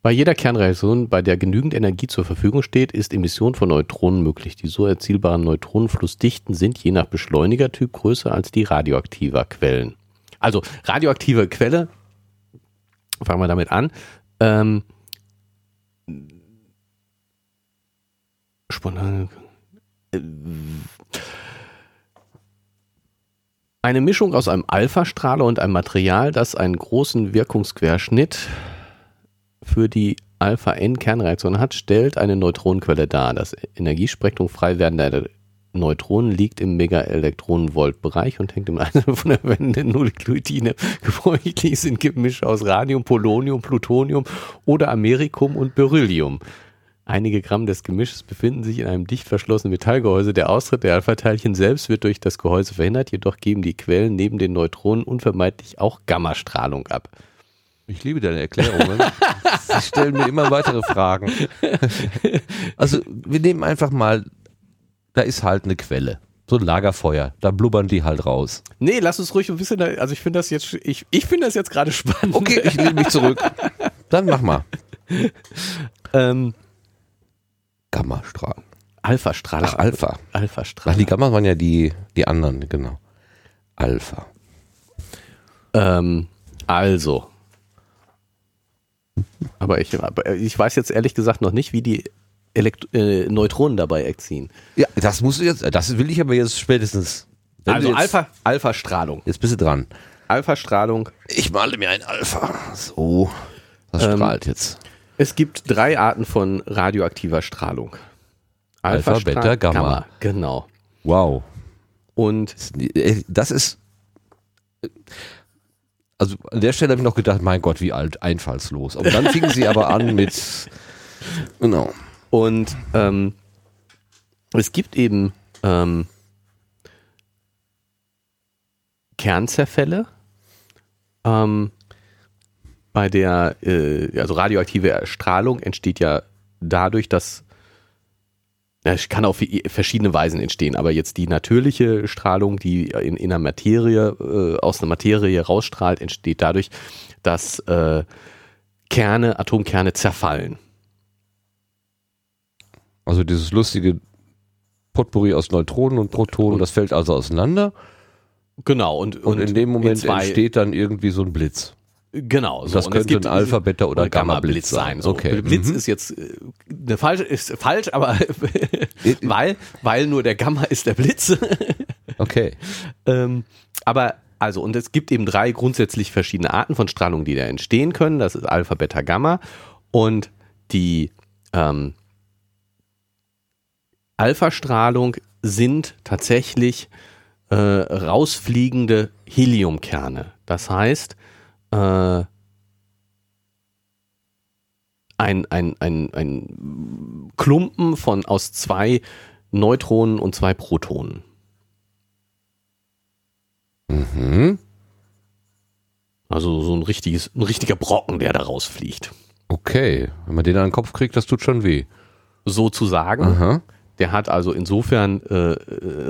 Bei jeder Kernreaktion, bei der genügend Energie zur Verfügung steht, ist Emission von Neutronen möglich. Die so erzielbaren Neutronenflussdichten sind je nach Beschleunigertyp größer als die radioaktiver Quellen. Also radioaktive Quelle, fangen wir damit an. Ähm, spontan. äh, Eine Mischung aus einem Alpha-Strahler und einem Material, das einen großen Wirkungsquerschnitt für die Alpha-N-Kernreaktion hat, stellt eine Neutronenquelle dar. Das Energiespektrum frei werdender Neutronen liegt im Megaelektronenvolt-Bereich und hängt im Einzelnen von der wendenden Nukleotide. [laughs] Gebräuchlich sind Gemische aus Radium, Polonium, Plutonium oder Amerikum und Beryllium. Einige Gramm des Gemisches befinden sich in einem dicht verschlossenen Metallgehäuse. Der Austritt der Alpha-Teilchen selbst wird durch das Gehäuse verhindert, jedoch geben die Quellen neben den Neutronen unvermeidlich auch Gammastrahlung ab. Ich liebe deine Erklärungen. [laughs] Sie stellen mir immer weitere Fragen. Also, wir nehmen einfach mal, da ist halt eine Quelle. So ein Lagerfeuer. Da blubbern die halt raus. Nee, lass uns ruhig ein bisschen, also ich finde das jetzt, ich, ich finde das jetzt gerade spannend. Okay, ich nehme mich zurück. Dann mach mal. ähm, Gammastrahlung. Alpha-Strahlung. Ach, Alpha. Ach, Alpha-Strahlung. die Gamma waren ja die, die anderen, genau. Alpha. Ähm, also. Aber ich, aber ich weiß jetzt ehrlich gesagt noch nicht, wie die Elekt äh, Neutronen dabei erziehen. Ja, das musst du jetzt, das will ich aber jetzt spätestens. wenn Also jetzt, Alpha, Alpha-Strahlung. Jetzt bist du dran. Alpha-Strahlung. Ich male mir ein Alpha. So. Das Ähm, strahlt jetzt. Es gibt drei Arten von radioaktiver Strahlung. Alpha, Alpha, Beta, Gamma. Genau. Wow. Und Das ist. Also an der Stelle habe ich noch gedacht, mein Gott, wie alt, einfallslos. Und dann fingen sie aber an mit. [laughs] Genau. Und ähm, es gibt eben ähm, Kernzerfälle, ähm, bei der, äh, also radioaktive Strahlung entsteht ja dadurch, dass es kann auf verschiedene Weisen entstehen, aber jetzt die natürliche Strahlung, die in, in einer Materie, äh, aus einer Materie rausstrahlt, entsteht dadurch, dass äh, Kerne, Atomkerne zerfallen. Also dieses lustige Potpourri aus Neutronen und Protonen, das fällt also auseinander. Genau, und, Und, in dem Moment zwei- entsteht dann irgendwie so ein Blitz. Genau, so. Das Und könnte ein Alpha, Beta oder und Gamma-Blitz sein. So. Okay. Blitz Mhm. ist jetzt äh, eine falsche, ist falsch, aber [laughs] weil, weil nur der Gamma ist der Blitz. [laughs] Okay. ähm, aber also, und es gibt eben drei grundsätzlich verschiedene Arten von Strahlung, die da entstehen können. Das ist Alpha, Beta, Gamma. Und die ähm, Alpha-Strahlung sind tatsächlich äh, rausfliegende Heliumkerne. Das heißt, äh, ein, ein, ein, ein Klumpen von aus zwei Neutronen und zwei Protonen. Mhm. Also so ein richtiges, ein richtiger Brocken, der da rausfliegt. Okay. Wenn man den an den Kopf kriegt, das tut schon weh. Sozusagen. Aha. Der hat also insofern äh, äh,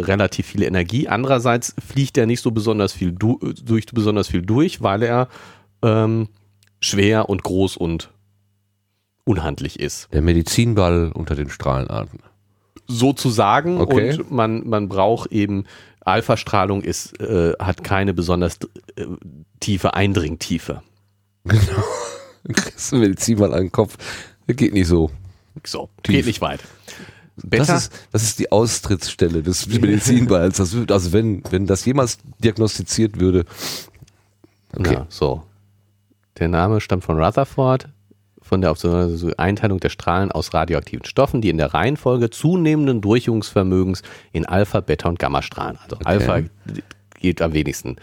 relativ viel Energie. Andererseits fliegt er nicht so besonders viel du durch besonders viel durch, weil er ähm, schwer und groß und unhandlich ist. Der Medizinball unter den Strahlenarten. Sozusagen. Okay. Und man, man braucht eben Alpha-Strahlung ist, äh, hat keine besonders äh, tiefe Eindringtiefe. Genau. [laughs] Du kriegst einen Medizinball an den Kopf. Das geht nicht so. So, Tief. geht nicht weit. Das Beta, ist, das ist die Austrittsstelle des Medizinballs. Das, also wenn, wenn das jemals diagnostiziert würde. Okay. Ja, so. Der Name stammt von Rutherford, von der also Einteilung der Strahlen aus radioaktiven Stoffen, die in der Reihenfolge zunehmenden Durchjungsvermögens in Alpha, Beta und Gamma-Strahlen. Also Alpha geht am wenigsten.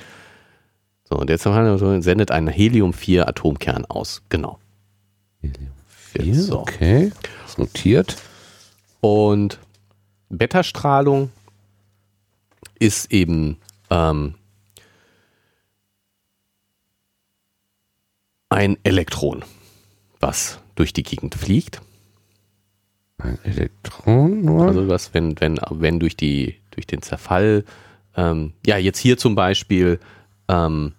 So, und jetzt sendet einen Helium-4-Atomkern aus. Genau. Hier, So. Okay. Ist notiert. Und Beta-Strahlung ist eben ähm, ein Elektron, was durch die Gegend fliegt. Ein Elektron nur. Also was, wenn, wenn, wenn durch die, durch den Zerfall, ähm, ja, jetzt hier zum Beispiel, ähm,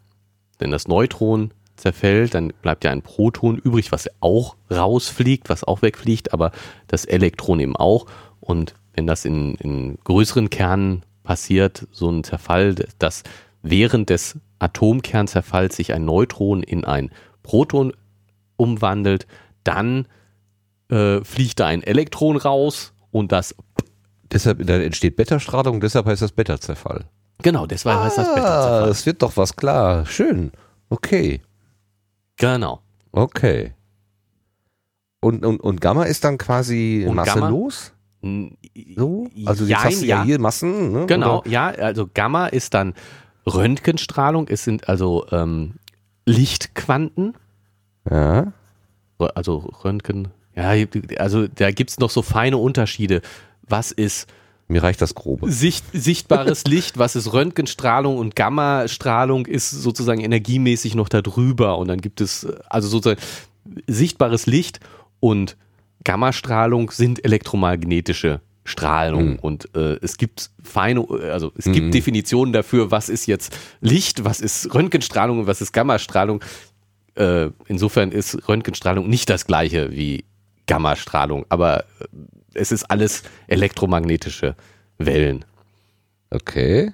wenn das Neutron zerfällt, dann bleibt ja ein Proton übrig, was auch rausfliegt, was auch wegfliegt, aber das Elektron eben auch. Und wenn das in, in größeren Kernen passiert, so ein Zerfall, dass während des Atomkernzerfalls sich ein Neutron in ein Proton umwandelt, dann äh, fliegt da ein Elektron raus und das, deshalb da entsteht Beta-Strahlung, deshalb heißt das Beta-Zerfall. genau, deshalb heißt das Ah, Beta-Zerfall. das wird doch was klar. Schön. Okay. Genau. Okay. Und, und, und Gamma ist dann quasi Und Gamma- masselos? So? Also jetzt Jein, hast du ja, ja. hier Massen, ne? Genau, Oder? ja, also Gamma ist dann Röntgenstrahlung, es sind also ähm, Lichtquanten, Ja. also Röntgen, ja, also da gibt's noch so feine Unterschiede. Was ist Mir reicht das Grobe. Sicht, sichtbares Licht, was ist Röntgenstrahlung und Gammastrahlung ist sozusagen energiemäßig noch darüber und dann gibt es also sozusagen sichtbares Licht und Gammastrahlung sind elektromagnetische Strahlung Mhm. und äh, es gibt feine, also es Mhm. gibt Definitionen dafür, was ist jetzt Licht, was ist Röntgenstrahlung und was ist Gammastrahlung. Äh, insofern ist Röntgenstrahlung nicht das gleiche wie Gammastrahlung, aber äh, es ist alles elektromagnetische Wellen. Okay.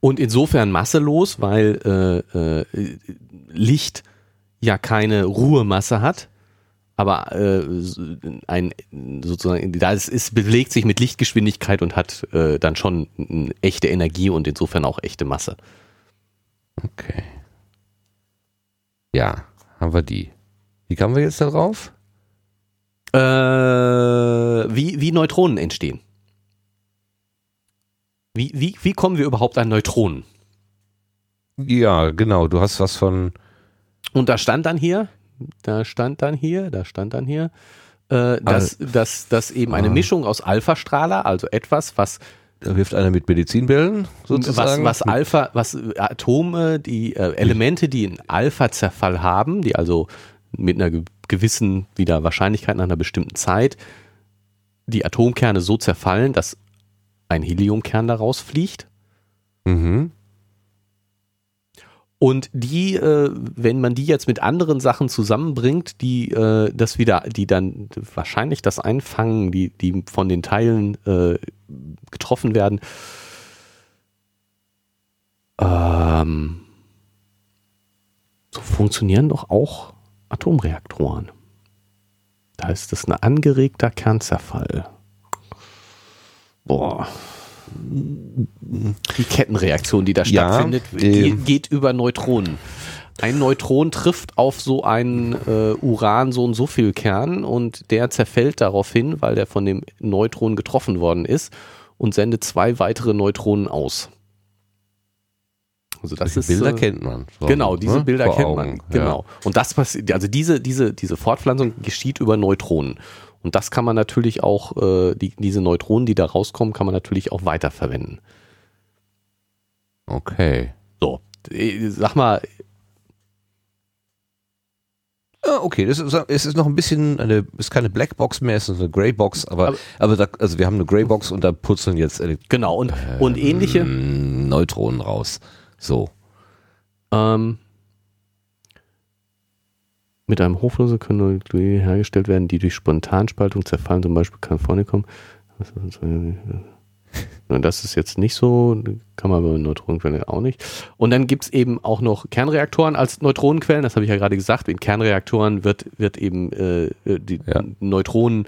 Und insofern masselos, weil äh, äh, Licht ja keine Ruhemasse hat, aber äh, ein sozusagen, da es ist, bewegt sich mit Lichtgeschwindigkeit und hat äh, dann schon eine echte Energie und insofern auch echte Masse. Okay. Ja, haben wir die. Wie kamen wir jetzt da drauf? Äh, wie, wie Neutronen entstehen. Wie, wie, wie kommen wir überhaupt an Neutronen? Ja, genau. Du hast was von. Und da stand dann hier, da stand dann hier, da stand dann hier, äh, dass, dass, dass eben eine Ah. Mischung aus Alpha-Strahler, also etwas, was, Da wirft einer mit Medizinbällen was, sozusagen. was Alpha, was Atome, die äh, Elemente, die einen Alpha-Zerfall haben, die also mit einer ge- gewissen wieder Wahrscheinlichkeit nach einer bestimmten Zeit die Atomkerne so zerfallen, dass ein Heliumkern daraus fliegt. Mhm. Und die, äh, wenn man die jetzt mit anderen Sachen zusammenbringt, die äh, das wieder, die dann wahrscheinlich das einfangen, die, die von den Teilen äh, getroffen werden, ähm, so funktionieren doch auch Atomreaktoren. Da ist das ein angeregter Kernzerfall. Boah. Die Kettenreaktion, die da Ja, stattfindet, ähm. geht über Neutronen. Ein Neutron trifft auf so einen äh, Uran so und so viel Kern und der zerfällt daraufhin, weil der von dem Neutron getroffen worden ist und sendet zwei weitere Neutronen aus. Also das Solche ist Bilder äh, kennt man. So, Genau, diese ne? Bilder Vor kennt Augen, man. ja. Genau. Und das passiert, also diese, diese, diese Fortpflanzung geschieht über Neutronen. Und das kann man natürlich auch, äh, die, diese Neutronen, die da rauskommen, kann man natürlich auch weiterverwenden. Okay. So, äh, sag mal, Ja, okay, das ist, es ist noch ein bisschen eine, ist keine Blackbox mehr, es ist eine Greybox, aber, Aber- aber, da, also wir haben eine Greybox und da purzeln jetzt äh, genau, und, und ähnliche. Neutronen raus. So. Ähm, mit einem Hochflose können Nukleide hergestellt werden, die durch Spontanspaltung zerfallen, zum Beispiel Kalifornikum. [laughs] Und das ist jetzt nicht so, kann man bei Neutronenquellen auch nicht. Und dann gibt es eben auch noch Kernreaktoren als Neutronenquellen, das habe ich ja gerade gesagt. In Kernreaktoren wird, wird eben äh, die Ja. Neutronen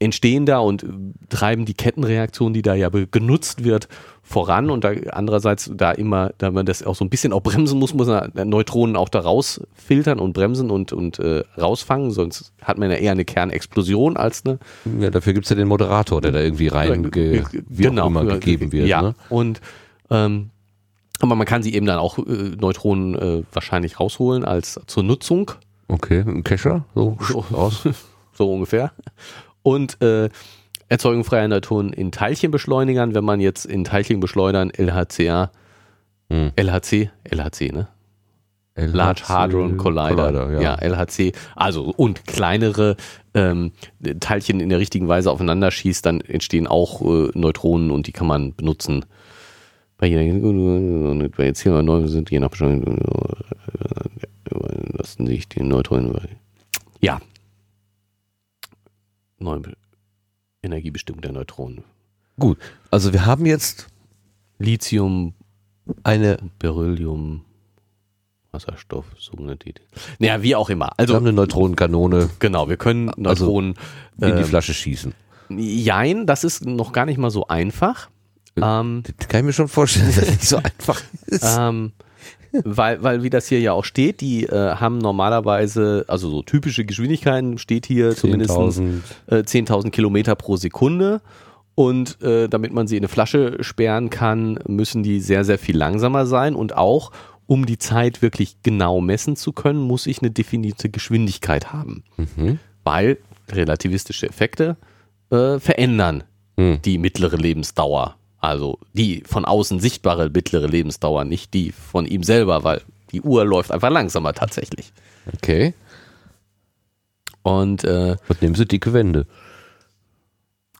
entstehen da und äh, treiben die Kettenreaktion, die da ja genutzt wird, voran und da andererseits da immer, da man das auch so ein bisschen auch bremsen muss, muss man Neutronen auch da rausfiltern und bremsen und, und äh, rausfangen, sonst hat man ja eher eine Kernexplosion als eine Ja, dafür gibt's ja den Moderator, der da irgendwie rein, ge, wie auch immer gegeben wird. Ja, Ne? und ähm, aber man kann sie eben dann auch äh, Neutronen äh, wahrscheinlich rausholen als zur Nutzung, Okay, ein Kescher, so So. raus. [laughs] so ungefähr. Und äh, Erzeugung freier Neutronen in Teilchenbeschleunigern, wenn man jetzt in Teilchenbeschleunigern LHCA, Hm. LHC, LHC, ne? Large Hadron Collider, ja. LHC, also und kleinere ähm, Teilchen in der richtigen Weise aufeinander schießt, dann entstehen auch äh, Neutronen und die kann man benutzen. Bei jeder, jetzt hier neu sind je nach Beschleunigung lassen sich die Neutronen ja neue Be- Energiebestimmung der Neutronen. Gut, also wir haben jetzt Lithium, eine, Beryllium, Wasserstoff, sogenannte. Naja, wie auch immer. wir Also haben eine Neutronenkanone Genau, wir können Also, Neutronen. in die ähm, Flasche schießen. Jein, das ist noch gar nicht mal so einfach. Ähm, Das kann ich mir schon vorstellen, dass das nicht so [laughs] einfach ist. ähm, weil, weil wie das hier ja auch steht, die äh, haben normalerweise, also so typische Geschwindigkeiten steht hier zumindest 10.000. äh, 10.000 Kilometer pro Sekunde. Und äh, damit man sie in eine Flasche sperren kann, müssen die sehr, sehr viel langsamer sein. Und auch, um die Zeit wirklich genau messen zu können, muss ich eine definierte Geschwindigkeit haben. Mhm. Weil relativistische Effekte äh, verändern Hm. die mittlere Lebensdauer. Also die von außen sichtbare mittlere Lebensdauer, nicht die von ihm selber, weil die Uhr läuft einfach langsamer tatsächlich. Okay. Und äh, Was nehmen Sie? Dicke Wände.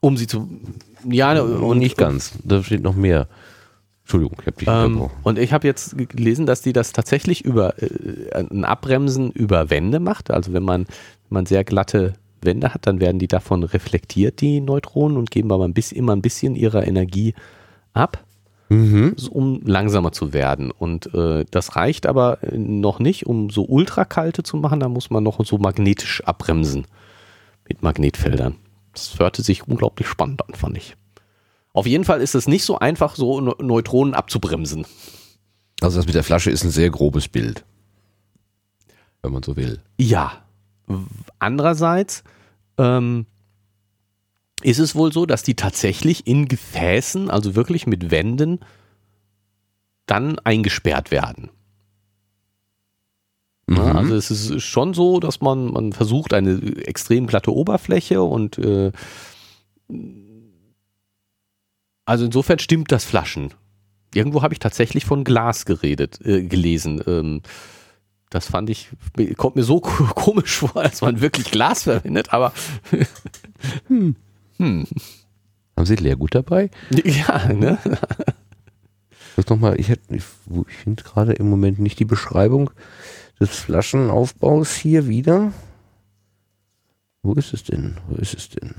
um sie zu. Ja, Und nicht ganz. Da steht noch mehr. Entschuldigung, ich habe dich Ähm, und ich habe jetzt ge- gelesen, dass die das tatsächlich über äh, ein Abbremsen über Wände macht. Also wenn man, wenn man sehr glatte Wände hat, dann werden die davon reflektiert, die Neutronen, und geben aber ein bisschen, immer ein bisschen ihrer Energie ab, Mhm. um langsamer zu werden. Und äh, das reicht aber äh, noch nicht, um so ultrakalte zu machen. Da muss man noch so magnetisch abbremsen mit Magnetfeldern. Das hörte sich unglaublich spannend an, fand ich. Auf jeden Fall ist es nicht so einfach, so Ne- Neutronen abzubremsen. Also das mit der Flasche ist ein sehr grobes Bild. Wenn man so will. Ja. Andererseits ähm, ist es wohl so, dass die tatsächlich in Gefäßen, also wirklich mit Wänden, dann eingesperrt werden. Ja, Mhm. also es ist schon so, dass man, man versucht eine extrem glatte Oberfläche und äh, also insofern stimmt das Flaschen. Irgendwo habe ich tatsächlich von Glas geredet, äh, gelesen. Ähm, das fand ich, kommt mir so ko- [laughs] komisch vor, dass man wirklich Glas verwendet, aber hm. [laughs] Hm. Haben Sie Leergut dabei? ja, ne? Das noch mal, ich, hätte- ich, ich finde gerade im Moment nicht die Beschreibung des Flaschenaufbaus hier wieder. Wo ist es denn? Wo ist es denn?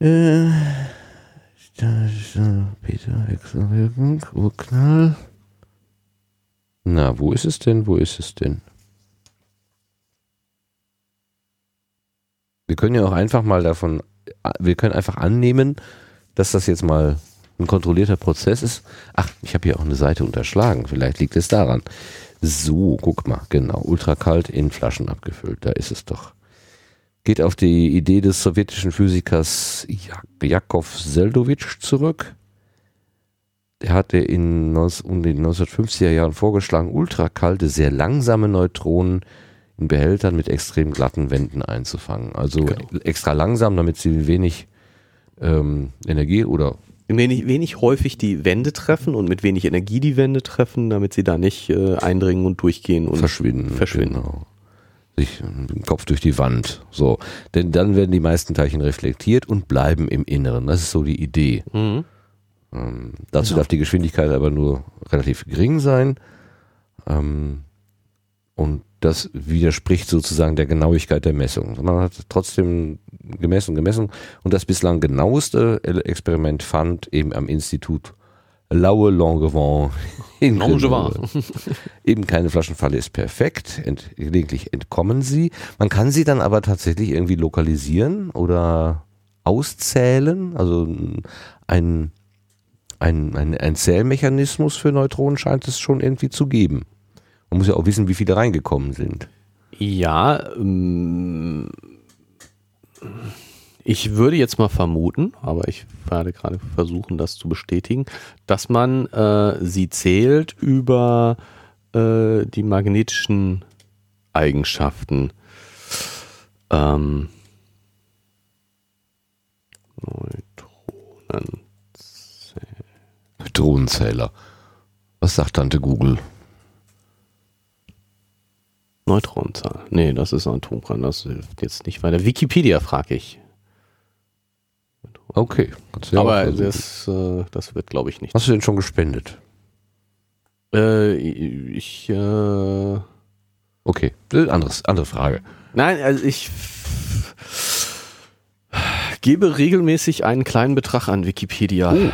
Äh, da ist, äh, Peter, Wechselwirkung, Urknall. Na, wo ist es denn? Wo ist es denn? Wir können ja auch einfach mal davon, wir können einfach annehmen, dass das jetzt mal ein kontrollierter Prozess ist. Ach, ich habe hier auch eine Seite unterschlagen. Vielleicht liegt es daran. So, guck mal, genau. Ultrakalt in Flaschen abgefüllt. Da ist es doch. Geht auf die Idee des sowjetischen Physikers Jak Jakov Seldowitsch zurück. Der hatte in, 19 um den 1950er Jahren vorgeschlagen, ultrakalte, sehr langsame Neutronen in Behältern mit extrem glatten Wänden einzufangen. Also Genau. extra langsam, damit sie wenig ähm, Energie oder Wenig, wenig häufig die Wände treffen und mit wenig Energie die Wände treffen, damit sie da nicht äh, eindringen und durchgehen und verschwinden. verschwinden. Genau. Sich mit dem Kopf durch die Wand. So. Denn dann werden die meisten Teilchen reflektiert und bleiben im Inneren. Das ist so die Idee. Mhm. Ähm, dazu Genau. darf die Geschwindigkeit aber nur relativ gering sein. Ähm, und das widerspricht sozusagen der Genauigkeit der Messung. Man hat trotzdem gemessen, gemessen und das bislang genaueste Experiment fand eben am Institut Laue Langevin [laughs] in Langevin. [laughs] Eben keine Flaschenfalle ist perfekt, ent, gelegentlich entkommen sie. Man kann sie dann aber tatsächlich irgendwie lokalisieren oder auszählen. Also ein, ein, ein, ein Zählmechanismus für Neutronen scheint es schon irgendwie zu geben. Man muss ja auch wissen, wie viele reingekommen sind. Ja, ähm, ich würde jetzt mal vermuten, aber ich werde gerade versuchen, das zu bestätigen, dass man äh, sie zählt über äh, die magnetischen Eigenschaften. Ähm, Neutronen. Neutronenzähler. Was sagt Tante Google? Neutronenzahl. Nee, das ist Atomkern. Das hilft jetzt nicht weiter. Wikipedia frage ich. Okay. ja Aber das, äh, das wird, glaube ich, nicht. Hast du denn schon gespendet? Äh, ich, äh, Okay, anderes, andere Frage. nein, also ich gebe regelmäßig einen kleinen Betrag an Wikipedia. Oh,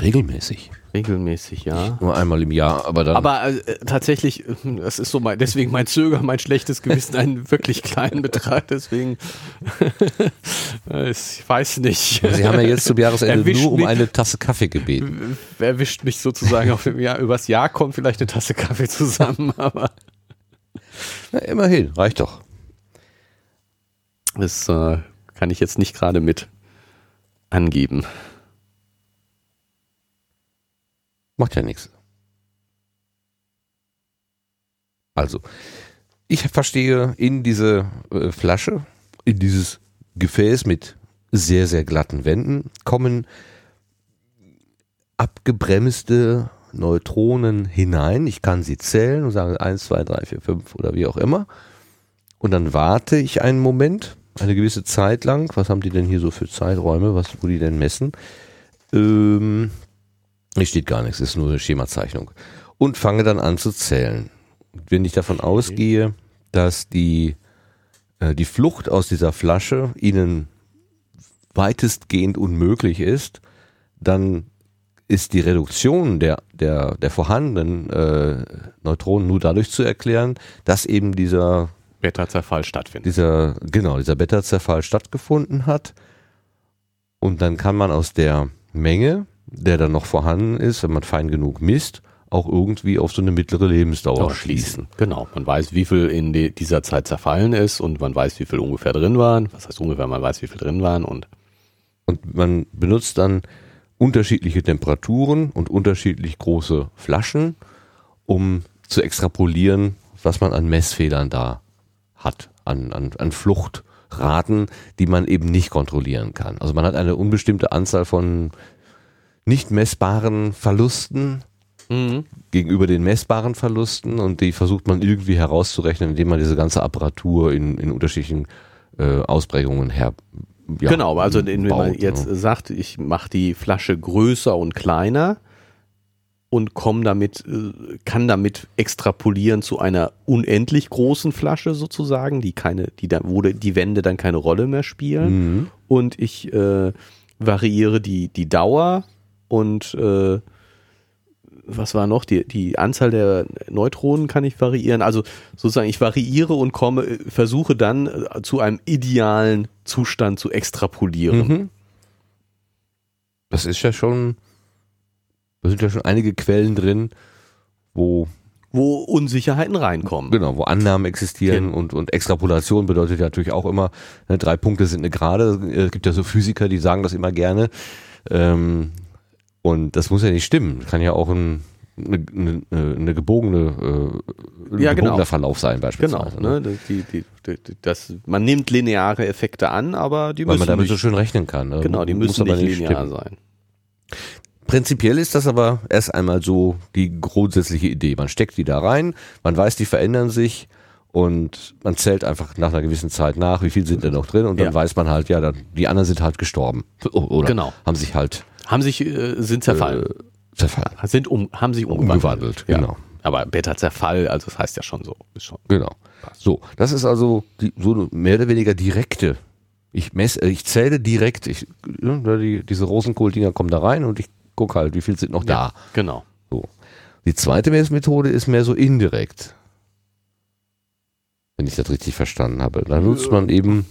regelmäßig. Regelmäßig, ja. Nur einmal im Jahr, aber dann. Aber äh, tatsächlich, äh, das ist so mein, deswegen mein Zögern, mein schlechtes Gewissen, einen wirklich kleinen Betrag, deswegen, [laughs] ich weiß nicht. Sie haben ja jetzt zum Jahresende Erwischt nur um mich- eine Tasse Kaffee gebeten. Erwischt mich sozusagen auf dem Jahr, übers Jahr kommt vielleicht eine Tasse Kaffee zusammen, [laughs] aber Ja, immerhin, reicht doch. das äh, kann ich jetzt nicht gerade mit angeben. Macht ja nichts. Also, ich verstehe in diese äh, Flasche, in dieses Gefäß mit sehr, sehr glatten Wänden, kommen abgebremste Neutronen hinein. Ich kann sie zählen und sagen 1, 2, 3, 4, 5 oder wie auch immer. Und dann warte ich einen Moment, eine gewisse Zeit lang. Was haben die denn hier so für Zeiträume, was, wo die denn messen? Ähm, hier steht gar nichts, ist nur eine Schemazeichnung. Und fange dann an zu zählen. Wenn ich davon ausgehe, dass die, äh, die Flucht aus dieser Flasche ihnen weitestgehend unmöglich ist, dann ist die Reduktion der, der, der vorhandenen äh, Neutronen nur dadurch zu erklären, dass eben dieser, Beta-Zerfall stattfindet. dieser, genau, dieser Beta-Zerfall stattgefunden hat. Und dann kann man aus der Menge, der dann noch vorhanden ist, wenn man fein genug misst, auch irgendwie auf so eine mittlere Lebensdauer Auch schließen. Genau, man weiß, wie viel in die, dieser Zeit zerfallen ist und man weiß, wie viel ungefähr drin waren. Was heißt ungefähr, man weiß, wie viel drin waren und Und man benutzt dann unterschiedliche Temperaturen und unterschiedlich große Flaschen, um zu extrapolieren, was man an Messfehlern da hat, an, an, an Fluchtraten, die man eben nicht kontrollieren kann. Also man hat eine unbestimmte Anzahl von nicht messbaren Verlusten gegenüber den messbaren Verlusten und die versucht man irgendwie herauszurechnen, indem man diese ganze Apparatur in, in unterschiedlichen äh, Ausprägungen her. ja, genau, also wenn man jetzt ne? sagt, ich mache die Flasche größer und kleiner und komme damit, äh, kann damit extrapolieren zu einer unendlich großen Flasche sozusagen, die keine, die da, wo die Wände dann keine Rolle mehr spielen. Mhm. Und ich äh, variiere die, die Dauer und äh, was war noch? Die, die Anzahl der Neutronen kann ich variieren. Also sozusagen, ich variiere und komme, äh, versuche dann äh, zu einem idealen Zustand zu extrapolieren. Mhm. Das ist ja schon, da sind ja schon einige Quellen drin, wo, Wo Unsicherheiten reinkommen. genau, wo Annahmen existieren Genau. und, und Extrapolation bedeutet ja natürlich auch immer, ne, drei Punkte sind eine Gerade. Es gibt ja so Physiker, die sagen das immer gerne. Ähm, und das muss ja nicht stimmen. Kann ja auch ein, eine, eine, eine gebogene, äh, ein Ja, genau. gebogener Verlauf sein Genau, beispielsweise. ne? Die, die, die, das, man nimmt lineare Effekte an, aber die Weil müssen man damit nicht, so schön rechnen kann. Ne? genau, die müssen aber nicht linear stimmen. sein. Prinzipiell ist das aber erst einmal so die grundsätzliche Idee. Man steckt die da rein, man weiß, die verändern sich und man zählt einfach nach einer gewissen Zeit nach, wie viel sind da noch drin und dann Ja. weiß man halt, ja, dann, die anderen sind halt gestorben. Oder Genau. haben sich halt Haben sich, äh, sind zerfallen. äh, zerfallen. sind um, haben sich umgewandelt. Umgewandelt, ja. genau. Aber Beta-Zerfall, also das heißt ja schon so. Schon. Genau. So, das ist also die, so mehr oder weniger direkte. Ich messe, äh, ich zähle direkt. Ich, ne, die, diese Rosenkohl-Dinger kommen da rein und ich gucke halt, wie viel sind noch da. Genau. So. Die zweite Messmethode ist mehr so indirekt. Wenn ich das richtig verstanden habe. Da nutzt man eben,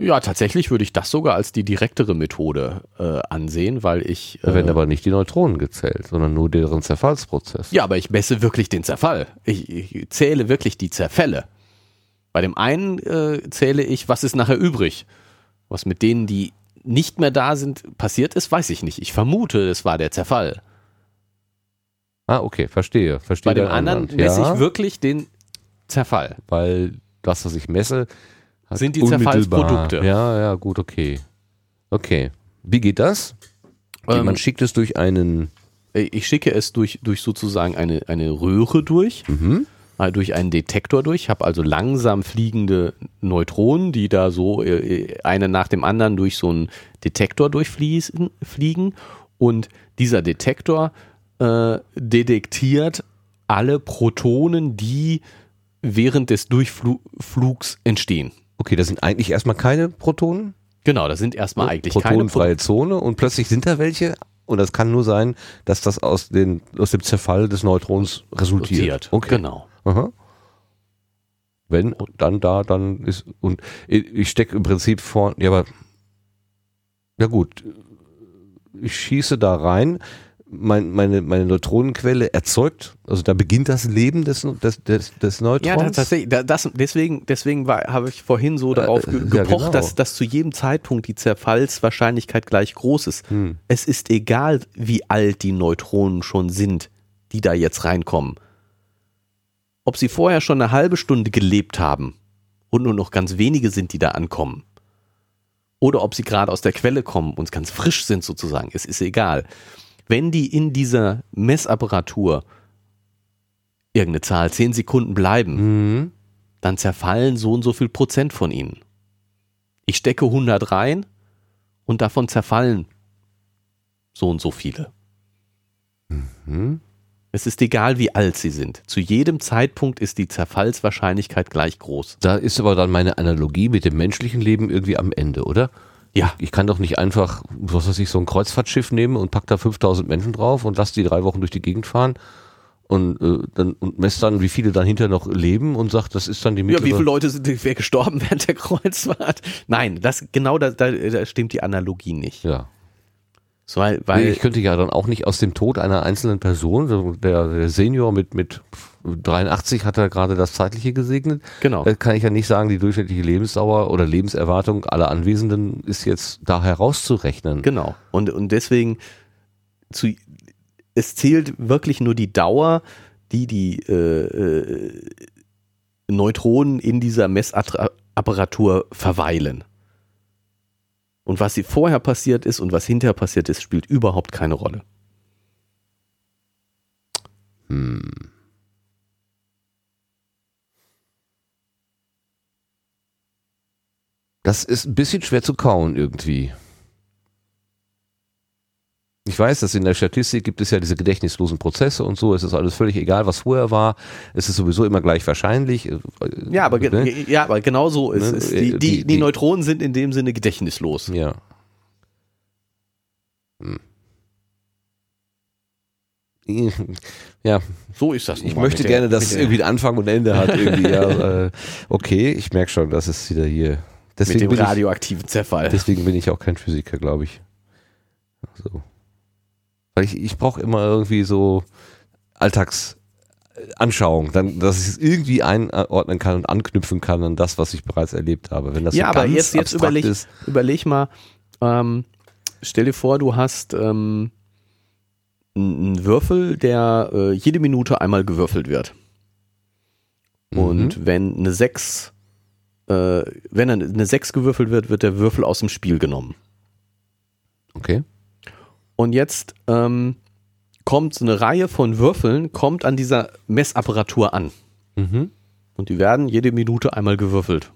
Ja, tatsächlich würde ich das sogar als die direktere Methode äh, ansehen, weil ich. da Äh, werden aber nicht die Neutronen gezählt, sondern nur deren Zerfallsprozess. ja, aber ich messe wirklich den Zerfall. Ich, ich zähle wirklich die Zerfälle. Bei dem einen äh, zähle ich, was ist nachher übrig. Was mit denen, die nicht mehr da sind, passiert ist, weiß ich nicht. Ich vermute, es war der Zerfall. Ah, okay, verstehe. verstehe Bei dem anderen Anwand. messe ja, ich wirklich den Zerfall. Weil das, was ich messe, Sind die Zerfallsprodukte. Ja, ja, gut, okay. Okay. Wie geht das? Ähm, man schickt es durch einen, Ich schicke es durch, durch sozusagen eine, eine Röhre durch, mhm. äh, durch einen Detektor durch. Ich habe also langsam fliegende Neutronen, die da so äh, eine nach dem anderen durch so einen Detektor durchfließen, fliegen. Und dieser Detektor äh, detektiert alle Protonen, die während des Durchflugs entstehen. Okay, das sind eigentlich erstmal keine Protonen. Genau, das sind erstmal eigentlich keine protonenfreie Zone und plötzlich sind da welche Und das kann nur sein, dass das aus, den, aus dem Zerfall des Neutrons resultiert. Okay. Genau. Aha. Wenn dann da, dann ist und ich stecke im Prinzip vor, ja, aber ja gut, ich schieße da rein, mein, meine, meine Neutronenquelle erzeugt, also da beginnt das Leben des, des, des, des Neutrons. Ja, tatsächlich. da- Das, deswegen deswegen habe ich vorhin so darauf ge Äh, ja, gepocht, genau. dass, dass zu jedem Zeitpunkt die Zerfallswahrscheinlichkeit gleich groß ist. Hm. Es ist egal, wie alt die Neutronen schon sind, die da jetzt reinkommen. Ob sie vorher schon eine halbe Stunde gelebt haben und nur noch ganz wenige sind, die da ankommen. Oder ob sie gerade aus der Quelle kommen und ganz frisch sind sozusagen. Es ist egal. Wenn die in dieser Messapparatur irgendeine Zahl, 10 Sekunden bleiben, Mhm. dann zerfallen so und so viel Prozent von ihnen. Ich stecke 100 rein und davon zerfallen so und so viele. Mhm. Es ist egal, wie alt sie sind. Zu jedem Zeitpunkt ist die Zerfallswahrscheinlichkeit gleich groß. Da ist aber dann meine Analogie mit dem menschlichen Leben irgendwie am Ende, oder? Ja. Ich kann doch nicht einfach, was weiß ich, so ein Kreuzfahrtschiff nehmen und pack da 5000 Menschen drauf und lass die drei Wochen durch die Gegend fahren und, äh, dann, und messe dann, wie viele dann hinter noch leben und sagt, das ist dann die Ja, mittlere... wie viele Leute sind wer gestorben während der Kreuzfahrt? Nein, das genau da, da, da stimmt die Analogie nicht. Ja. So, weil, weil ich könnte ja dann auch nicht aus dem Tod einer einzelnen Person, so der, der Senior mit, mit 83 hat er gerade das Zeitliche gesegnet, genau. äh, kann ich ja nicht sagen, die durchschnittliche Lebensdauer oder Lebenserwartung aller Anwesenden ist jetzt da herauszurechnen. Genau. Und, und deswegen, zu, es zählt wirklich nur die Dauer, die die äh, äh, Neutronen in dieser Messapparatur verweilen. Und was sie vorher passiert ist und was hinterher passiert ist, spielt überhaupt keine Rolle. Hm. Das ist ein bisschen schwer zu kauen irgendwie. Ich weiß, dass in der Statistik gibt es ja diese gedächtnislosen Prozesse und so. Es ist alles völlig egal, was vorher war. Es ist sowieso immer gleich wahrscheinlich. Ja, aber, Ne? ja, aber genau so ist Ne? es. Äh, Die, die, die- die Neutronen sind in dem Sinne gedächtnislos. Ja. Hm. Ja, So ist das. ich möchte gerne, dass es irgendwie einen Anfang und Ende hat. [laughs] Ja, äh, okay, ich merke schon, dass es wieder hier. Mit Deswegen dem bin ich, radioaktiven Zerfall. Deswegen bin ich auch kein Physiker, glaube ich. So. Weil ich, ich brauche immer irgendwie so Alltagsanschauung, dann, dass ich es irgendwie einordnen kann und anknüpfen kann an das, was ich bereits erlebt habe. Wenn das Ja, so aber jetzt- jetzt überleg- ist. Überleg mal, ähm, stell dir vor, du hast ähm, einen Würfel, der äh, jede Minute einmal gewürfelt wird. Und Mhm. wenn eine 6, äh, wenn dann eine 6 gewürfelt wird, wird der Würfel aus dem Spiel genommen. Okay. Und jetzt ähm, kommt so eine Reihe von Würfeln, kommt an dieser Messapparatur an. Mhm. Und die werden jede Minute einmal gewürfelt.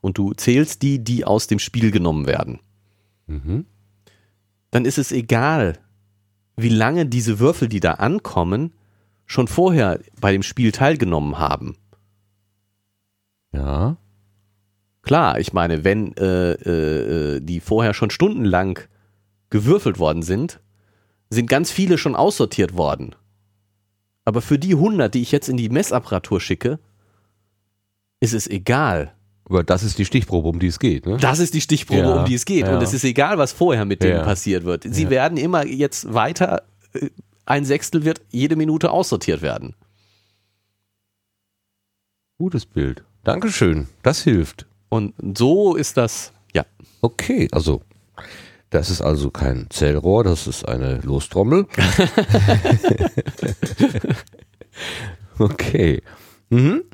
Und du zählst die, die aus dem Spiel genommen werden. Mhm. Dann ist es egal, wie lange diese Würfel, die da ankommen, schon vorher bei dem Spiel teilgenommen haben. Ja. Klar, ich meine, wenn äh, äh, äh, die vorher schon stundenlang gewürfelt worden sind, sind ganz viele schon aussortiert worden. Aber für die 100, die ich jetzt in die Messapparatur schicke, ist es egal. Aber das ist die Stichprobe, um die es geht. Ne? Das ist die Stichprobe, Ja, um die es geht. ja. Und es ist egal, was vorher mit denen Ja. passiert wird. Sie werden immer jetzt weiter, äh, ein Sechstel wird jede Minute aussortiert werden. Gutes Bild. Dankeschön. Das hilft. Und so ist das, ja. Okay, also das ist also kein Zellrohr, das ist eine Lostrommel. [laughs] okay. Mhm.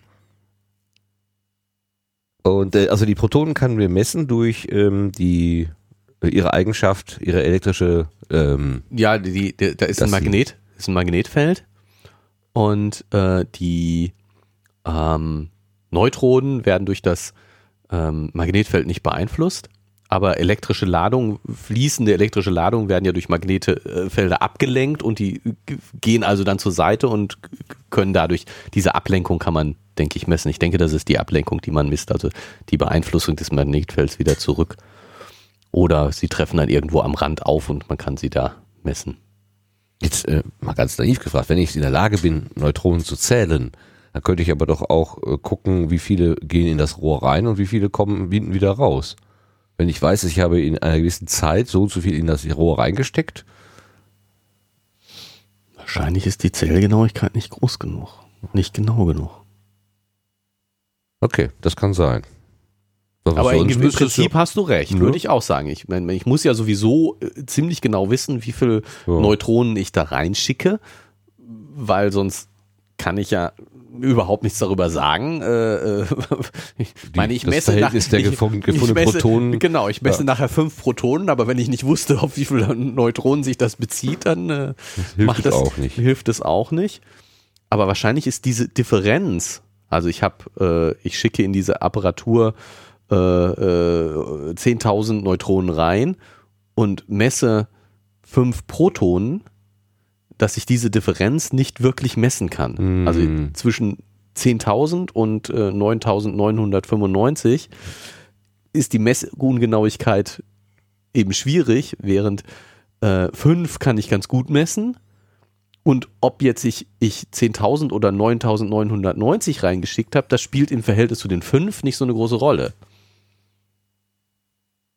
Und äh, also die Protonen können wir messen durch ähm, die äh, ihre Eigenschaft, ihre elektrische ähm, Ja, die, die, da ist ein Magnet, ist ein Magnetfeld und äh, die ähm, Neutronen werden durch das ähm, Magnetfeld nicht beeinflusst, aber elektrische Ladungen, fließende elektrische Ladungen werden ja durch Magnetfelder abgelenkt und die gehen also dann zur Seite und können dadurch, diese Ablenkung kann man, denke ich, messen. Ich denke, das ist die Ablenkung, die man misst, also die Beeinflussung des Magnetfelds wieder zurück. Oder sie treffen dann irgendwo am Rand auf und man kann sie da messen. Jetzt äh, mal ganz naiv gefragt, wenn ich in der Lage bin, Neutronen zu zählen, dann könnte ich aber doch auch äh, gucken, wie viele gehen in das Rohr rein und wie viele kommen hinten wieder raus. Wenn ich weiß, ich habe in einer gewissen Zeit so und so viel in das Rohr reingesteckt, Wahrscheinlich ist die Zählgenauigkeit nicht groß genug. Nicht genau genug. okay, das kann sein. Aber, Aber im, Prinzip hast du recht, würde ich auch sagen. Ich, mein, ich muss ja sowieso äh, ziemlich genau wissen, wie viele Ja. Neutronen ich da reinschicke, weil sonst kann ich ja überhaupt nichts darüber sagen. Äh, äh, [laughs] ich Die- meine, ich das messe nach, Verhältnis der ich, gefund- ich gefundenen messe, Protonen. Genau, ich messe Ja. nachher fünf Protonen, aber wenn ich nicht wusste, auf wie viele Neutronen sich das bezieht, dann äh, hilft macht das auch nicht. hilft es auch nicht. Aber wahrscheinlich ist diese Differenz, also ich habe, äh, ich schicke in diese Apparatur äh, äh, 10.000 Neutronen rein und messe fünf Protonen, dass ich diese Differenz nicht wirklich messen kann. Mm. Also zwischen 10.000 und äh, 9.995 ist die Messungenauigkeit eben schwierig, während äh, 5 kann ich ganz gut messen. Und ob jetzt ich, ich 10.000 oder 9.990 reingeschickt habe, das spielt im Verhältnis zu den 5 nicht so eine große Rolle.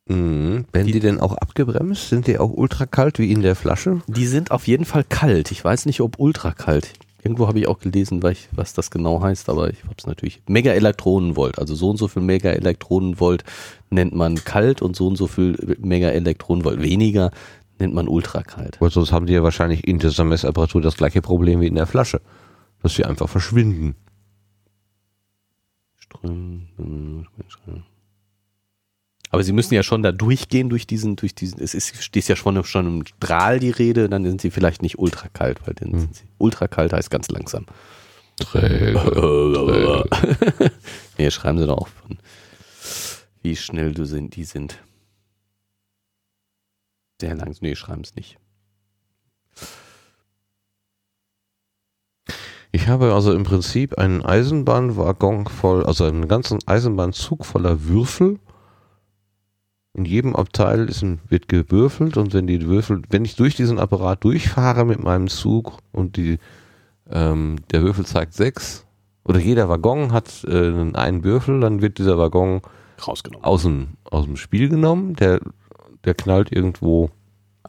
Mhm. Werden die, denn auch abgebremst? Sind die auch ultra kalt wie in der Flasche? Die sind auf jeden Fall kalt. Ich weiß nicht, ob ultra kalt. Irgendwo habe ich auch gelesen, ich, was das genau heißt, aber ich habe es natürlich. Megaelektronenvolt, also so und so viel Megaelektronenvolt nennt man kalt und so und so viel Megaelektronenvolt weniger nennt man ultrakalt. Weil sonst haben die ja wahrscheinlich in dieser Messapparatur das gleiche Problem wie in der Flasche. Dass sie einfach verschwinden. Ström, aber sie müssen ja schon da durchgehen durch diesen, durch diesen, es ist, steht ja schon, schon im Strahl die Rede, dann sind sie vielleicht nicht ultrakalt, weil dann sind sie, ultrakalt heißt ganz langsam. [laughs] Träge. nee, schreiben sie doch auch von, wie schnell du sind, die sind. Sehr langsam, nee, schreiben es nicht. Ich habe also im Prinzip einen Eisenbahnwaggon voll, also einen ganzen Eisenbahnzug voller Würfel. In jedem Abteil ist ein, wird gewürfelt und wenn die Würfel, wenn ich durch diesen Apparat durchfahre mit meinem Zug und die, ähm, der Würfel zeigt sechs oder jeder Waggon hat äh, einen Würfel, dann wird dieser Waggon Rausgenommen. aus dem, aus dem Spiel genommen, der, der knallt irgendwo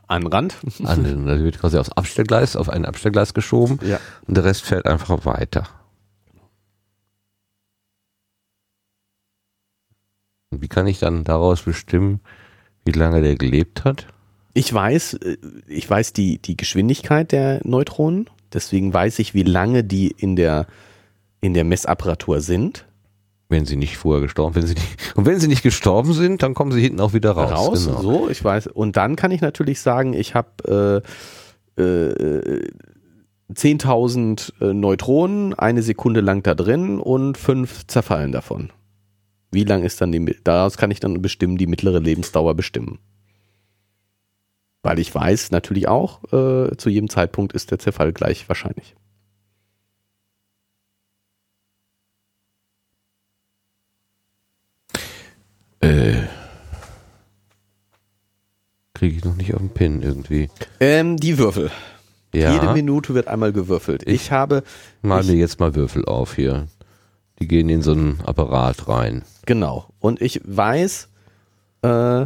An den Rand. an den, der wird quasi aufs Abstellgleis, auf ein Abstellgleis geschoben Ja. und der Rest fährt einfach weiter. Und wie kann ich dann daraus bestimmen, wie lange der gelebt hat? Ich weiß, äh, ich weiß die, die Geschwindigkeit der Neutronen, deswegen weiß ich, wie lange die in der, in der Messapparatur sind. Wenn sie nicht vorher gestorben wenn sie nicht, [laughs] Und wenn sie nicht gestorben sind, dann kommen sie hinten auch wieder raus. raus. genau. So, ich weiß. Und dann kann ich natürlich sagen, ich habe äh, äh, 10.000 äh, Neutronen, eine Sekunde lang da drin und fünf zerfallen davon. Wie lang ist dann die, daraus kann ich dann bestimmen, die mittlere Lebensdauer bestimmen. Weil ich weiß natürlich auch, äh, zu jedem Zeitpunkt ist der Zerfall gleich wahrscheinlich. Äh, Kriege ich noch nicht auf den Pin irgendwie. Ähm, die Würfel. Ja, Jede Minute wird einmal gewürfelt. Ich, Ich- habe, mal mir jetzt mal Würfel auf hier. Die gehen in so einen Apparat rein. Genau. Und ich weiß, äh,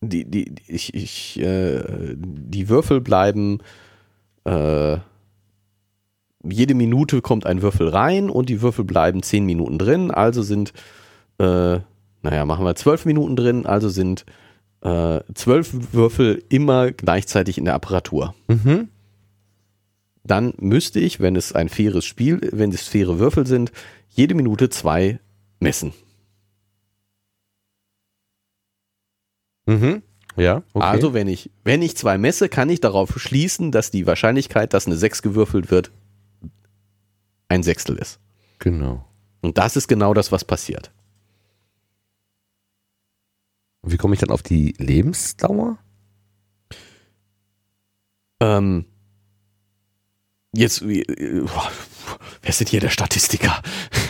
die, die, ich, ich, äh, die Würfel bleiben, äh, jede Minute kommt ein Würfel rein und die Würfel bleiben zehn Minuten drin. Also sind, äh, naja, machen wir zwölf Minuten drin, also sind äh, zwölf Würfel immer gleichzeitig in der Apparatur. Mhm. Dann müsste ich, wenn es ein faires Spiel, wenn es faire Würfel sind, jede Minute zwei messen. Mhm. Ja, okay. Also wenn ich, wenn ich zwei messe, kann ich darauf schließen, dass die Wahrscheinlichkeit, dass eine 6 gewürfelt wird, ein Sechstel ist. genau. Und das ist genau das, was passiert. Und wie komme ich dann auf die Lebensdauer? Ähm, jetzt, äh, wer sind hier der Statistiker?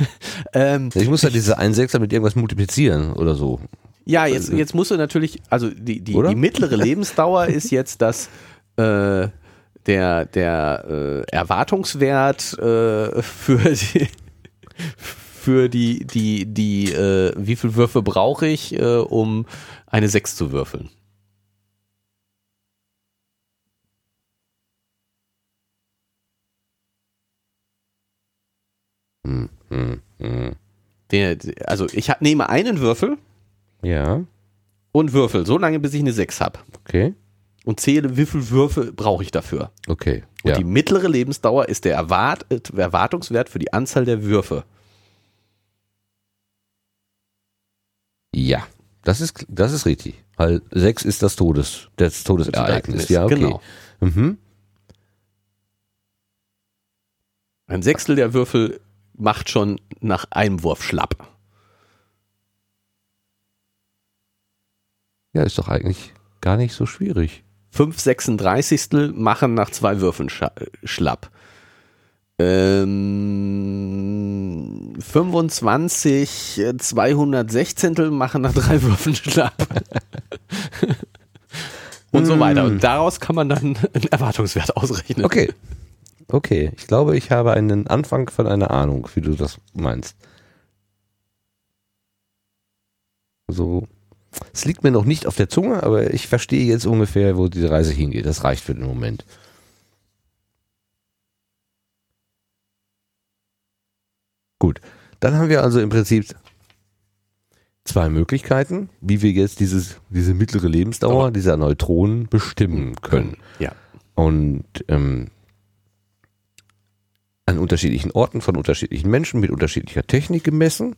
[laughs] ähm, Ich muss ja diese 1,6er mit irgendwas multiplizieren oder so. Ja, jetzt, jetzt musst du natürlich, also die, die, die mittlere [laughs] Lebensdauer ist jetzt das, äh, der, der äh, Erwartungswert äh, für die, für die, die, die, äh, wie viel Würfe brauche ich, äh, um eine 6 zu würfeln. Hm, hm, hm. Der, also ich hab, nehme einen Würfel Ja, und würfel so lange, bis ich eine 6 habe. okay. Und zähle, wie viel Würfe brauche ich dafür. Okay. Und ja. die mittlere Lebensdauer ist der Erwart Erwartungswert für die Anzahl der Würfe. ja, das ist, das ist richtig. Weil sechs ist das Todes, das Todesereignis. Ja, okay. Genau. Mhm. Ein Sechstel der Würfel macht schon nach einem Wurf schlapp. Ja, ist doch eigentlich gar nicht so schwierig. Fünf Sechsunddreißigstel machen nach zwei Würfen schlapp. Ähm, 25 äh, 216 machen nach drei [laughs] Würfen schlapp. Und so weiter. Und daraus kann man dann einen Erwartungswert ausrechnen. Okay. Okay, ich glaube, ich habe einen Anfang von einer Ahnung, wie du das meinst. So. Es liegt mir noch nicht auf der Zunge, aber ich verstehe jetzt ungefähr, wo diese Reise hingeht. Das reicht für den Moment. Gut, dann haben wir also im Prinzip zwei Möglichkeiten, wie wir jetzt dieses, diese mittlere Lebensdauer dieser Neutronen bestimmen können. Ja. Und ähm, an unterschiedlichen Orten von unterschiedlichen Menschen mit unterschiedlicher Technik gemessen,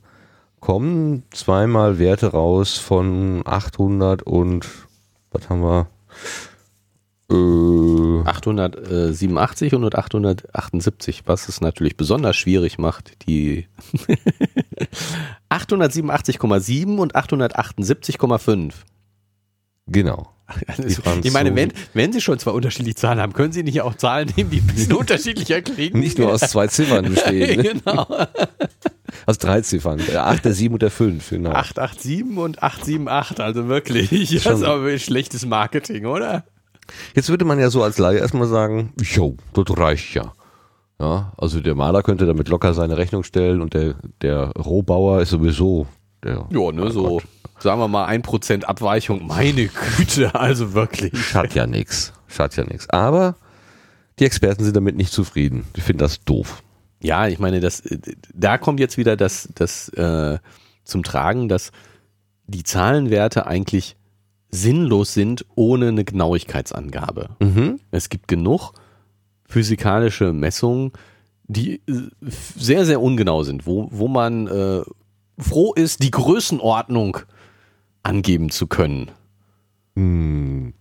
kommen zweimal Werte raus von 800 und was haben wir? Äh, 887 und 878, was es natürlich besonders schwierig macht, die [laughs] 887,7 und 878,5. genau. [laughs] Also, ich meine, wenn, wenn Sie schon zwei unterschiedliche Zahlen haben, können Sie nicht auch Zahlen nehmen, die ein bisschen [laughs] unterschiedlicher klingen? Nicht nur aus zwei Ziffern bestehen, ne? [laughs] genau. aus drei Ziffern. Der 8, der 7 und der 5, genau. 887 und 878, also wirklich. Das Schon- ist aber schlechtes Marketing, oder? Jetzt würde man ja so als Laie erstmal sagen, jo, das reicht ja. Ja, also der Maler könnte damit locker seine Rechnung stellen und der, der Rohbauer ist sowieso der. Ja, ne, so, sagen wir mal 1% Abweichung. Meine [laughs] Güte, also wirklich. Schadet ja nix. Schadet ja nix. Aber die Experten sind damit nicht zufrieden. Die finden das doof. Ja, ich meine, das, äh, da kommt jetzt wieder das, das äh, zum Tragen, dass die Zahlenwerte eigentlich sinnlos sind ohne eine Genauigkeitsangabe. Mhm. Es gibt genug physikalische Messungen, die äh, sehr, sehr ungenau sind, wo, wo man äh, froh ist, die Größenordnung angeben zu können. Hm.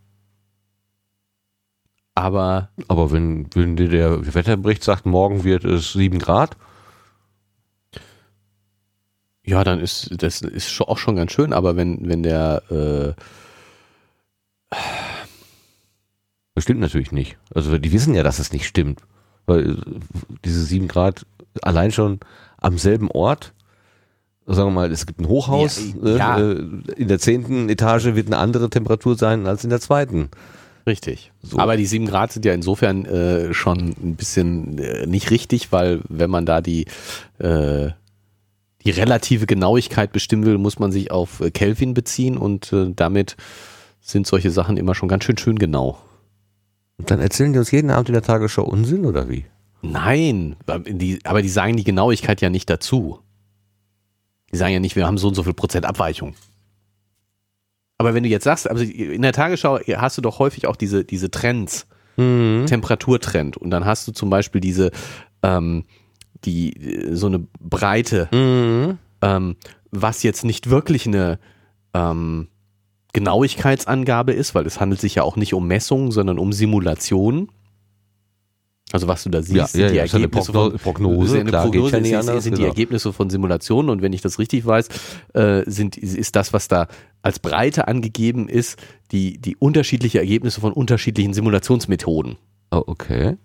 Aber Aber wenn, wenn dir der Wetterbericht sagt, morgen wird es 7 Grad, ja, dann ist das ist auch schon ganz schön, aber wenn, wenn der äh, das stimmt natürlich nicht. Also die wissen ja, dass es nicht stimmt. Weil äh, diese 7 Grad allein schon am selben Ort, sagen wir mal, es gibt ein Hochhaus, Ja, äh, ja. äh, in der zehnten Etage wird eine andere Temperatur sein als in der zweiten. Richtig. So. Aber die 7 Grad sind ja insofern äh, schon ein bisschen äh, nicht richtig, weil wenn man da die, äh, die relative Genauigkeit bestimmen will, muss man sich auf äh, Kelvin beziehen und äh, damit sind solche Sachen immer schon ganz schön schön genau. Und dann erzählen die uns jeden Abend in der Tagesschau Unsinn oder wie? Nein, die, aber die sagen die Genauigkeit ja nicht dazu. Die sagen ja nicht, wir haben so und so viel Prozent Abweichung. Aber wenn du jetzt sagst, also in der Tagesschau hast du doch häufig auch diese, diese Trends, Mhm. Temperaturtrend. Und dann hast du zum Beispiel diese, ähm, die, so eine Breite, Mhm. ähm, was jetzt nicht wirklich eine ähm, Genauigkeitsangabe ist, weil es handelt sich ja auch nicht um Messungen, sondern um Simulationen. Also was du da siehst, Ja, sind ja, die eine Ergebnisse Progno- von Prognose, eine klar, Prognose, ja nicht ist- anders, sind die genau. Ergebnisse von Simulationen und wenn ich das richtig weiß, äh, sind, ist das, was da als Breite angegeben ist, die, die unterschiedliche Ergebnisse von unterschiedlichen Simulationsmethoden. Oh, okay.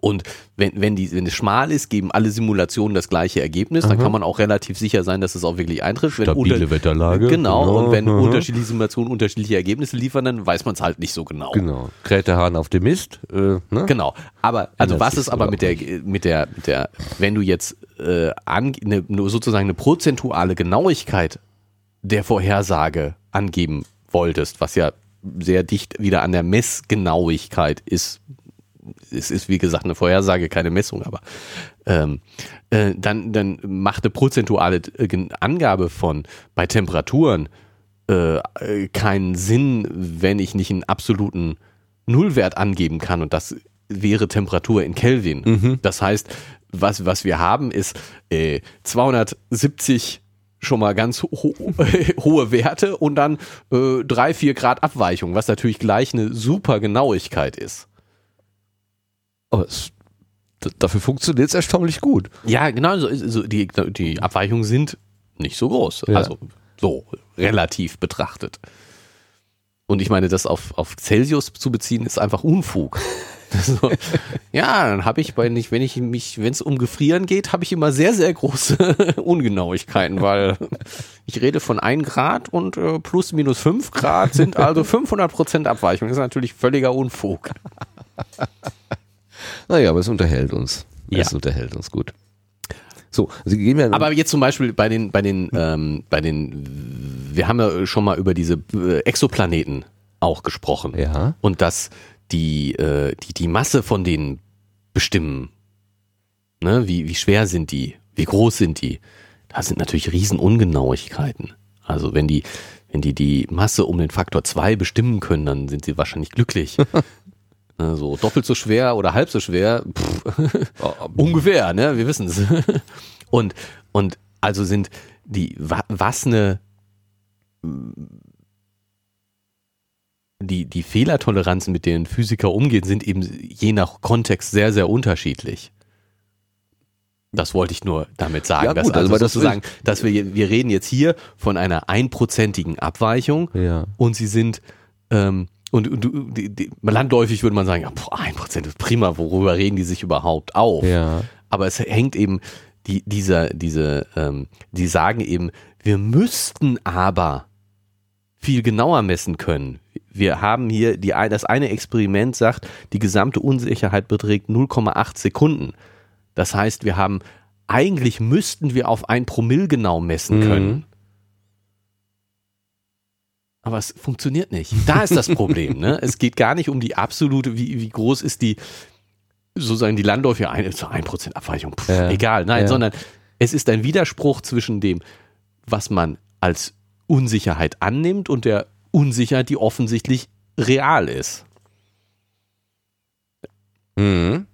Und wenn, wenn, die, wenn es schmal ist, geben alle Simulationen das gleiche Ergebnis. Dann Aha. kann man auch relativ sicher sein, dass es auch wirklich eintrifft. Wenn Stabile unter- Wetterlage. Genau, und wenn aha. unterschiedliche Simulationen unterschiedliche Ergebnisse liefern, dann weiß man es halt nicht so genau. Genau. Kräht der Hahn auf dem Mist. Äh, ne? Genau. Aber also Ändert was ist aber mit der mit der mit der wenn du jetzt äh, an, eine, eine, sozusagen eine prozentuale Genauigkeit der Vorhersage angeben wolltest, was ja sehr dicht wieder an der Messgenauigkeit ist. Es ist wie gesagt eine Vorhersage, keine Messung, aber ähm, äh, dann dann macht eine prozentuale äh, Angabe von bei Temperaturen äh, äh, keinen Sinn, wenn ich nicht einen absoluten Nullwert angeben kann und das wäre Temperatur in Kelvin. Das heißt, was, was wir haben ist äh, 270 schon mal ganz ho [laughs] hohe Werte und dann äh, 3, 4 Grad Abweichung, was natürlich gleich eine super Genauigkeit ist. Aber es, dafür funktioniert es erstaunlich gut. Ja, genau, so, so die, die Abweichungen sind nicht so groß. Ja. Also so relativ betrachtet. Und ich meine, das auf, auf Celsius zu beziehen, ist einfach Unfug. [laughs] so, ja, dann habe ich bei nicht, wenn ich mich, wenn es um Gefrieren geht, habe ich immer sehr, sehr große [laughs] Ungenauigkeiten, weil ich rede von 1 Grad und äh, plus minus 5 Grad sind also 500 Prozent Abweichung. Das ist natürlich völliger Unfug. [laughs] Naja, aber es unterhält uns. Ja. Es unterhält uns gut. So, Sie gehen ja Aber jetzt zum Beispiel bei den, bei den, ähm, bei den, wir haben ja schon mal über diese äh, Exoplaneten auch gesprochen. Ja. Und dass die, äh, die, die Masse von denen bestimmen. Ne? Wie, wie schwer sind die? Wie groß sind die? Da sind natürlich Riesenungenauigkeiten. Also wenn die, wenn die die Masse um den Faktor 2 bestimmen können, dann sind sie wahrscheinlich glücklich. [laughs] Ne, so doppelt so schwer oder halb so schwer, pff, [laughs] [laughs] ungefähr, ne? Wir wissen es. [laughs] Und, und also sind die, wa- was eine, die, die Fehlertoleranzen, mit denen Physiker umgehen, sind eben je nach Kontext sehr, sehr unterschiedlich. Das wollte ich nur damit sagen, Ja, dass gut, also aber das sozusagen, dass wir, wir reden jetzt hier von einer einprozentigen Abweichung Ja. und sie sind ähm, und, und die, die, landläufig würde man sagen, ja, boah, ein Prozent ist prima, worüber reden die sich überhaupt auf? Ja. Aber es hängt eben, die, dieser, diese, ähm, die sagen eben, wir müssten aber viel genauer messen können. Wir haben hier, die, das eine Experiment sagt, die gesamte Unsicherheit beträgt 0,8 Sekunden. Das heißt, wir haben, eigentlich müssten wir auf ein Promille genau messen Mhm. Aber es funktioniert nicht. Da ist das Problem. ne? Es geht gar nicht um die absolute, wie, wie groß ist die, sozusagen die Landläufe, ja, eine, so ein Prozent Abweichung, pff, Ja. egal. Nein, Ja. sondern es ist ein Widerspruch zwischen dem, was man als Unsicherheit annimmt und der Unsicherheit, die offensichtlich real ist. Mhm.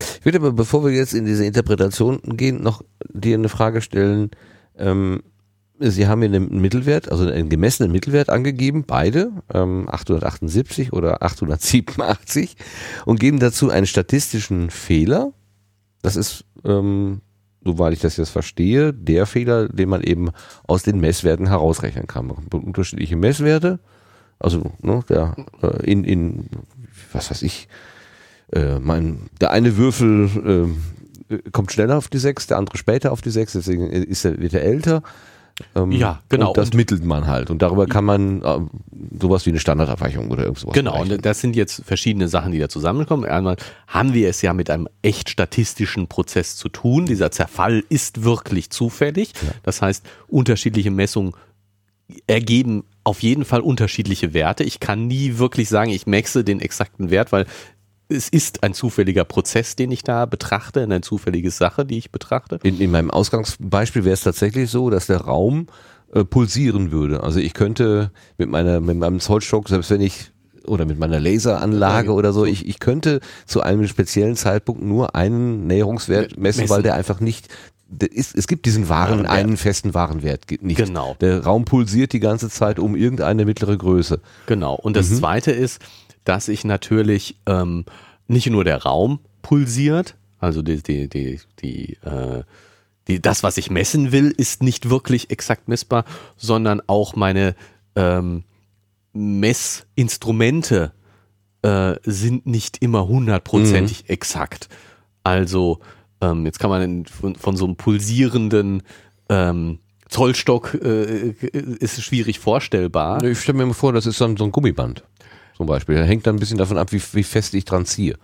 Ich würde aber, bevor wir jetzt in diese Interpretation gehen, noch dir eine Frage stellen. Ähm, Sie haben hier einen Mittelwert, also einen gemessenen Mittelwert angegeben, beide, ähm, 878 oder 887 und geben dazu einen statistischen Fehler. Das ist, ähm, soweit ich das jetzt verstehe, der Fehler, den man eben aus den Messwerten herausrechnen kann. Man unterschiedliche Messwerte, also ne, der äh, in, in, was weiß ich, äh, mein, der eine Würfel äh, kommt schneller auf die 6, der andere später auf die 6, deswegen ist er, wird er älter. Ähm, Ja, genau. Und das Und- mittelt man halt. Und darüber kann man ähm, sowas wie eine Standardabweichung oder irgendwas Genau, und das sind jetzt verschiedene Sachen, die da zusammenkommen. Einmal haben wir es ja mit einem echt statistischen Prozess zu tun. Dieser Zerfall ist wirklich zufällig. Das heißt, unterschiedliche Messungen ergeben auf jeden Fall unterschiedliche Werte. Ich kann nie wirklich sagen, ich maxe den exakten Wert, weil es ist ein zufälliger Prozess, den ich da betrachte, eine zufällige Sache, die ich betrachte. In, in meinem Ausgangsbeispiel wäre es tatsächlich so, dass der Raum äh, pulsieren würde. Also ich könnte mit meiner, mit meinem Zollstock, selbst wenn ich oder mit meiner Laseranlage oder so, ich, ich könnte zu einem speziellen Zeitpunkt nur einen Näherungswert messen, Messen. weil der einfach nicht ist, es gibt diesen wahren, Warenwert. einen festen Warenwert nicht. Genau. Der Raum pulsiert die ganze Zeit um irgendeine mittlere Größe. Genau. Und das Zweite ist, dass ich natürlich ähm, nicht nur der Raum pulsiert, also die, die, die, die, äh, die, das, was ich messen will, ist nicht wirklich exakt messbar, sondern auch meine ähm, Messinstrumente äh, sind nicht immer hundertprozentig exakt. Also ähm, jetzt kann man von, von so einem pulsierenden ähm, Zollstock äh, ist schwierig vorstellbar. Ich stelle mir vor, das ist dann so ein Gummiband. Zum Beispiel. Hängt dann ein bisschen davon ab, wie, wie fest ich dran ziehe.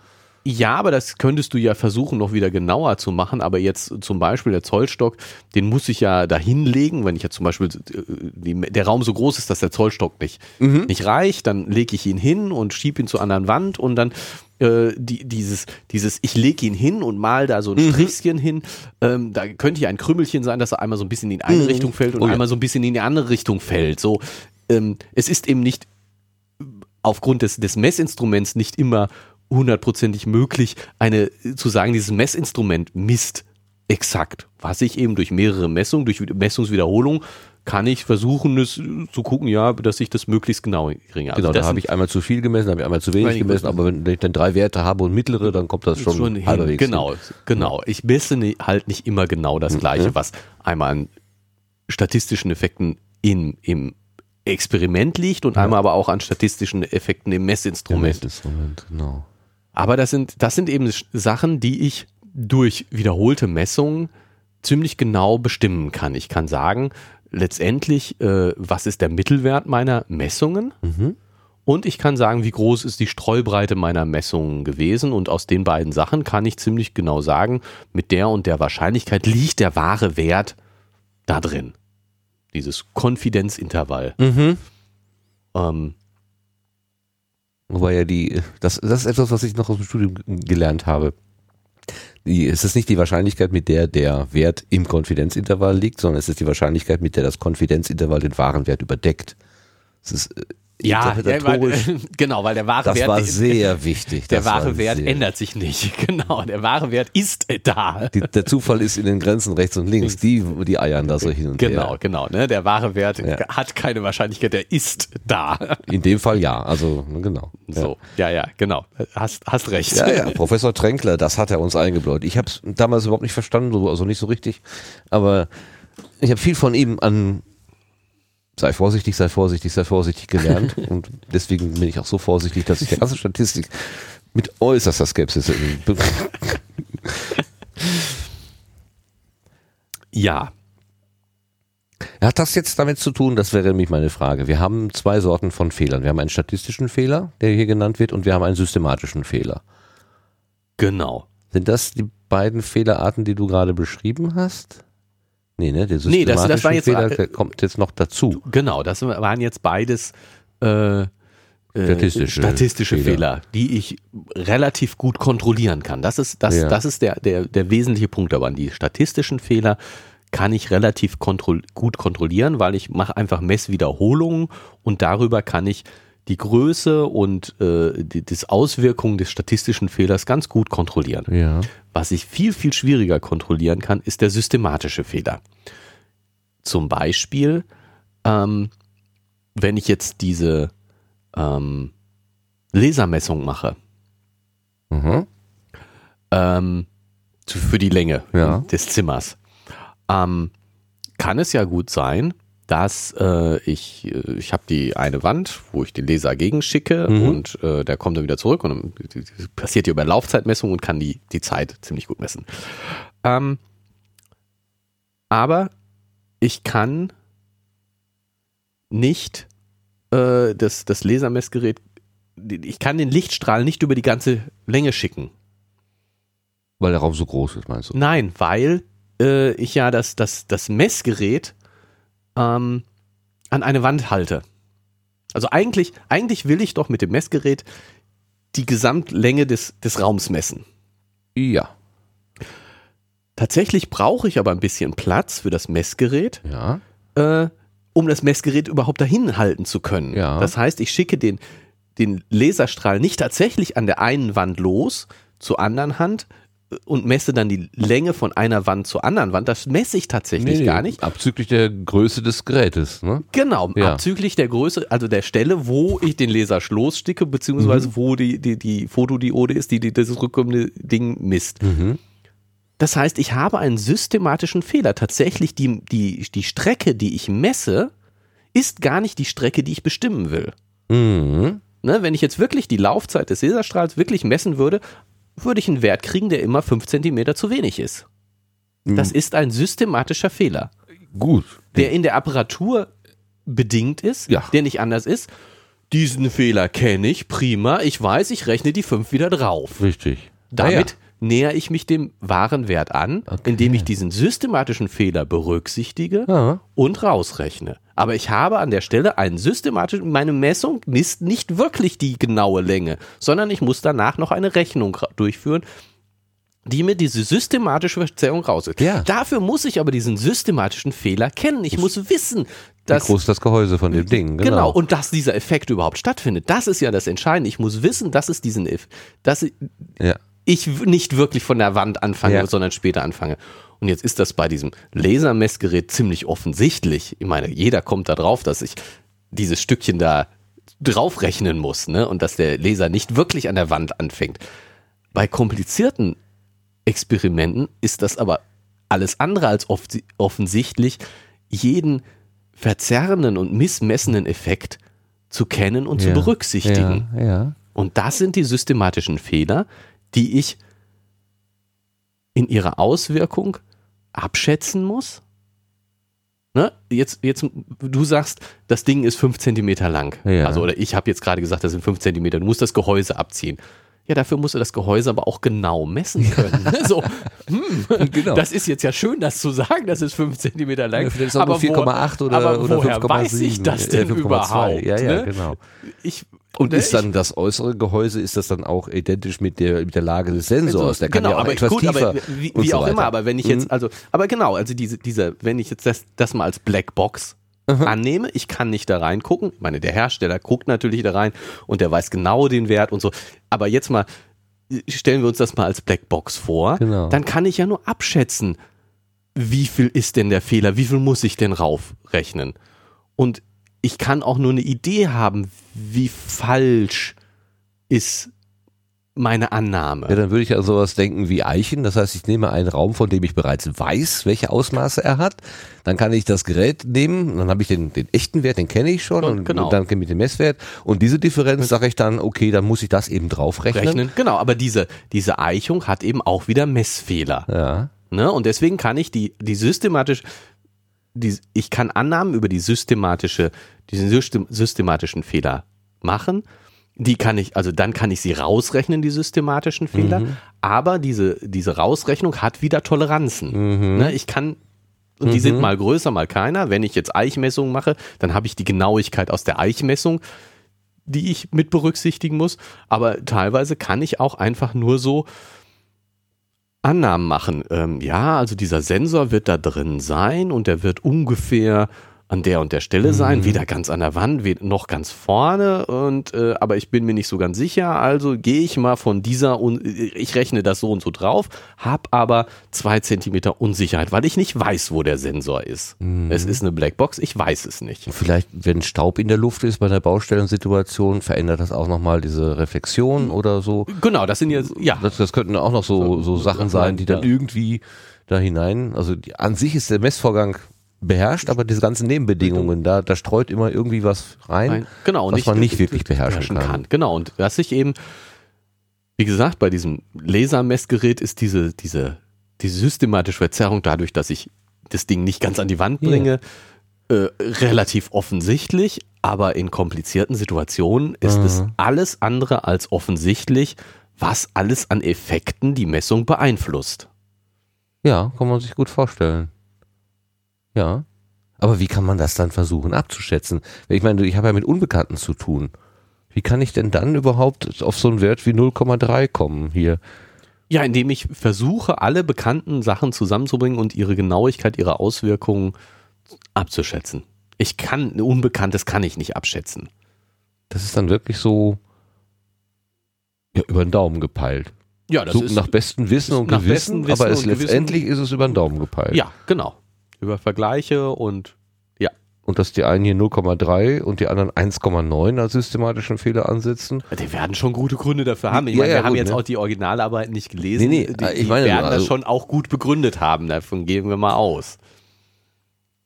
Ja, aber das könntest du ja versuchen, noch wieder genauer zu machen. Aber jetzt zum Beispiel der Zollstock, den muss ich ja dahin legen. Wenn ich jetzt zum Beispiel äh, die, der Raum so groß ist, dass der Zollstock nicht, nicht reicht, dann lege ich ihn hin und schiebe ihn zur anderen Wand und dann äh, die, dieses, dieses, ich lege ihn hin und mal da so ein Strichchen hin. Ähm, da könnte ja ein Krümmelchen sein, dass er einmal so ein bisschen in die eine Richtung fällt und Oh ja. einmal so ein bisschen in die andere Richtung fällt. So, ähm, es ist eben nicht aufgrund des, des Messinstruments nicht immer hundertprozentig möglich, eine zu sagen, dieses Messinstrument misst exakt. Was ich eben durch mehrere Messungen, durch Messungswiederholung, kann ich versuchen, es zu gucken, ja, dass ich das möglichst genau kriege. Also Genau, da habe ich einmal zu viel gemessen, habe ich einmal zu wenig gemessen, aber wenn ich dann drei Werte habe und mittlere, dann kommt das schon, schon hin. halberwegs Genau, hin. genau. Ich messe halt nicht immer genau das Gleiche, was einmal an statistischen Effekten in, im Experiment liegt und einmal aber auch an statistischen Effekten im Messinstrument. Messinstrument, genau. Aber das sind, das sind eben Sachen, die ich durch wiederholte Messungen ziemlich genau bestimmen kann. Ich kann sagen, letztendlich, äh, was ist der Mittelwert meiner Messungen? Und ich kann sagen, wie groß ist die Streubreite meiner Messungen gewesen. Und aus den beiden Sachen kann ich ziemlich genau sagen, mit der und der Wahrscheinlichkeit liegt der wahre Wert da drin. Dieses Konfidenzintervall. Ähm, Wobei ja die, das, das ist etwas, was ich noch aus dem Studium gelernt habe. Die, es ist nicht die Wahrscheinlichkeit, mit der der Wert im Konfidenzintervall liegt, sondern es ist die Wahrscheinlichkeit, mit der das Konfidenzintervall den wahren Wert überdeckt. Es ist äh, ja, interpretatorisch. weil, [laughs] genau, weil der wahre das Wert war sehr wichtig. Der Das wahre war Wert ändert sich nicht. [laughs] Genau, der wahre Wert ist da. Die, der Zufall ist in den Grenzen rechts und links. Die, die eiern da so hin und Genau, her. genau. Ne? Der wahre Wert Ja. hat keine Wahrscheinlichkeit, der ist da. [laughs] In dem Fall ja. Also genau. So, ja, ja, genau. Hast, hast recht. Ja, ja, Professor Tränkler, das hat er uns eingebläut. Ich habe es damals überhaupt nicht verstanden, so- also nicht so richtig, aber ich habe viel von ihm an sei vorsichtig, sei vorsichtig, sei vorsichtig gelernt [laughs] und deswegen bin ich auch so vorsichtig, dass ich die ganze Statistik mit äußerster Skepsis [laughs] Ja, Hat das jetzt damit zu tun, das wäre nämlich meine Frage. Wir haben zwei Sorten von Fehlern. Wir haben einen statistischen Fehler, der hier genannt wird, und wir haben einen systematischen Fehler. genau. Sind das die beiden Fehlerarten, die du gerade beschrieben hast? Nee, ne? Der Nee, das- das war jetzt- Fehler äh, der kommt jetzt noch dazu. Genau, das waren jetzt beides äh, äh, Statistische statistische Fehler. Fehler. die ich relativ gut kontrollieren kann. Das ist, das, Ja. das ist der, der, der wesentliche Punkt dabei. Die statistischen Fehler kann ich relativ kontroll gut kontrollieren, weil ich mache einfach Messwiederholungen und darüber kann ich die Größe und äh, die das Auswirkungen des statistischen Fehlers ganz gut kontrollieren. Ja. Was ich viel, viel schwieriger kontrollieren kann, ist der systematische Fehler. Zum Beispiel, ähm, wenn ich jetzt diese ähm, Lasermessung mache, Mhm. ähm, für die Länge Ja. des Zimmers, ähm, kann es ja gut sein, dass äh, ich, äh, ich habe die eine Wand, wo ich den Laser gegenschicke Mhm. und äh, der kommt dann wieder zurück und dann passiert hier über Laufzeitmessung und kann die, die Zeit ziemlich gut messen. Ähm, aber ich kann nicht äh, das, das Lasermessgerät, ich kann den Lichtstrahl nicht über die ganze Länge schicken. Weil der Raum so groß ist, meinst du? Nein, weil äh, ich ja das, das, das Messgerät ähm, an eine Wand halte. Also eigentlich, eigentlich will ich doch mit dem Messgerät die Gesamtlänge des, des Raums messen. Ja. Tatsächlich brauche ich aber ein bisschen Platz für das Messgerät, Ja. äh, um das Messgerät überhaupt dahin halten zu können. Ja. Das heißt, ich schicke den, den Laserstrahl nicht tatsächlich an der einen Wand los, zur anderen Hand und messe dann die Länge von einer Wand zur anderen Wand. Das messe ich tatsächlich gar nicht. Abzüglich der Größe des Gerätes, ne? Genau, Ja. abzüglich der Größe, also der Stelle, wo ich den Laser lossticke, beziehungsweise Mhm. wo die, die, die Fotodiode ist, die, die das rückkommende Ding misst. Mhm. Das heißt, ich habe einen systematischen Fehler. Tatsächlich, die, die, die Strecke, die ich messe, ist gar nicht die Strecke, die ich bestimmen will. Mhm. Ne, wenn ich jetzt wirklich die Laufzeit des Laserstrahls wirklich messen würde, würde ich einen Wert kriegen, der immer 5 cm zu wenig ist. Das ist ein systematischer Fehler, Gut. der in der Apparatur bedingt ist, Ja. der nicht anders ist. Diesen Fehler kenne ich, prima. Ich weiß, ich rechne die 5 wieder drauf. Richtig. Damit näher ich mich dem wahren Wert an, Okay. indem ich diesen systematischen Fehler berücksichtige Ja. und rausrechne. Aber ich habe an der Stelle einen systematischen, meine Messung misst nicht wirklich die genaue Länge, sondern ich muss danach noch eine Rechnung durchführen, die mir diese systematische Verzerrung rausholt. Ja. Dafür muss ich aber diesen systematischen Fehler kennen. Ich muss wissen, Wie dass groß ist das Gehäuse von dem Ding? Genau. Genau. und dass dieser Effekt überhaupt stattfindet. Das ist ja das Entscheidende. Ich muss wissen, dass es diesen Eff dass ja. Ich nicht wirklich von der Wand anfange, Ja. sondern später anfange. Und jetzt ist das bei diesem Lasermessgerät ziemlich offensichtlich. Ich meine, jeder kommt da drauf, dass ich dieses Stückchen da draufrechnen muss, ne? Und dass der Laser nicht wirklich an der Wand anfängt. Bei komplizierten Experimenten ist das aber alles andere als off offensichtlich, jeden verzerrenden und missmessenen Effekt zu kennen und zu ja. berücksichtigen. Ja, ja. Und das sind die systematischen Fehler, die ich in ihrer Auswirkung abschätzen muss. Ne? Jetzt, jetzt, du sagst, das Ding ist fünf Zentimeter lang. Ja. Also, oder ich habe jetzt gerade gesagt, das sind fünf Zentimeter. Du musst das Gehäuse abziehen. Ja, dafür musst du das Gehäuse aber auch genau messen können. ne? [laughs] so, hm, [laughs] Genau. das ist jetzt ja schön, das zu sagen, das ist fünf Zentimeter lang. Ja, aber wo- 4,8 oder, aber oder woher 5,7. weiß ich das äh, denn 5,2. überhaupt? Ja, ja, ne? genau. Ich, Und ne, ist dann das äußere Gehäuse, ist das dann auch identisch mit der, mit der Lage des Sensors? Der kann genau, ja auch aber etwas gut, tiefer aber wie, wie so auch weiter. immer, aber wenn ich jetzt, Mhm. also, aber genau, also diese, diese, wenn ich jetzt das, das mal als Blackbox annehme, ich kann nicht da reingucken. Ich meine, der Hersteller guckt natürlich da rein und der weiß genau den Wert und so. Aber jetzt mal, stellen wir uns das mal als Blackbox vor, Genau. dann kann ich ja nur abschätzen, wie viel ist denn der Fehler, wie viel muss ich denn raufrechnen? Und ich kann auch nur eine Idee haben, wie falsch ist meine Annahme. Ja, dann würde ich an sowas denken wie Eichen. Das heißt, ich nehme einen Raum, von dem ich bereits weiß, welche Ausmaße er hat. Dann kann ich das Gerät nehmen, dann habe ich den, den echten Wert, den kenne ich schon, Und und, genau. und dann kenne ich den Messwert. Und diese Differenz sage ich dann, okay, dann muss ich das eben draufrechnen. rechnen. Genau, aber diese, diese Eichung hat eben auch wieder Messfehler. Ja. Ne? Und deswegen kann ich die, die systematisch, die, ich kann Annahmen über die systematische, diesen system, systematischen Fehler machen. Die kann ich, also dann kann ich sie rausrechnen, die systematischen Fehler. Aber diese, diese Rausrechnung hat wieder Toleranzen. Ne? Ich kann, und die sind mal größer, mal kleiner. Wenn ich jetzt Eichmessungen mache, dann habe ich die Genauigkeit aus der Eichmessung, die ich mit berücksichtigen muss. Aber teilweise kann ich auch einfach nur so Annahmen machen. Ähm, ja, also dieser Sensor wird da drin sein und der wird ungefähr an der und der Stelle sein, weder ganz an der Wand, noch ganz vorne und äh, aber ich bin mir nicht so ganz sicher, also gehe ich mal von dieser und ich rechne das so und so drauf, hab aber zwei Zentimeter Unsicherheit, weil ich nicht weiß, wo der Sensor ist. Es ist eine Blackbox, ich weiß es nicht. Vielleicht, wenn Staub in der Luft ist bei einer Baustellensituation, verändert das auch nochmal diese Reflexion oder so. Genau, das sind jetzt ja Das, das könnten auch noch so, so Sachen sein, die dann irgendwie da hinein, also die, an sich ist der Messvorgang beherrscht, aber diese ganzen Nebenbedingungen, da, da streut immer irgendwie was rein, Nein, genau, was man nicht wirklich beherrschen kann. Genau, und was ich eben, wie gesagt, bei diesem Lasermessgerät ist diese, diese, diese systematische Verzerrung dadurch, dass ich das Ding nicht ganz an die Wand bringe, äh, relativ offensichtlich, aber in komplizierten Situationen ist es Mhm. alles andere als offensichtlich, was alles an Effekten die Messung beeinflusst. Ja, kann man sich gut vorstellen. Ja. Aber wie kann man das dann versuchen abzuschätzen? Ich meine, ich habe ja mit Unbekannten zu tun. Wie kann ich denn dann überhaupt auf so einen Wert wie 0,3 kommen hier? Ja, indem ich versuche, alle bekannten Sachen zusammenzubringen und ihre Genauigkeit, ihre Auswirkungen abzuschätzen. Ich kann, ein Unbekanntes kann ich nicht abschätzen. Das ist dann wirklich so ja, über den Daumen gepeilt. Ja, das so ist nach bestem Wissen und Gewissen, Wissen aber es und Gewissen. letztendlich ist es über den Daumen gepeilt. ja, genau. Über Vergleiche und ja. Und dass die einen hier 0,3 und die anderen 1,9 als systematischen Fehler ansetzen. Die werden schon gute Gründe dafür haben. Ich Ja, meine, ja, wir haben gut, jetzt ne? auch die Originalarbeiten nicht gelesen. Nee, nee, die, ich die meine werden das also- schon auch gut begründet haben. Davon gehen wir mal aus.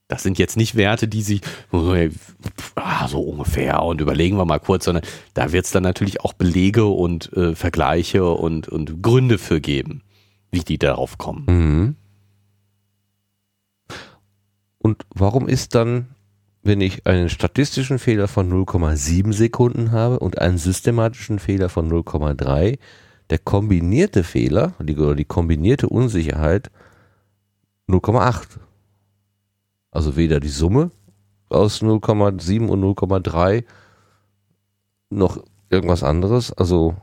Das sind jetzt nicht Werte, die sich ah, so ungefähr und überlegen wir mal kurz, sondern da wird es dann natürlich auch Belege und äh, Vergleiche und, und Gründe für geben, wie die darauf kommen. Mhm. Und warum ist dann, wenn ich einen statistischen Fehler von 0,7 Sekunden habe und einen systematischen Fehler von 0,3, der kombinierte Fehler die, oder die kombinierte Unsicherheit 0,8? Also weder die Summe aus 0,7 und 0,3 noch irgendwas anderes. Also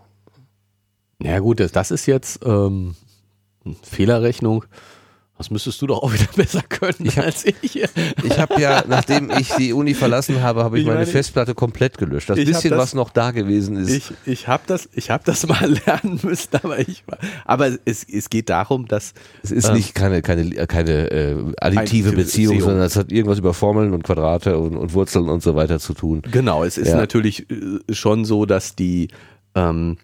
Ja gut, das, ist jetzt ähm, Fehlerrechnung. Das müsstest du doch auch wieder [laughs] besser können hab- als ich. [laughs] ich habe ja, nachdem ich die Uni verlassen habe, habe ich, Ich meine meine, Festplatte komplett gelöscht. Das bisschen, das- was noch da gewesen ist. Ich, ich habe das, ich hab das [laughs] mal lernen müssen, aber ich. Aber es, es geht darum, dass Es ist Ähm, nicht keine, keine, keine äh, additive Additive Beziehung, Beziehung. sondern es hat irgendwas über Formeln und Quadrate und, und Wurzeln und so weiter zu tun. Genau, es ist Ja. natürlich äh, schon so, dass die, ähm,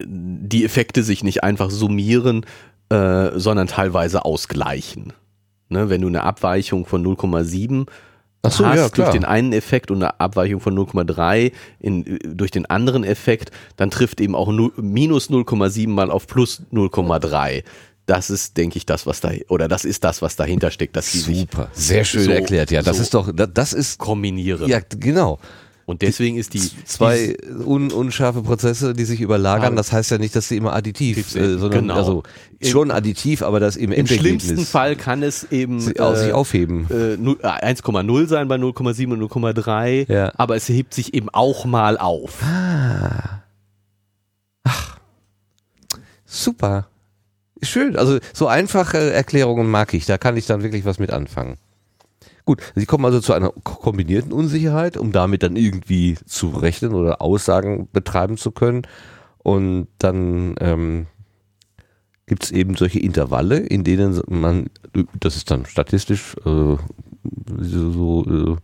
die Effekte sich nicht einfach summieren, äh, sondern teilweise ausgleichen. Ne, wenn du eine Abweichung von 0,7 Ach so, hast ja, durch den einen Effekt und eine Abweichung von 0,3 in, äh, durch den anderen Effekt, dann trifft eben auch nu, minus 0,7 mal auf plus 0,3. Das ist, denke ich, das, was da, oder das ist das, was dahinter steckt, dass die Super, sehr schön so- erklärt. Ja, das so ist doch, das ist, kombinieren. ja, genau. Und deswegen ist die Zwei un, unscharfe Prozesse, die sich überlagern, Ah. das heißt ja nicht, dass sie immer additiv, sind. äh, sondern Genau. also schon additiv, aber das im, Im Endergebnis schlimmsten Fall kann es eben sie, aus sich äh, aufheben. äh, null- äh, 1,0 sein bei 0,7 und 0,3, Ja. aber es hebt sich eben auch mal auf. Super. Schön. Also so einfache Erklärungen mag ich. Da kann ich dann wirklich was mit anfangen. Gut, Sie kommen also zu einer ko- kombinierten Unsicherheit, um damit dann irgendwie zu rechnen oder Aussagen betreiben zu können. Und dann ähm, gibt es eben solche Intervalle, in denen man, das ist dann statistisch äh, so, so äh,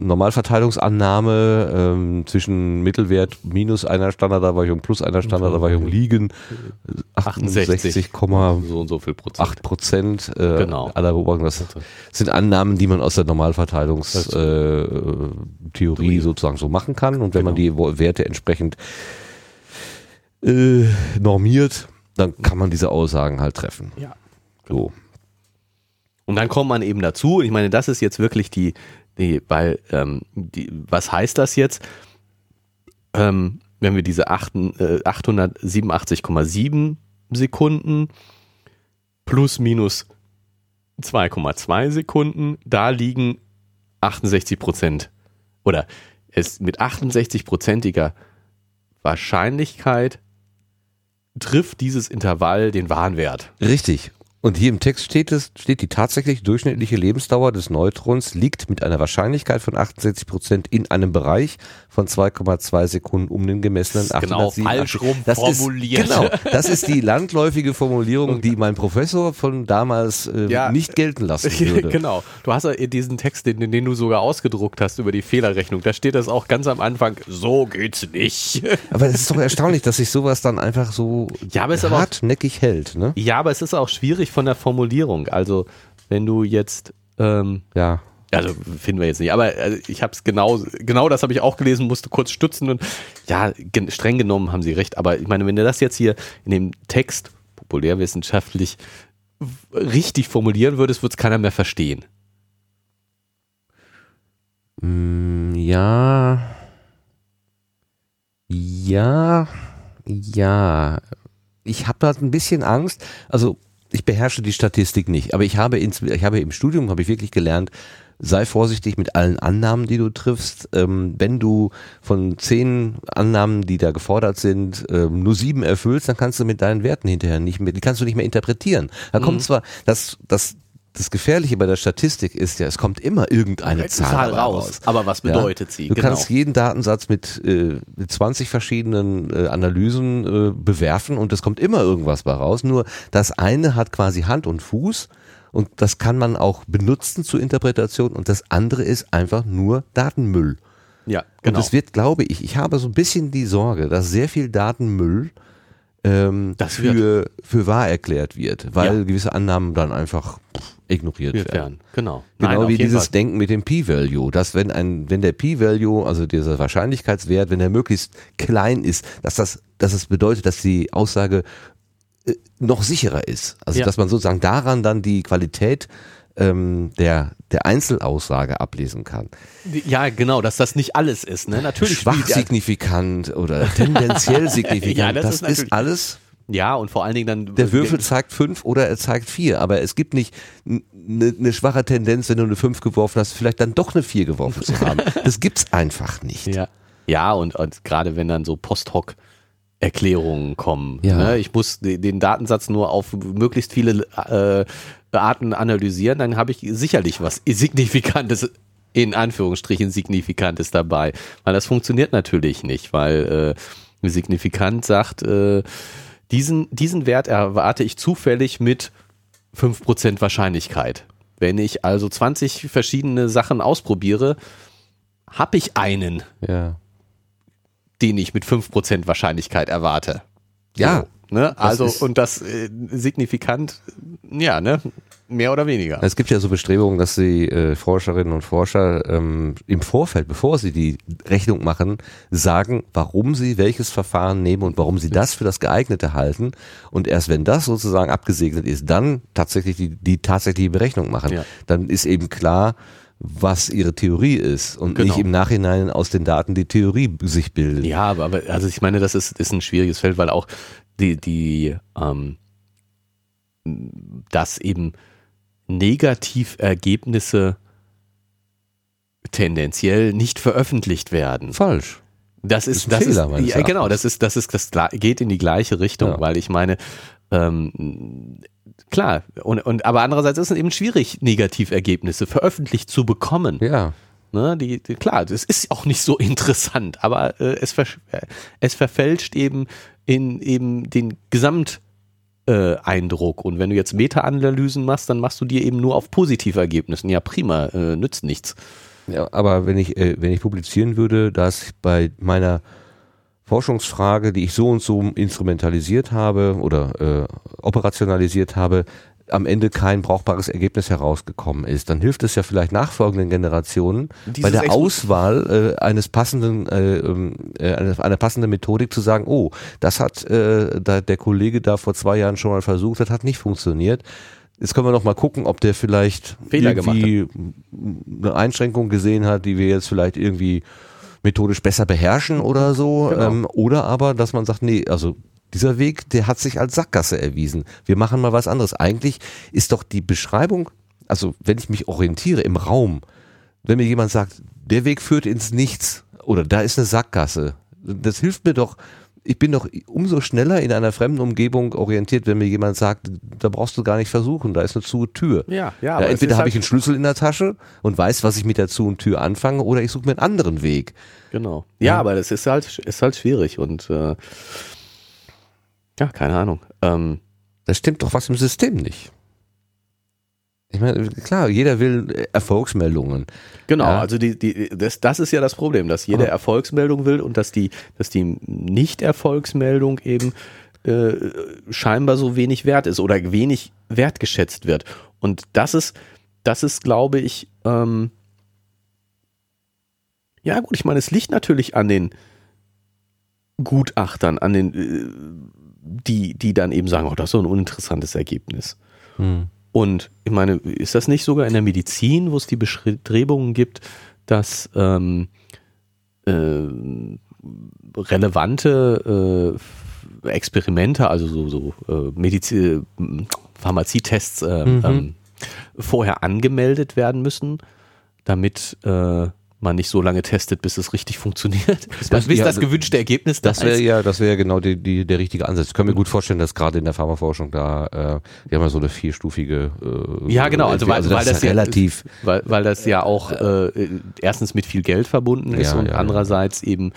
Normalverteilungsannahme ähm, zwischen Mittelwert minus einer Standardabweichung plus einer Standardabweichung liegen. 68, 68, so und so viel Prozent. 8 Prozent äh, Genau. aller Beobachtungen. Das sind Annahmen, die man aus der Normalverteilungstheorie äh, sozusagen so machen kann. Und wenn man die Wo- Werte entsprechend äh, normiert, dann kann man diese Aussagen halt treffen. Ja. So. Und dann kommt man eben dazu, ich meine, das ist jetzt wirklich die, die weil, ähm, die, was heißt das jetzt? Ähm, wenn wir diese äh, 887,7 Sekunden plus minus 2,2 Sekunden, da liegen 68 Prozent oder es mit 68-prozentiger Wahrscheinlichkeit trifft dieses Intervall den Wahnwert. Richtig. Und hier im Text steht es, steht die tatsächlich durchschnittliche Lebensdauer des Neutrons liegt mit einer Wahrscheinlichkeit von 68 Prozent in einem Bereich von 2,2 Sekunden um den gemessenen Das ist genau 887. falsch rum das formuliert. Ist, genau, das ist die landläufige Formulierung, die mein Professor von damals äh, Ja. nicht gelten lassen [laughs] würde. genau. Du hast ja diesen Text, den, den du sogar ausgedruckt hast über die Fehlerrechnung. Da steht das auch ganz am Anfang. So geht's nicht. [laughs] Aber es ist doch erstaunlich, dass sich sowas dann einfach so Ja, aber auch- hartnäckig hält. Ne? Ja, aber es ist auch schwierig von der Formulierung. Also, wenn du jetzt, ähm, Ja. also finden wir jetzt nicht, aber also, ich habe es genau, genau das habe ich auch gelesen, musste kurz stützen und ja, gen- streng genommen haben sie recht. Aber ich meine, wenn du das jetzt hier in dem Text populärwissenschaftlich richtig formulieren würdest, würde es keiner mehr verstehen. Mm, Ja. Ja. Ja. Ich habe da ein bisschen Angst. Also ich beherrsche die Statistik nicht, aber ich habe, ins, ich habe im Studium habe ich wirklich gelernt, sei vorsichtig mit allen Annahmen, die du triffst. Ähm, wenn du von zehn Annahmen, die da gefordert sind, ähm, nur sieben erfüllst, dann kannst du mit deinen Werten hinterher nicht mehr, die kannst du nicht mehr interpretieren. Da kommt zwar das, das das Gefährliche bei der Statistik ist ja, es kommt immer irgendeine Eine Zahl, Zahl raus. Aber was bedeutet sie? Du Genau. kannst jeden Datensatz mit, äh, mit 20 verschiedenen äh, Analysen äh, bewerfen und es kommt immer irgendwas bei raus. Nur das eine hat quasi Hand und Fuß und das kann man auch benutzen zur Interpretation und das andere ist einfach nur Datenmüll. Ja, Und genau. es wird, glaube ich, ich habe so ein bisschen die Sorge, dass sehr viel Datenmüll ähm, Das für, für wahr erklärt wird, weil Ja. gewisse Annahmen dann einfach pff, ignoriert werden. werden. Genau. Genau Nein, wie dieses Fall. Denken mit dem P-Value, dass wenn ein, wenn der P-Value, also dieser Wahrscheinlichkeitswert, wenn er möglichst klein ist, dass das, dass es bedeutet, dass die Aussage äh, noch sicherer ist. Also Ja. dass man sozusagen daran dann die Qualität ähm, der, der Einzelaussage ablesen kann. Ja, genau, dass das nicht alles ist. Ne? Natürlich Schwach signifikant oder [laughs] tendenziell signifikant, Ja, das das, ist ist, alles Ja, und vor allen Dingen dann. Der Würfel zeigt fünf oder er zeigt vier, aber es gibt nicht eine ne schwache Tendenz, wenn du eine fünf geworfen hast, vielleicht dann doch eine vier geworfen zu haben. [laughs] Das gibt's einfach nicht. Ja, ja und, und gerade wenn dann so Post-Hoc Erklärungen kommen. Ja. Ne? Ich muss de- den Datensatz nur auf möglichst viele äh, Arten analysieren, dann habe ich sicherlich was Signifikantes, in Anführungsstrichen Signifikantes dabei. Weil das funktioniert natürlich nicht, weil äh, signifikant sagt, äh, diesen, diesen Wert erwarte ich zufällig mit 5% Wahrscheinlichkeit. Wenn ich also 20 verschiedene Sachen ausprobiere, habe ich einen, Ja. den ich mit 5% Wahrscheinlichkeit erwarte. Ja. So, ne? Also, und das äh, signifikant, ja, ne? Mehr oder weniger. Es gibt ja so Bestrebungen, dass die äh, Forscherinnen und Forscher ähm, im Vorfeld, bevor sie die Rechnung machen, sagen, warum sie welches Verfahren nehmen und warum sie das für das geeignete halten. Und erst wenn das sozusagen abgesegnet ist, dann tatsächlich die, die tatsächliche Berechnung machen. Ja. Dann ist eben klar, was ihre Theorie ist und Genau. nicht im Nachhinein aus den Daten die Theorie sich bildet. Ja, aber, aber also ich meine, das ist, ist ein schwieriges Feld, weil auch die, die ähm, dass eben Negativergebnisse tendenziell nicht veröffentlicht werden. Falsch. Das Das ist, ist ein das Fehler, ist, ja, genau, das ist, das ist, das geht in die gleiche Richtung, Ja. weil ich meine, ähm, klar, und, und, aber andererseits ist es eben schwierig, Negativergebnisse veröffentlicht zu bekommen. Ja. Ne, die, die, klar, das ist auch nicht so [laughs] interessant, aber äh, es, versch- äh, es verfälscht eben in eben den Gesamt äh. Und wenn du jetzt Meta-Analysen machst, dann machst du dir eben nur auf positive Ergebnissen. Ja, prima, äh, nützt nichts. Ja, aber wenn ich, äh, wenn ich publizieren würde, dass bei meiner Forschungsfrage, die ich so und so instrumentalisiert habe oder äh, operationalisiert habe, am Ende kein brauchbares Ergebnis herausgekommen ist, dann hilft es ja vielleicht nachfolgenden Generationen Dieses bei der Expo- Auswahl äh, eines passenden, äh, ähm, äh, einer, passenden Methodik zu sagen, oh, das hat äh, da der Kollege da vor zwei Jahren schon mal versucht, das hat nicht funktioniert. Jetzt können wir noch mal gucken, ob der vielleicht Fehler irgendwie eine Einschränkung gesehen hat, die wir jetzt vielleicht irgendwie methodisch besser beherrschen oder so. Genau. Ähm, oder aber, dass man sagt, nee, also dieser Weg, der hat sich als Sackgasse erwiesen. Wir machen mal was anderes. Eigentlich ist doch die Beschreibung, also wenn ich mich orientiere im Raum, wenn mir jemand sagt, der Weg führt ins Nichts oder da ist eine Sackgasse, das hilft mir doch. Ich bin doch umso schneller in einer fremden Umgebung orientiert, wenn mir jemand sagt, da brauchst du gar nicht versuchen, da ist eine zu Tür. Ja, ja. Ja, entweder habe halt- ich einen Schlüssel in der Tasche und weiß, was ich mit der Zu- und Tür anfange, oder ich suche mir einen anderen Weg. Genau. Ja, aber das ist halt, ist halt schwierig und äh, ja, keine Ahnung. Ähm, Da stimmt doch was im System nicht. Ich meine, klar, jeder will äh, Erfolgsmeldungen. Genau, Ja. also die, die, das, das ist ja das Problem, dass jede Aber- Erfolgsmeldung will und dass die, dass die Nicht-Erfolgsmeldung eben äh, scheinbar so wenig wert ist oder wenig wertgeschätzt wird. Und das ist, das ist, glaube ich, ähm, ja gut, ich meine, es liegt natürlich an den Gutachtern, an den, äh, die, die dann eben sagen, oh, das ist so ein uninteressantes Ergebnis. Und ich meine, ist das nicht sogar in der Medizin, wo es die Bestrebungen gibt, dass ähm, äh, relevante äh, Experimente, also so, so äh, Medizin, äh, Pharmazietests äh, Mhm. ähm, vorher angemeldet werden müssen, damit äh, man nicht so lange testet, bis es richtig funktioniert, man, Das- bis ja, das das- gewünschte Ergebnis da Das wäre ist. ja, das wäre genau die, die, der richtige Ansatz. Ich kann mir gut vorstellen, dass gerade in der Pharmaforschung da, äh, die haben ja so eine vierstufige. Äh, Ja, genau, also weil, das weil das ja ja relativ. weil, weil das ja auch äh, erstens mit viel Geld verbunden ist Ja, und ja, ja. andererseits eben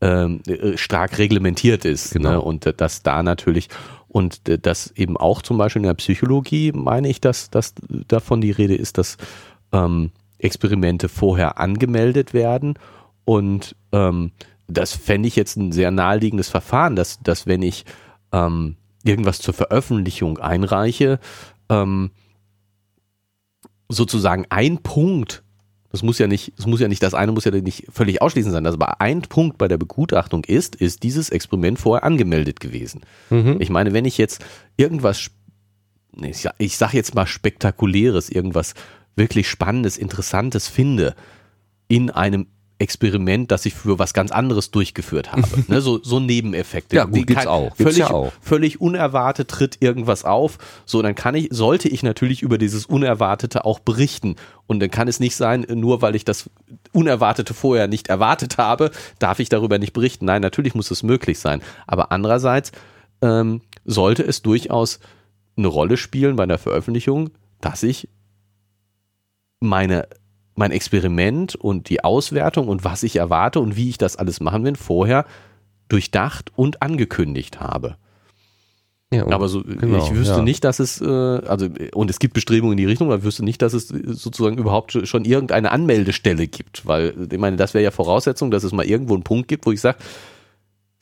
ähm, äh, stark reglementiert ist. Genau. Ne? Und äh, dass da natürlich und äh, das eben auch zum Beispiel in der Psychologie meine ich, dass, dass davon die Rede ist, dass ähm, Experimente vorher angemeldet werden und ähm, das fände ich jetzt ein sehr naheliegendes Verfahren, dass, dass wenn ich ähm, irgendwas zur Veröffentlichung einreiche, ähm, sozusagen ein Punkt, das muss ja nicht, das muss ja nicht, das eine muss ja nicht völlig ausschließend sein, also aber ein Punkt bei der Begutachtung ist, ist dieses Experiment vorher angemeldet gewesen. Mhm. Ich meine, wenn ich jetzt irgendwas, sag- ich sag jetzt mal spektakuläres, irgendwas wirklich Spannendes, Interessantes finde in einem Experiment, das ich für was ganz anderes durchgeführt habe. [laughs] ne, so, so Nebeneffekte. Ja, gut, Die gibt's auch. Gibt's Völlig, ja auch. völlig unerwartet tritt irgendwas auf. So, dann kann ich, sollte ich natürlich über dieses Unerwartete auch berichten. Und dann kann es nicht sein, nur weil ich das Unerwartete vorher nicht erwartet habe, darf ich darüber nicht berichten. Nein, natürlich muss es möglich sein. Aber andererseits ähm, sollte es durchaus eine Rolle spielen bei der Veröffentlichung, dass ich meine, mein Experiment und die Auswertung und was ich erwarte und wie ich das alles machen will, vorher durchdacht und angekündigt habe. Ja, Aber so, genau, ich wüsste ja. nicht, dass es, äh, also, und es gibt Bestrebungen in die Richtung, aber ich wüsste nicht, dass es äh, sozusagen überhaupt schon irgendeine Anmeldestelle gibt, weil, ich meine, das wäre ja Voraussetzung, dass es mal irgendwo einen Punkt gibt, wo ich sage,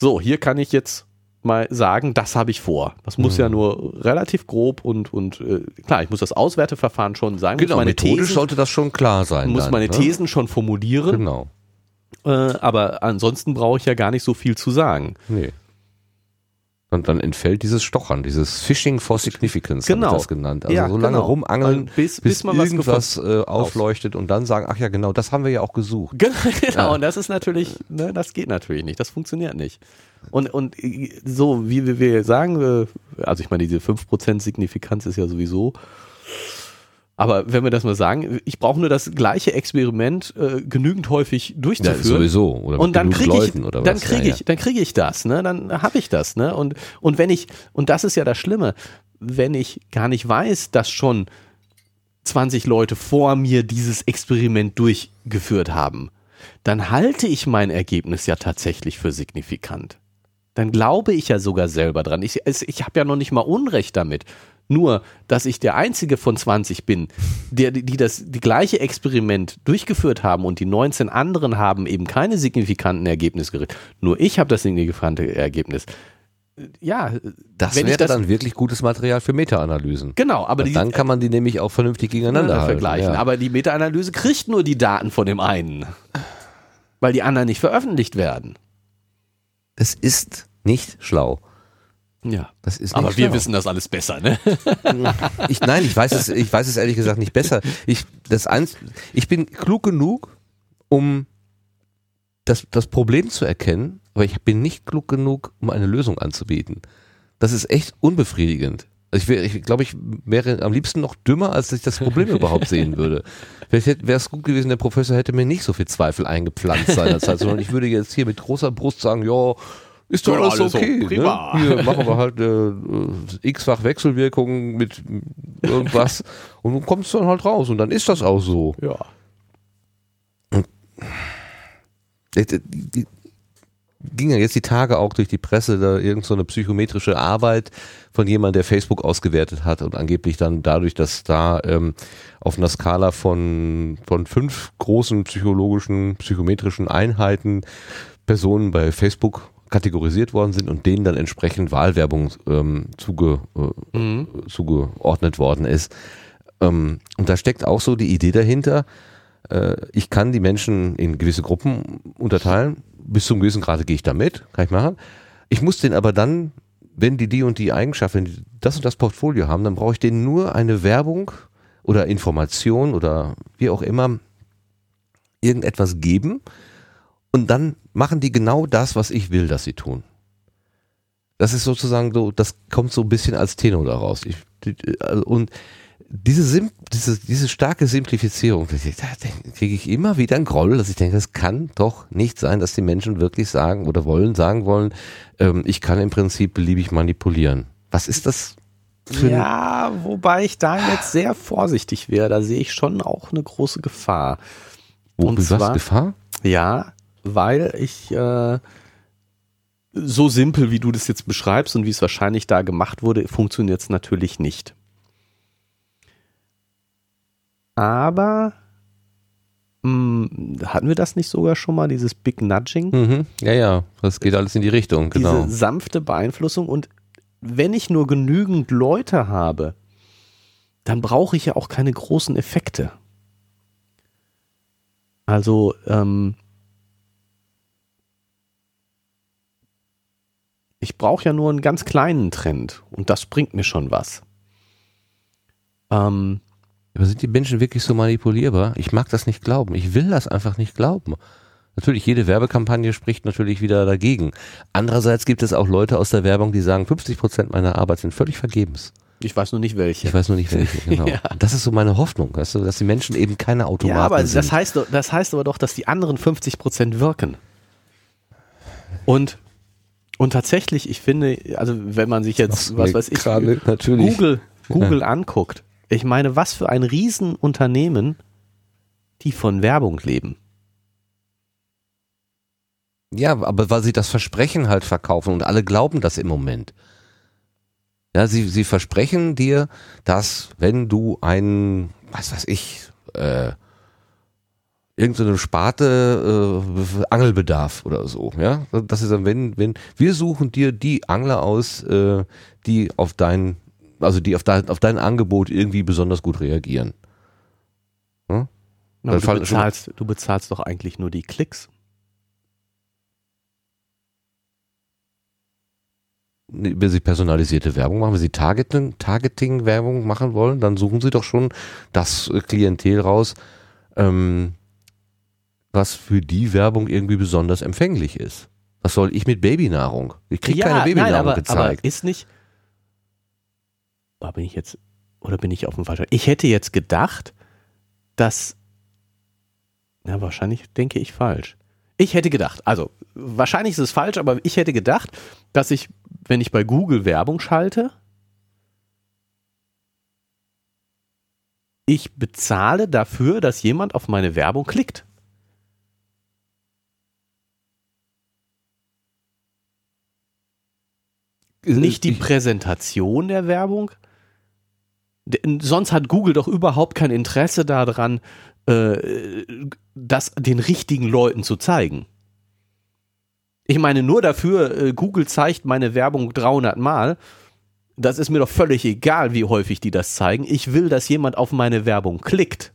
so, hier kann ich jetzt mal sagen, das habe ich vor. Das muss Mhm. ja nur relativ grob und, und äh, klar, ich muss das Auswerteverfahren schon sagen, Genau, muss meine methodisch Thesen, sollte das schon klar sein. muss dann, meine ne? Thesen schon formulieren, Genau. äh, aber ansonsten brauche ich ja gar nicht so viel zu sagen. Nee. Und dann entfällt dieses Stochern, dieses Fishing for Significance, Genau. habe ich das genannt. Also Ja, so lange genau. rumangeln, Weil bis- bis, bis irgendwas äh, aufleuchtet und dann sagen, ach ja, genau, das haben wir ja auch gesucht. [laughs] Genau, Ja. und das ist natürlich, ne, das geht natürlich nicht, das funktioniert nicht. Und, und äh, so, wie wir- wir sagen, äh, also ich meine, diese 5% Signifikanz ist ja sowieso, aber wenn wir das mal sagen, ich brauche nur das gleiche Experiment äh, genügend häufig Ja, durchzuführen. sowieso. Oder und dann kriege ich, Leuten oder dann was. kriege Ja, ich, dann kriege ich das, ne? Dann habe ich das, ne? Und und wenn ich und das ist ja das Schlimme, wenn ich gar nicht weiß, dass schon 20 Leute vor mir dieses Experiment durchgeführt haben, dann halte ich mein Ergebnis ja tatsächlich für signifikant. Dann glaube ich ja sogar selber dran. Ich, ich habe ja noch nicht mal Unrecht damit. Nur, dass ich der einzige von 20 bin, der, die das die gleiche Experiment durchgeführt haben und die 19 anderen haben eben keine signifikanten Ergebnisse gerichtet. Nur ich habe das signifikante Ergebnis. Ja, Das wäre das dann wirklich gutes Material für Meta-Analysen. genau, aber die, dann kann man die nämlich auch vernünftig gegeneinander halten. vergleichen. Ja. Aber die Meta-Analyse kriegt nur die Daten von dem einen, weil die anderen nicht veröffentlicht werden. Das ist nicht schlau. Ja. Das ist Aber wir schlau. wissen das alles besser, ne? [laughs] Ich, nein, ich weiß es, ich weiß es ehrlich gesagt nicht besser. Ich, das eins, ich bin klug genug, um das, das Problem zu erkennen, aber ich bin nicht klug genug, um eine Lösung anzubieten. Das ist echt unbefriedigend. Also ich, wär, ich glaube, ich wäre am liebsten noch dümmer, als ich das Problem überhaupt sehen würde. Vielleicht wäre es gut gewesen, der Professor hätte mir nicht so viel Zweifel eingepflanzt seinerzeit, sondern ich würde jetzt hier mit großer Brust sagen, ja, ist doch Ja, alles alles so okay. prima. [laughs] Ne? Hier machen wir halt äh, äh, x-fach Wechselwirkung mit irgendwas [laughs] und du kommst dann halt raus und dann ist das auch so. Ja. Die, die, ging ja jetzt die Tage auch durch die Presse, da irgend so eine psychometrische Arbeit von jemandem, der Facebook ausgewertet hat und angeblich dann dadurch, dass da ähm, auf einer Skala von, von fünf großen psychologischen, psychometrischen Einheiten Personen bei Facebook kategorisiert worden sind und denen dann entsprechend Wahlwerbung ähm, zuge, äh, Mhm. zugeordnet worden ist. Ähm, und da steckt auch so die Idee dahinter, äh, ich kann die Menschen in gewisse Gruppen unterteilen. Bis zum gewissen Grade gehe ich da mit, kann ich machen. Ich muss den aber dann, wenn die die und die Eigenschaft, wenn die das und das Portfolio haben, dann brauche ich denen nur eine Werbung oder Information oder wie auch immer irgendetwas geben und dann machen die genau das, was ich will, dass sie tun. Das ist sozusagen so, das kommt so ein bisschen als Tenor daraus. Ich, also, und diese, Sim, diese, diese starke Simplifizierung, da kriege ich immer wieder einen Groll, dass ich denke, das kann doch nicht sein, dass die Menschen wirklich sagen oder wollen, sagen wollen, ähm, ich kann im Prinzip beliebig manipulieren. Was ist das für Ja, wobei ich da jetzt sehr vorsichtig wäre. Da sehe ich schon auch eine große Gefahr. wo, und zwar- Gefahr? Ja, weil ich äh, so simpel, wie du das jetzt beschreibst und wie es wahrscheinlich da gemacht wurde, funktioniert es natürlich nicht. Aber mh, hatten wir das nicht sogar schon mal, dieses Big Nudging? Mhm. Ja, ja, das geht alles in die Richtung, genau. Diese sanfte Beeinflussung und wenn ich nur genügend Leute habe, dann brauche ich ja auch keine großen Effekte. Also, ähm, ich brauche ja nur einen ganz kleinen Trend und das bringt mir schon was. Ähm, Aber sind die Menschen wirklich so manipulierbar? Ich mag das nicht glauben. Ich will das einfach nicht glauben. Natürlich, jede Werbekampagne spricht natürlich wieder dagegen. Andererseits gibt es auch Leute aus der Werbung, die sagen, 50 Prozent meiner Arbeit sind völlig vergebens. ich weiß nur nicht welche. Ich weiß nur nicht [laughs] welche, genau. Ja. Das ist so meine Hoffnung, weißt du, dass die Menschen eben keine Automaten Ja, aber sind. das heißt, das heißt aber doch, dass die anderen 50 Prozent wirken. Und, und tatsächlich, ich finde, also wenn man sich jetzt, was weiß ich, natürlich. Google, Google anguckt, ich meine, was für ein Riesenunternehmen, die von Werbung leben. Ja, aber weil sie das Versprechen halt verkaufen und alle glauben das im Moment. Ja, sie, sie versprechen dir, dass wenn du einen, was weiß ich, äh, irgendeine Sparte äh, Angelbedarf oder so, ja, das ist dann, wenn, wenn, wir suchen dir die Angler aus, äh, die auf dein, also die auf dein, auf dein Angebot irgendwie besonders gut reagieren. Na, Dann du, bezahlst, du bezahlst doch eigentlich nur die Klicks. wenn Sie personalisierte Werbung machen, wenn Sie Targeting, Targeting-Werbung machen wollen, dann suchen Sie doch schon das Klientel raus, ähm, was für die Werbung irgendwie besonders empfänglich ist. Was soll ich mit Babynahrung? Ich kriege keine Babynahrung nein, aber, gezeigt. aber ist nicht. Da bin ich jetzt, oder bin ich auf dem falschen? Ich hätte jetzt gedacht, dass. Ja, wahrscheinlich denke ich falsch. Ich hätte gedacht, also wahrscheinlich ist es falsch, aber ich hätte gedacht, dass ich, wenn ich bei Google Werbung schalte, ich bezahle dafür, dass jemand auf meine Werbung klickt. Nicht die Präsentation der Werbung. Denn Sonst hat Google doch überhaupt kein Interesse daran, äh, das den richtigen Leuten zu zeigen. Ich meine, nur dafür, äh, Google zeigt meine Werbung 300 Mal. Das ist mir doch völlig egal, wie häufig die das zeigen. Ich will, dass jemand auf meine Werbung klickt.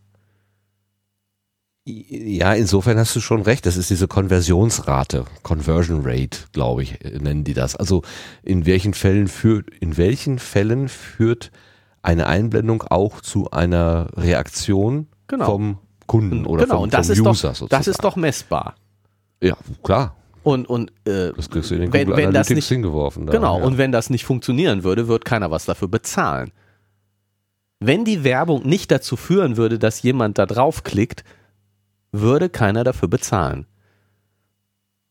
Ja, insofern hast du schon recht. Das ist diese Konversionsrate, Conversion Rate, glaube ich, nennen die das. Also in welchen Fällen führt, in welchen Fällen führt eine Einblendung auch zu einer Reaktion Genau. vom Kunden oder genau, vom, und das vom ist, User doch, sozusagen. das ist doch messbar. ja klar. Und, und äh, Das kriegst du in den Wenn- Google wenn das Analytics nicht- hingeworfen. Da, Genau, ja. und wenn das nicht funktionieren würde, wird keiner was dafür bezahlen. Wenn die Werbung nicht dazu führen würde, dass jemand da draufklickt, würde keiner dafür bezahlen.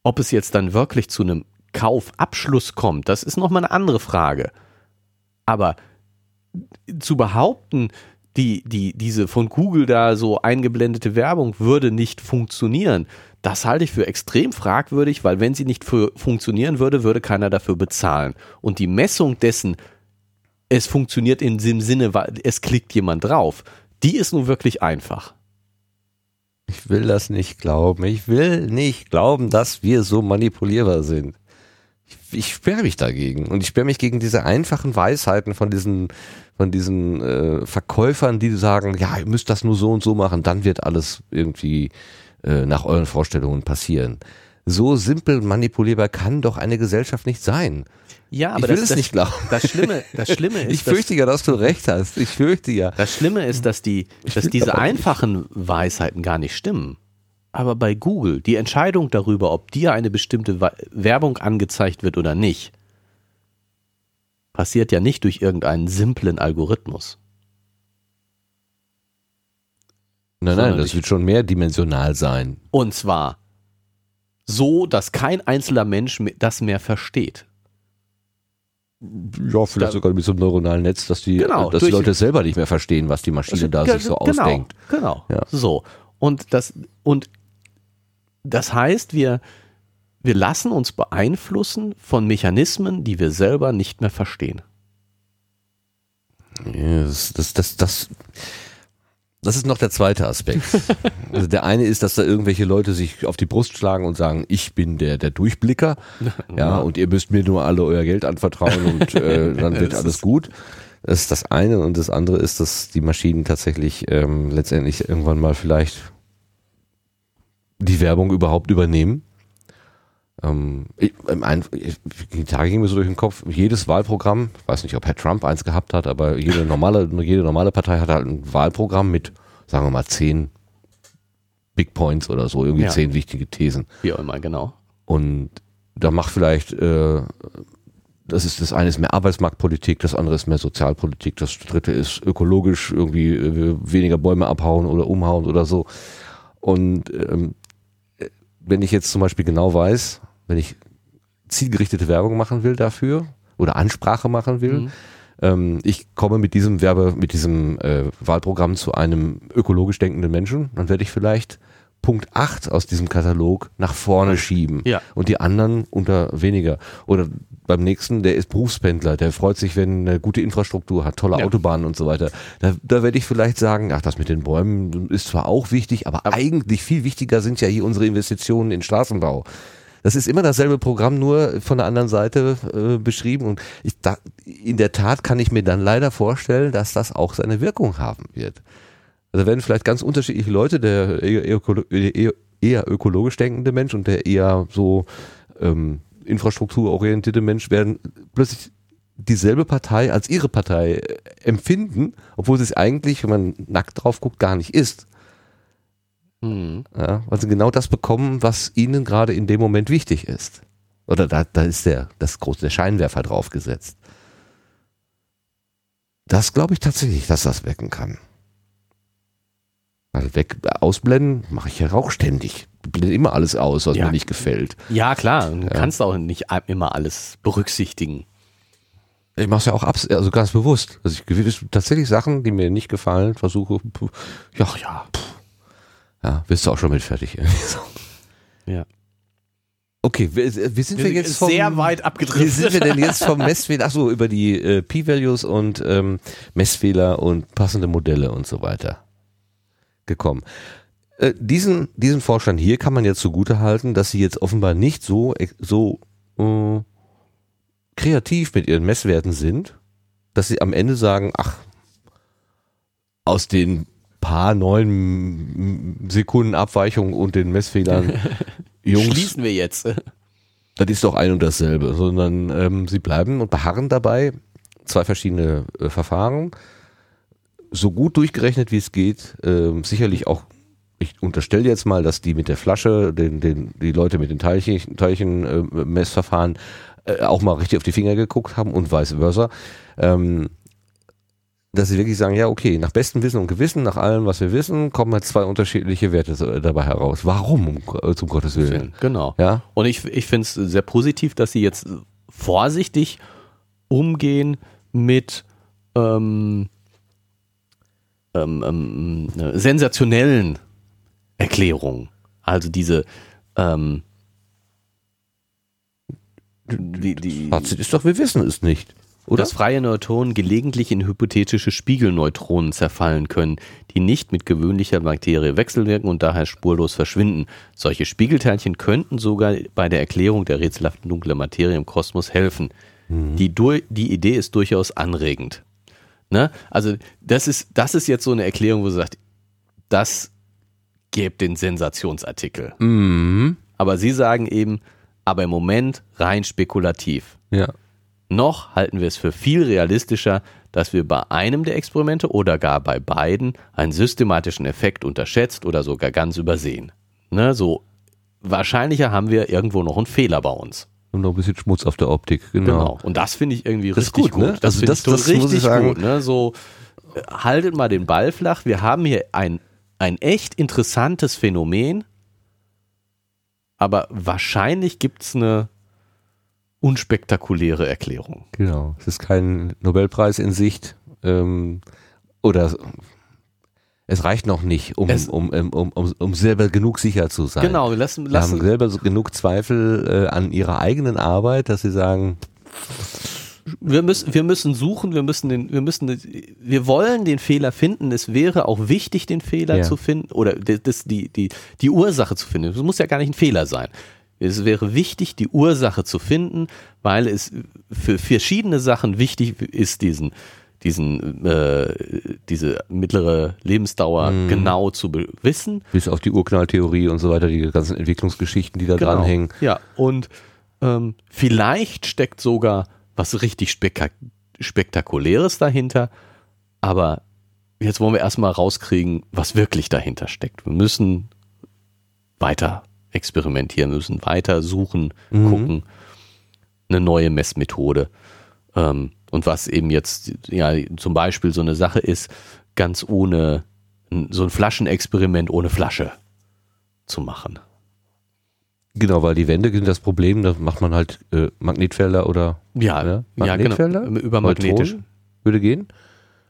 Ob es jetzt dann wirklich zu einem Kaufabschluss kommt, das ist nochmal eine andere Frage. Aber zu behaupten, die, die, diese von Google da so eingeblendete Werbung würde nicht funktionieren, das halte ich für extrem fragwürdig, weil wenn sie nicht für funktionieren würde, würde keiner dafür bezahlen. Und die Messung dessen, es funktioniert in dem Sinne, weil es klickt jemand drauf, die ist nun wirklich einfach. Ich will das nicht glauben. Ich will nicht glauben, dass wir so manipulierbar sind. Ich, ich sperre mich dagegen. Und ich sperre mich gegen diese einfachen Weisheiten von diesen, von diesen äh, Verkäufern, die sagen, ja, ihr müsst das nur so und so machen, dann wird alles irgendwie äh, nach euren Vorstellungen passieren. So simpel manipulierbar kann doch eine Gesellschaft nicht sein. Ja, ich will es nicht glauben. Das Schlimme, das Schlimme [laughs] ist, Ich fürchte ja, dass du recht hast. Ich fürchte ja. Das Schlimme ist, dass, die, dass diese aber nicht. einfachen Weisheiten gar nicht stimmen. Aber bei Google, die Entscheidung darüber, ob dir eine bestimmte Werbung angezeigt wird oder nicht, passiert ja nicht durch irgendeinen simplen Algorithmus. Nein, nein, das wird schon mehrdimensional sein. Und zwar so, dass kein einzelner Mensch me- das mehr versteht. Ja, vielleicht Da- sogar mit so einem neuronalen Netz, dass die, Genau, dass die Leute selber nicht mehr verstehen, was die Maschine da Ge- sich so genau, ausdenkt. Genau. Ja. So. Und das, und das heißt, wir, wir lassen uns beeinflussen von Mechanismen, die wir selber nicht mehr verstehen. Ja, Das, das, das, das, Das ist noch der zweite Aspekt. [laughs] also der eine ist, dass da irgendwelche Leute sich auf die Brust schlagen und sagen, ich bin der, der Durchblicker, [laughs] ja, und ihr müsst mir nur alle euer Geld anvertrauen und [laughs] äh, dann wird alles gut. Das ist das eine und das andere ist, dass die Maschinen tatsächlich ähm, letztendlich irgendwann mal vielleicht die Werbung überhaupt übernehmen. Ähm, ich, ich, die Tage ging mir so durch den Kopf, jedes Wahlprogramm, ich weiß nicht, ob Herr Trump eins gehabt hat, aber jede normale, [laughs] jede normale Partei hat halt ein Wahlprogramm mit, sagen wir mal, zehn Big Points oder so, irgendwie Ja. zehn wichtige Thesen. Wie auch immer, genau. Und da macht vielleicht, äh, das ist das eine ist mehr Arbeitsmarktpolitik, das andere ist mehr Sozialpolitik, das dritte ist ökologisch irgendwie äh, weniger Bäume abhauen oder umhauen oder so. Und ähm, äh, wenn ich jetzt zum Beispiel genau weiß, wenn ich zielgerichtete Werbung machen will dafür oder Ansprache machen will, Mhm. ähm, ich komme mit diesem Werbe, mit diesem äh, Wahlprogramm zu einem ökologisch denkenden Menschen, dann werde ich vielleicht Punkt 8 aus diesem Katalog nach vorne schieben Ja. und die anderen unter weniger. Oder beim nächsten, der ist Berufspendler, der freut sich, wenn eine gute Infrastruktur hat, tolle Ja. Autobahnen und so weiter. Da, da werde ich vielleicht sagen, ach, das mit den Bäumen ist zwar auch wichtig, aber, eigentlich viel wichtiger sind ja hier unsere Investitionen in Straßenbau. Das ist immer dasselbe Programm, nur von der anderen Seite äh, beschrieben. Und ich, da, in der Tat kann ich mir dann leider vorstellen, dass das auch seine Wirkung haben wird. Also werden vielleicht ganz unterschiedliche Leute, der eher, eher, eher ökologisch denkende Mensch und der eher so ähm, infrastrukturorientierte Mensch werden plötzlich dieselbe Partei als ihre Partei äh, empfinden, obwohl sie es eigentlich, wenn man nackt drauf guckt, gar nicht ist. Mhm. Ja, weil sie genau das bekommen, was ihnen gerade in dem Moment wichtig ist. Oder da, da ist der, das große, der Scheinwerfer draufgesetzt. Das glaube ich tatsächlich, dass das wecken kann. Weg, ausblenden mache ich ja auch ständig. Ich blende immer alles aus, was Ja. mir nicht gefällt. Ja, klar. Du Ja. kannst auch nicht immer alles berücksichtigen. Ich mache es ja auch abs also ganz bewusst. Also ich tatsächlich Sachen, die mir nicht gefallen, versuche, ja, ja, pff. ja, bist du auch schon mit fertig. [laughs] Ja. Okay, wie, wie sind wir, jetzt vom, sehr weit Wie abgedriftet. sind wir denn jetzt vom Messfehler, ach so, über die äh, P-Values und ähm, Messfehler und passende Modelle und so weiter gekommen. Äh, diesen, diesen Vorstand hier kann man jetzt zugute halten, dass sie jetzt offenbar nicht so, so äh, kreativ mit ihren Messwerten sind, dass sie am Ende sagen, ach, aus den paar neun Sekunden Abweichung und den Messfehlern, [laughs] Jungs, Schließen wir jetzt. das ist doch ein und dasselbe, sondern ähm, sie bleiben und beharren dabei zwei verschiedene äh, Verfahren, so gut durchgerechnet wie es geht, ähm, sicherlich auch, ich unterstelle jetzt mal, dass die mit der Flasche, den, den, die Leute mit den Teilchen, Teilchen äh, Messverfahren äh, auch mal richtig auf die Finger geguckt haben und vice versa. Ähm, dass sie wirklich sagen, ja, okay, nach bestem Wissen und Gewissen, nach allem, was wir wissen, kommen halt zwei unterschiedliche Werte so- dabei heraus. Warum, um, Go- zum Gottes Willen? Genau. Ja, Und ich, ich finde es sehr positiv, dass sie jetzt vorsichtig umgehen mit ähm, ähm, ähm, äh, sensationellen Erklärungen. Also diese ähm, die, die, Fazit ist doch, wir wissen es nicht. Oder? dass freie Neutronen gelegentlich in hypothetische Spiegelneutronen zerfallen können, die nicht mit gewöhnlicher Materie wechselwirken und daher spurlos verschwinden. Solche Spiegelteilchen könnten sogar bei der Erklärung der rätselhaften dunklen Materie im Kosmos helfen. Die, dur- die Idee ist durchaus anregend. Ne? Also das ist, das ist jetzt so eine Erklärung, wo sie sagt, das gäbe den Sensationsartikel. Mhm. Aber sie sagen eben, aber im Moment rein spekulativ. Ja. Noch halten wir es für viel realistischer, dass wir bei einem der Experimente oder gar bei beiden einen systematischen Effekt unterschätzt oder sogar ganz übersehen. Ne, so wahrscheinlicher haben wir irgendwo noch einen Fehler bei uns. Und noch ein bisschen Schmutz auf der Optik, genau. Genau. Und das finde ich irgendwie Das richtig gut, gut. ne? Das Also finde das- das muss ich richtig sagen. gut. Ne? So äh, haltet mal den Ball flach. Wir haben hier ein, ein echt interessantes Phänomen, aber wahrscheinlich gibt es eine unspektakuläre Erklärung. Genau. Es ist kein Nobelpreis in Sicht. Ähm, oder es reicht noch nicht, um, Es- um, um, um, um, um selber genug sicher zu sein. Genau, wir lassen, Sie haben lassen selber so genug Zweifel äh, an ihrer eigenen Arbeit, dass sie sagen, wir müssen, wir müssen suchen, wir müssen den, wir müssen, wir wollen den Fehler finden. Es wäre auch wichtig, den Fehler Ja. zu finden oder das, die, die, die Ursache zu finden. Es muss ja gar nicht ein Fehler sein. Es wäre wichtig, die Ursache zu finden, weil es für verschiedene Sachen wichtig ist, diesen, diesen, äh, diese mittlere Lebensdauer Mhm. genau zu wissen. Bis auf die Urknalltheorie und so weiter, die ganzen Entwicklungsgeschichten, die da Genau. dranhängen. Ja, und ähm, vielleicht steckt sogar was richtig spektak Spektakuläres dahinter, aber jetzt wollen wir erstmal rauskriegen, was wirklich dahinter steckt. Wir müssen weiter experimentieren, müssen weiter suchen, Mhm. gucken, eine neue Messmethode. Ähm, und was eben jetzt ja zum Beispiel so eine Sache ist, ganz ohne so ein Flaschenexperiment ohne Flasche zu machen. Genau, weil die Wände sind das Problem, da macht man halt äh, Magnetfelder oder Ja, Ja, ja, genau. Magnetfelder? Über Neutronen? magnetisch. würde gehen.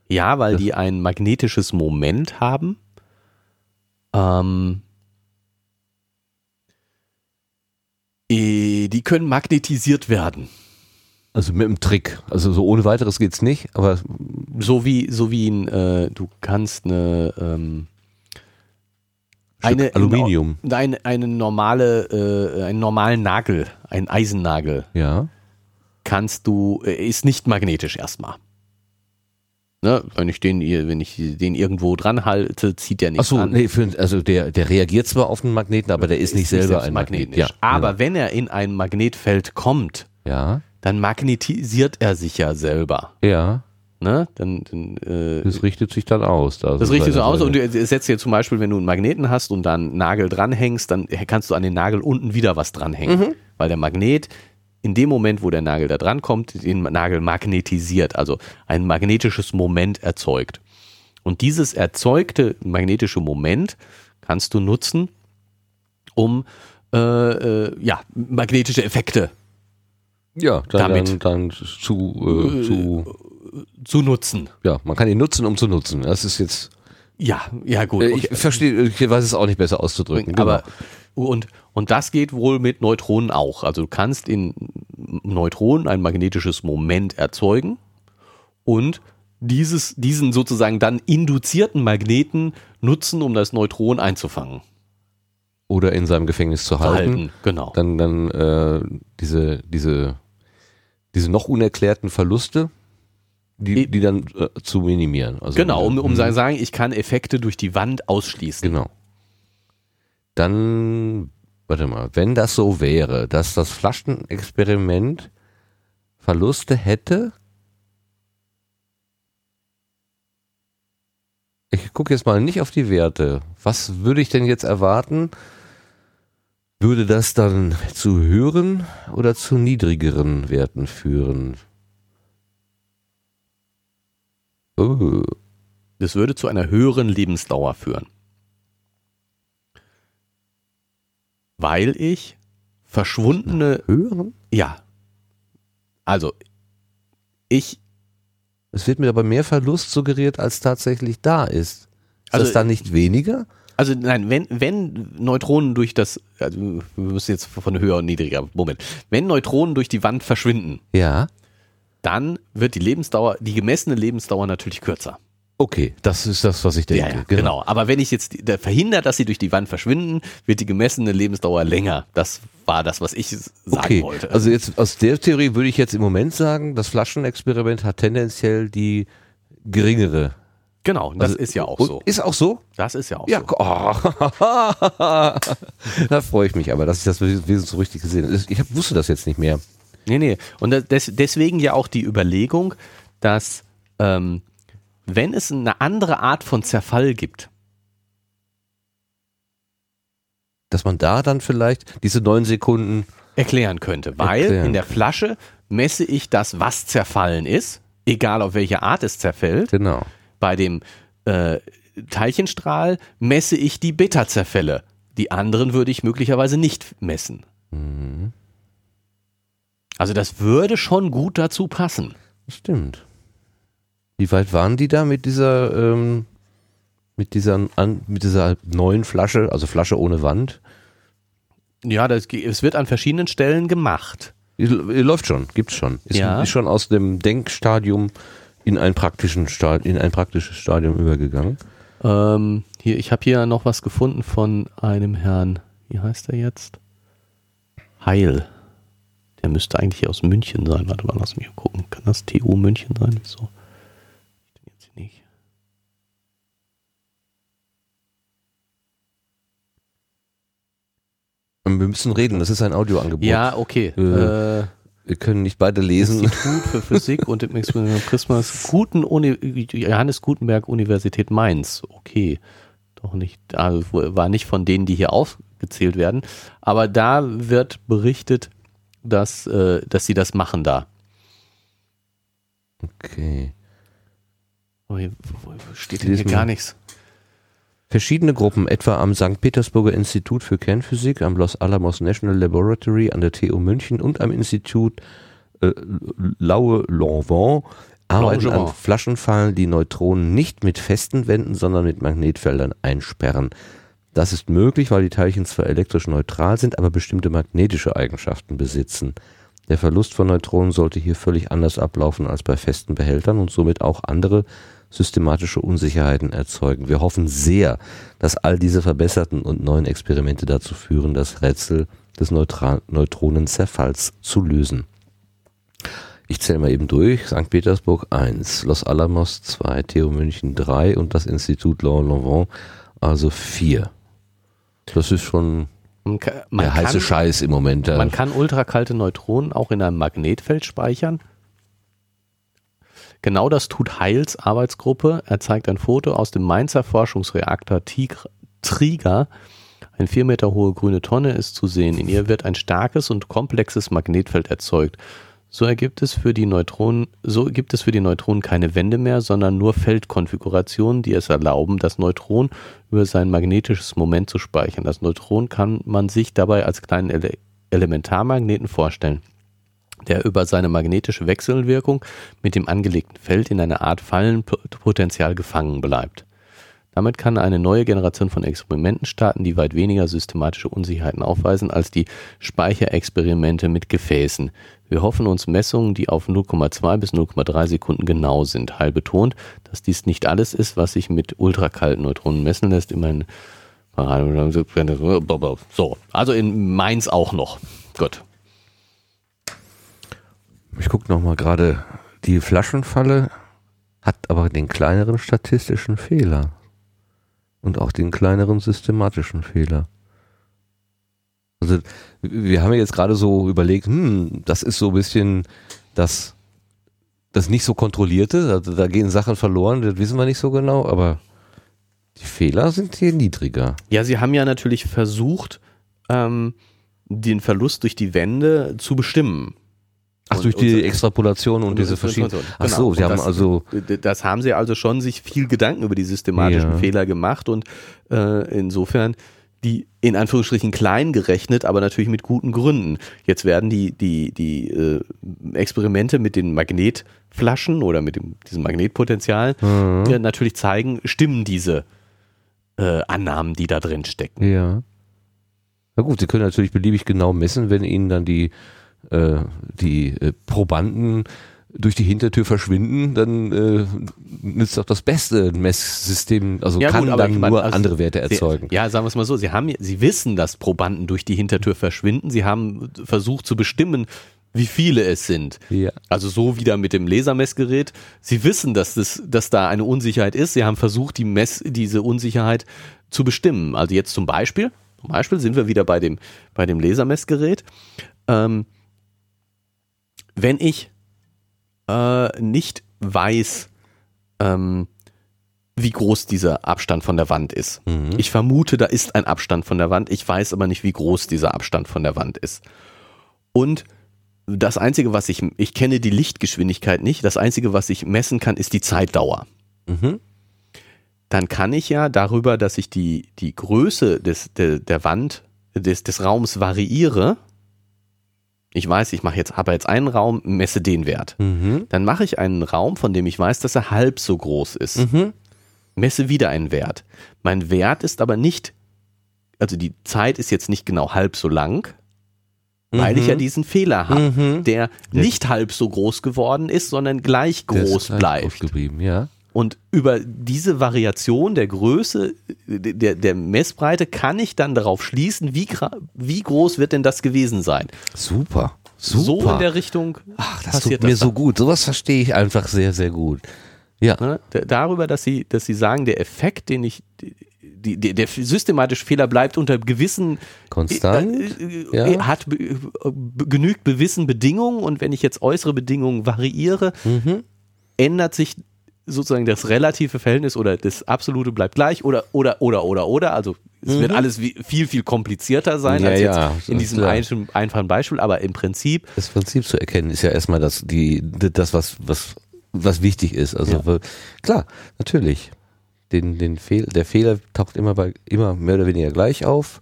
Ja, weil Das- die ein magnetisches Moment haben. Ähm, eh, die können magnetisiert werden. Also mit einem Trick. Also so ohne weiteres geht's nicht, aber So wie, so wie ein, äh, du kannst eine, ähm, eine Aluminium. Eine, eine normale, äh, einen normalen Nagel, einen Eisennagel, Ja. kannst du, äh, ist nicht magnetisch erstmal. Ne? Wenn ich den, wenn ich den irgendwo dran halte, zieht der nicht Achso, an. nee, für, also der, der reagiert zwar auf einen Magneten, aber der ist, nicht selber selbst ein Magnet. Ja, Aber genau. wenn er in ein Magnetfeld kommt, ja, dann magnetisiert er sich ja selber. ja, Ne? Dann, dann, äh, das richtet sich dann aus. Da das richtet so seine- aus und du setzt dir zum Beispiel, wenn du einen Magneten hast und da einen Nagel dranhängst, dann kannst du an den Nagel unten wieder was dranhängen. Mhm. Weil der Magnet in dem Moment, wo der Nagel da dran kommt, den Nagel magnetisiert, also ein magnetisches Moment erzeugt. Und dieses erzeugte magnetische Moment kannst du nutzen, um äh, äh, ja, magnetische Effekte ja, dann, damit- dann, dann zu, äh, zu, zu nutzen. ja, man kann ihn nutzen, um zu nutzen. Das ist jetzt, Ja, ja gut. äh, ich verstehe, ich weiß es auch nicht besser auszudrücken. Genau. Aber und, und das geht wohl mit Neutronen auch. Also du kannst in Neutronen ein magnetisches Moment erzeugen und dieses, diesen sozusagen dann induzierten Magneten nutzen, um das Neutron einzufangen. Oder in seinem Gefängnis zu Zu halten. halten. Genau. Dann, dann äh, diese, diese, diese noch unerklärten Verluste, die, die dann äh, zu minimieren. Also, genau, um, um Mhm. zu sagen, ich kann Effekte durch die Wand ausschließen. Genau. Dann, warte mal, wenn das so wäre, dass das Flaschenexperiment Verluste hätte. Ich gucke jetzt mal nicht auf die Werte. Was würde ich denn jetzt erwarten? Würde das dann zu höheren oder zu niedrigeren Werten führen? Oh. Das würde zu einer höheren Lebensdauer führen. Weil ich verschwundene, Höheren? ja, also ich Es wird mir aber mehr Verlust suggeriert, als tatsächlich da ist. Ist Also- das dann nicht weniger? Also nein, wenn, wenn Neutronen durch das, also wir müssen jetzt von höher und niedriger, Moment, wenn Neutronen durch die Wand verschwinden, Ja. dann wird die Lebensdauer, die gemessene Lebensdauer natürlich kürzer. Okay, das ist das, was ich denke. Ja, ja, genau. Aber wenn ich jetzt verhindert, dass sie durch die Wand verschwinden, wird die gemessene Lebensdauer länger. Das war das, was ich sagen Okay, wollte. also jetzt aus der Theorie würde ich jetzt im Moment sagen, das Flaschenexperiment hat tendenziell die geringere. Genau, das Also- ist ja auch so. Ist auch so? Das ist ja auch Ja, so. oh. [laughs] da freue ich mich aber, dass ich das wesentlich so richtig gesehen habe. Ich wusste das jetzt nicht mehr. Nee, nee. Und das, des, deswegen ja auch die Überlegung, dass ähm, wenn es eine andere Art von Zerfall gibt, Dass man da dann vielleicht diese neun Sekunden, erklären könnte. Weil Erklären in der Flasche messe ich das, was zerfallen ist, egal auf welche Art es zerfällt. genau. Bei dem äh, Teilchenstrahl messe ich die Beta-Zerfälle. Die anderen würde ich möglicherweise nicht messen. Mhm. Also das würde schon gut dazu passen. Stimmt. Wie weit waren die da mit dieser, ähm, mit dieser, an, mit dieser neuen Flasche, also Flasche ohne Wand? Ja, das, es wird an verschiedenen Stellen gemacht. Läuft schon, gibt's schon. Ist, Ja. ist schon aus dem Denkstadium in ein, praktischen Sta in ein praktisches Stadium übergegangen. Ähm, hier, ich habe hier noch was gefunden von einem Herrn, wie heißt er jetzt? Heil. Der müsste eigentlich aus München sein. Warte mal, lass mich gucken. Kann das TU München sein? Wieso? Jetzt nicht. Und Wir müssen reden, das ist ein Audioangebot. Ja, okay. Äh, Äh, Wir können nicht beide lesen. Institut für Physik und im Experiment Christmas Guten Uni Johannes Gutenberg Universität Mainz. Okay. Doch nicht, also war nicht von denen, die hier aufgezählt werden. Aber da wird berichtet, dass, äh, dass sie das machen da. Okay. Oh, hier, steht hier gar nichts? Verschiedene Gruppen, etwa am St. Petersburger Institut für Kernphysik, am Los Alamos National Laboratory, an der TU München und am Institut äh, Laue Lanvin, arbeiten an. Flaschenfallen, die Neutronen nicht mit festen Wänden, sondern mit Magnetfeldern einsperren. Das ist möglich, weil die Teilchen zwar elektrisch neutral sind, aber bestimmte magnetische Eigenschaften besitzen. Der Verlust von Neutronen sollte hier völlig anders ablaufen als bei festen Behältern und somit auch andere systematische Unsicherheiten erzeugen. Wir hoffen sehr, dass all diese verbesserten und neuen Experimente dazu führen, das Rätsel des Neutra Neutronenzerfalls zu lösen. Ich zähle mal eben durch. St. Petersburg 1, Los Alamos 2, TU München 3 und das Institut Lanvin also 4. Das ist schon Man kann, der heiße kann, Scheiß im Moment. Man kann ultrakalte Neutronen auch in einem Magnetfeld speichern. Genau das tut Heils Arbeitsgruppe. Er zeigt ein Foto aus dem Mainzer Forschungsreaktor Triga. Eine vier Meter hohe grüne Tonne ist zu sehen. In ihr wird ein starkes und komplexes Magnetfeld erzeugt. So ergibt es für die Neutronen, so gibt es für die Neutronen keine Wände mehr, sondern nur Feldkonfigurationen, die es erlauben, das Neutron über sein magnetisches Moment zu speichern. Das Neutron kann man sich dabei als kleinen Ele Elementarmagneten vorstellen, der über seine magnetische Wechselwirkung mit dem angelegten Feld in einer Art Fallenpotenzial gefangen bleibt. Damit kann eine neue Generation von Experimenten starten, die weit weniger systematische Unsicherheiten aufweisen als die Speicherexperimente mit Gefäßen. Wir hoffen uns Messungen, die auf 0,2 bis 0,3 Sekunden genau sind. Heil betont, dass dies nicht alles ist, was sich mit ultrakalten Neutronen messen lässt. Immerhin so, also in Mainz auch noch. Gut. Ich gucke nochmal gerade, die Flaschenfalle hat aber den kleineren statistischen Fehler. Und auch den kleineren systematischen Fehler. Also wir haben jetzt gerade so überlegt, hm, das ist so ein bisschen das, das nicht so kontrollierte, also da gehen Sachen verloren, das wissen wir nicht so genau, aber die Fehler sind hier niedriger. Ja, sie haben ja natürlich versucht, ähm, den Verlust durch die Wände zu bestimmen. Ach, Und- durch die und- Extrapolation und, diese verschiedenen. Ach Genau. so, sie Und haben das, also Das haben sie also schon sich viel Gedanken über die systematischen Ja. Fehler gemacht und äh, insofern die in Anführungsstrichen klein gerechnet, aber natürlich mit guten Gründen. Jetzt werden die, die, die äh, Experimente mit den Magnetflaschen oder mit dem, diesem Magnetpotenzial Mhm. äh, natürlich zeigen, stimmen diese äh, Annahmen, die da drin stecken. Ja. Na gut, Sie können natürlich beliebig genau messen, wenn Ihnen dann die, äh, die äh, Probanden durch die Hintertür verschwinden, dann äh, nützt auch das beste Messsystem, also Ja, kann gut, dann meine, nur also andere Werte Sie- erzeugen. Ja, sagen wir es mal so, sie haben, sie wissen, dass Probanden durch die Hintertür verschwinden. Sie haben versucht zu bestimmen, wie viele es sind. Ja. Also so wieder mit dem Lasermessgerät. Sie wissen, dass, das, dass da eine Unsicherheit ist. Sie haben versucht, die Mess, diese Unsicherheit zu bestimmen. Also jetzt zum Beispiel, zum Beispiel sind wir wieder bei dem, bei dem Lasermessgerät. Ähm, wenn ich äh, nicht weiß, ähm, wie groß dieser Abstand von der Wand ist. Mhm. Ich vermute, da ist ein Abstand von der Wand. Ich weiß aber nicht, wie groß dieser Abstand von der Wand ist. Und das Einzige, was ich, ich kenne die Lichtgeschwindigkeit nicht. Das Einzige, was ich messen kann, ist die Zeitdauer. Mhm. Dann kann ich ja darüber, dass ich die, die Größe des, der, der Wand, des, des Raums variiere. Ich weiß, ich mache jetzt, habe jetzt einen Raum, messe den Wert. Mhm. Dann mache ich einen Raum, von dem ich weiß, dass er halb so groß ist. Mhm. Messe wieder einen Wert. Mein Wert ist aber nicht, also die Zeit ist jetzt nicht genau halb so lang, weil ich Mhm. ja diesen Fehler habe, Mhm. der nicht halb so groß geworden ist, sondern gleich Der ist groß gleich bleibt. groß geblieben, ja. Und über diese Variation der Größe, der, der Messbreite, kann ich dann darauf schließen, wie, wie groß wird denn das gewesen sein. Super. Super. So in der Richtung Ach, das passiert tut mir das so gut. Sowas verstehe ich einfach sehr, sehr gut. Ja. Ne? Darüber, dass sie, dass sie sagen, der Effekt, den ich, die, die, der systematische Fehler bleibt unter gewissen Konstant. äh, äh, ja. äh, hat äh, be, genügt gewissen Bedingungen und wenn ich jetzt äußere Bedingungen variiere, Mhm. ändert sich sozusagen das relative Verhältnis oder das absolute bleibt gleich oder oder oder oder oder also es wird alles wie, viel viel komplizierter sein Mhm. Ja, als jetzt ja, in diesem ein, einfachen Beispiel, aber im Prinzip Das Prinzip zu erkennen ist ja erstmal das, die, das was, was, was wichtig ist. Also Ja. klar, natürlich. Den, den Fehl, der Fehler taucht immer bei, immer mehr oder weniger gleich auf,